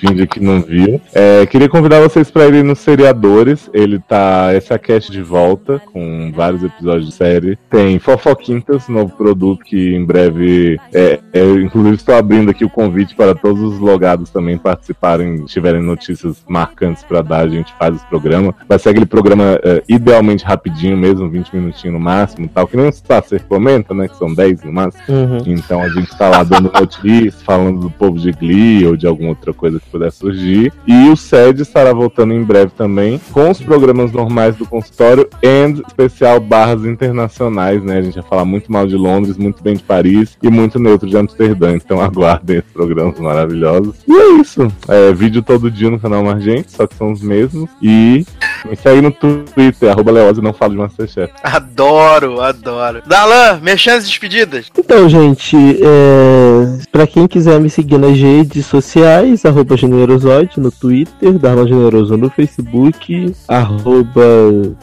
finge que não viu. É, queria convidar vocês para irem nos Seriadores. Ele tá. Essa é a cast de volta, com vários episódios de série. Tem Fofoquintas, novo produto que em breve. É, é, inclusive, estou abrindo aqui o convite para todos os logados também participarem, tiverem notícias marcantes para dar. A gente faz esse programa. Vai ser aquele programa é, idealmente rapidinho mesmo, 20 minutinhos no máximo tal. Que nem o Sasser comenta, né? Que são 10 no máximo. Uhum. Então a gente tá lá dando notícias, falando do povo de Glee ou de alguma outra coisa que puder surgir. E o SED estará voltando em breve também com os programas normais do consultório e especial barras internacionais, né? A gente vai falar muito mal de Londres, muito bem de Paris e muito neutro de Amsterdã. Então aguardem esses programas maravilhosos. E é isso. É, vídeo todo dia no canal Margente, só que são os mesmos. E me segue no Twitter, arroba Leose, não falo de Masterchef. Adoro, adoro. Dalan, merchans, despedidas. Então, gente, é... pra quem quiser me seguir nas redes sociais, arroba Generosode no Twitter, Darlan Generoso no Facebook, arroba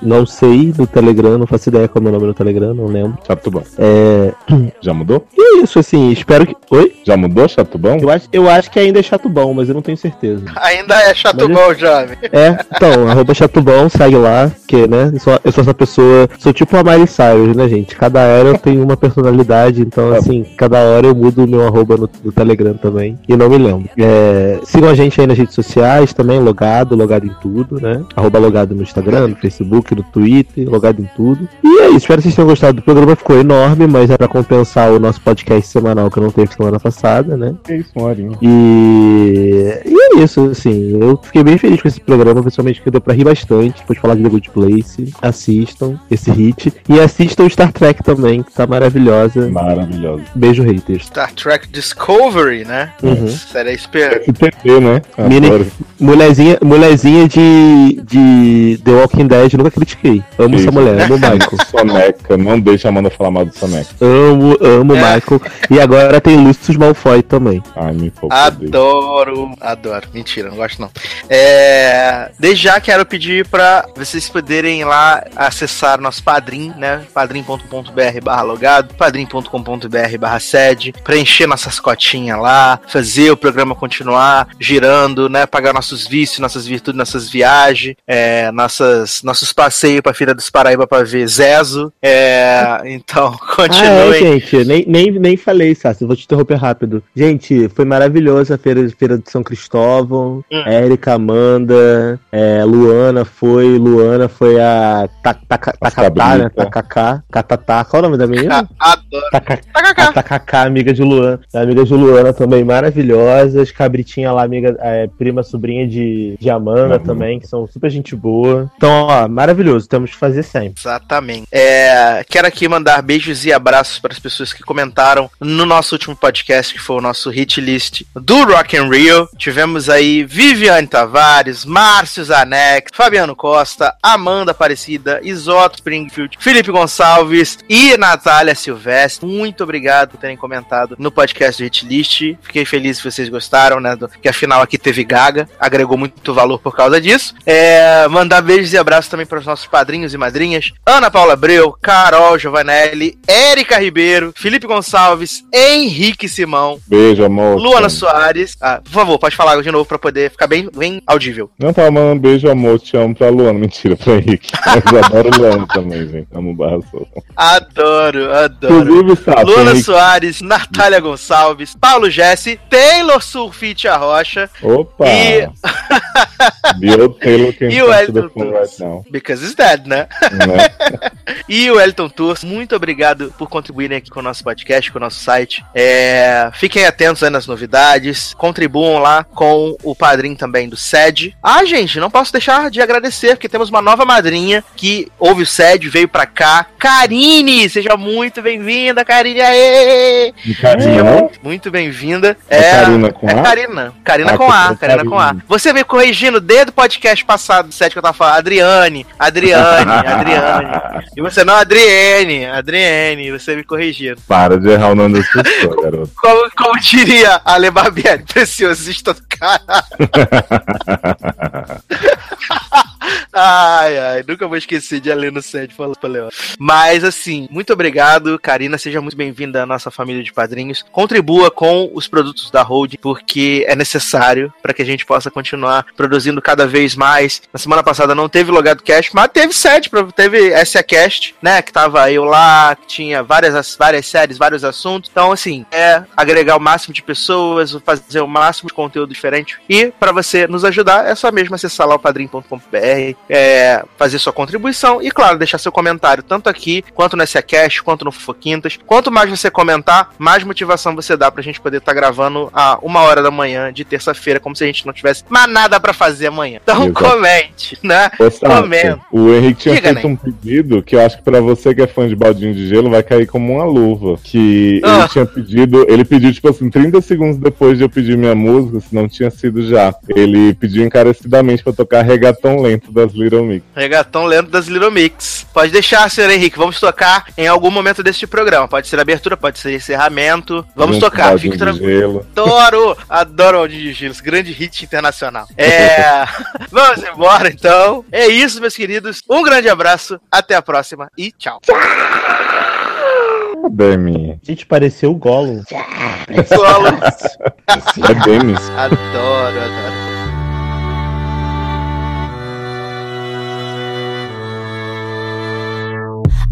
não sei no Telegram, não faço ideia qual é o meu nome no Telegram, não lembro. Chatubão. É... Já mudou? E é isso, assim, espero que. Oi? Já mudou, Chatubão? Eu acho, eu acho que ainda é chato bom, mas eu não tenho certeza. Ainda é chato Mas- bom, jovem. É, então, arroba chatubão, segue lá, que, né, eu sou, eu sou essa pessoa, sou tipo a Miley Cyrus, né, gente? Cada era eu tenho uma personalidade, então, assim, cada hora eu mudo o meu arroba no, no Telegram também, e não me lembro. É, sigam a gente aí nas redes sociais também, logado, logado em tudo, né? Arroba logado no Instagram, no Facebook, no Twitter, logado em tudo. E é isso, espero que vocês tenham gostado do programa, ficou enorme, mas é pra compensar o nosso podcast semanal que não teve semana passada, né? Que isso, uma horinha. E, e é isso, assim. Eu fiquei bem feliz com esse programa, principalmente que deu pra rir bastante. Depois de falar de The Good Place. Assistam esse hit. E assistam Star Trek também, que tá maravilhosa. Maravilhoso. Beijo, haters. Star Trek Discovery, né? Uhum. Série esper... Né? Mini-. Mulherzinha, mulherzinha de, de The Walking Dead, nunca critiquei. Amo Isso. essa mulher, amo o Michael. Soneca, não deixa a Amanda falar mal do Soneca. Amo, amo o É. Michael. E agora tem Lucius Malfoy também. Ai, me pouco. Adoro, adoro. Mentira, não gosto não. É, desde já quero pedir pra vocês poderem ir lá acessar nosso padrim, né? padrim.com.br barra logado, padrim.com.br barra sede, preencher nossas cotinhas lá, fazer o programa continuar girando, né? Pagar nossos vícios, nossas virtudes, nossas viagens, é, nossas, nossos passeios pra Feira dos Paraíba pra ver Zezo. É, então, Ah, é, continuem. gente, nem, nem, nem falei, Sassi, vou te interromper rápido. Gente, foi maravilhosa a feira, feira de São Cristóvão. Hum. Érica, Amanda, é, Luana foi, Luana foi a Ta- Taka- Takatá, né? Cabrita. Takaká, Catatá, qual é o nome da menina? Adoro. Taka- a Tacacá. Takaká, amiga de Luana. A amiga de Luana também maravilhosas. Cabritinha lá, amiga, é, prima, sobrinha de, de Amanda Uhum. também, que são super gente boa. Então, ó, maravilhoso. Temos que fazer sempre. Exatamente. É, quero aqui mandar beijos e abraços para as pessoas que comentaram no nosso último podcast, que foi o nosso hit list do Rock and Rio. Tivemos aí Viviane Tavares, Márcio Zanex, Fabiano Costa, Amanda Aparecida, Isoto Springfield, Felipe Gonçalves e Natália Silvestre. Muito obrigado por terem comentado no podcast do hit list. Fiquei feliz que vocês gostaram, né? do- que afinal aqui teve Gaga, agregou muito valor por causa disso. É, mandar beijos e abraços também para os nossos padrinhos e madrinhas: Ana Paula Abreu, Carol Giovanelli, Érica Ribeiro, Felipe Gonçalves, Henrique Simão, Beijo, amor. Luana Soares. Ah, por favor, pode falar de novo para poder ficar bem, bem audível. Não tava mandando beijo, amor, te amo pra Luana. Mentira, pra Henrique. Mas eu adoro Luana também, gente. Amo Barra Souza. Adoro, adoro. Inclusive, sabe, Luana Henrique... Soares, Natália Gonçalves, Paulo Jesse, Taylor Sulfite Arrocha Opa! e, Bill Taylor can e o come to the Elton Tunes. right. Because it's dead, né? Né? E o Elton Tours, muito obrigado por contribuírem aqui com o nosso podcast, com o nosso site. É, fiquem atentos aí nas novidades, contribuam lá com o padrinho também do SED. Ah, gente, não posso deixar de agradecer, porque temos uma nova madrinha que ouve o SED, veio pra cá. Karine, seja muito bem-vinda, Karine, aê! E Seja Karina, muito, muito bem-vinda. É Karina com é A? Karina. Karina Ah, com A, Karina com A. Karina. Você me corrigindo desde o podcast passado do set que eu tava falando. Adriane, Adriane, Adriane. E você não, Adriene, Adriene, você me corrigindo. Para de errar o nome da pessoa, garoto. Como, como diria a Ale Barbieri, preciosista do caralho. Ai, ai, nunca vou esquecer de ler no set falando pra. Mas assim, muito obrigado, Karina. Seja muito bem-vinda à nossa família de padrinhos. Contribua com os produtos da Hold, porque é necessário para que a gente possa continuar produzindo cada vez mais. Na semana passada não teve logado cast, mas teve set, teve essa cast, né? Que tava eu lá, que tinha várias, várias séries, vários assuntos. Então, assim, é agregar o máximo de pessoas, fazer o máximo de conteúdo diferente. E para você nos ajudar, é só mesmo acessar lá o padrim.com.br, é, fazer sua contribuição e, claro, deixar seu comentário tanto aqui, quanto no SACast, quanto no Fofoquintas. Quanto mais você comentar, mais motivação você dá pra gente poder estar gravando a uma hora da manhã de terça-feira, como se a gente não tivesse mais nada pra fazer amanhã. Então Exato. comente, né? Ô, Sato, Comenta. o Henrique tinha Diga, feito um pedido que eu acho que pra você que é fã de baldinho de gelo vai cair como uma luva. Que Ah. ele tinha pedido, ele pediu, tipo assim, 30 segundos depois de eu pedir minha música, se não tinha sido já. Ele pediu encarecidamente pra tocar Regatão Lento das Little Mix. Regatão lento das Little Mix. Pode deixar, senhor Henrique. Vamos tocar em algum momento deste programa. Pode ser abertura, pode ser encerramento. Vamos tocar, fique tranquilo. Gelo. Adoro, adoro Aldinho de Gilos, grande hit internacional. É, vamos embora então. É isso, meus queridos. Um grande abraço, até a próxima e tchau. Demi. Gente, pareceu o Gollum. Solo. É Demi. Adoro, adoro.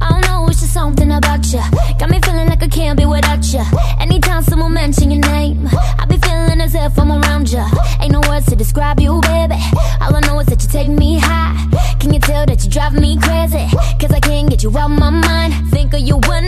I don't know, it's just something about you. Got me feeling like I can't be without you. Anytime someone mention your name, I be feeling as if I'm around you. Ain't no words to describe you, baby. All I know is that you take me high. Can you tell that you drive me crazy? Cause I can't get you out my mind. Think of you when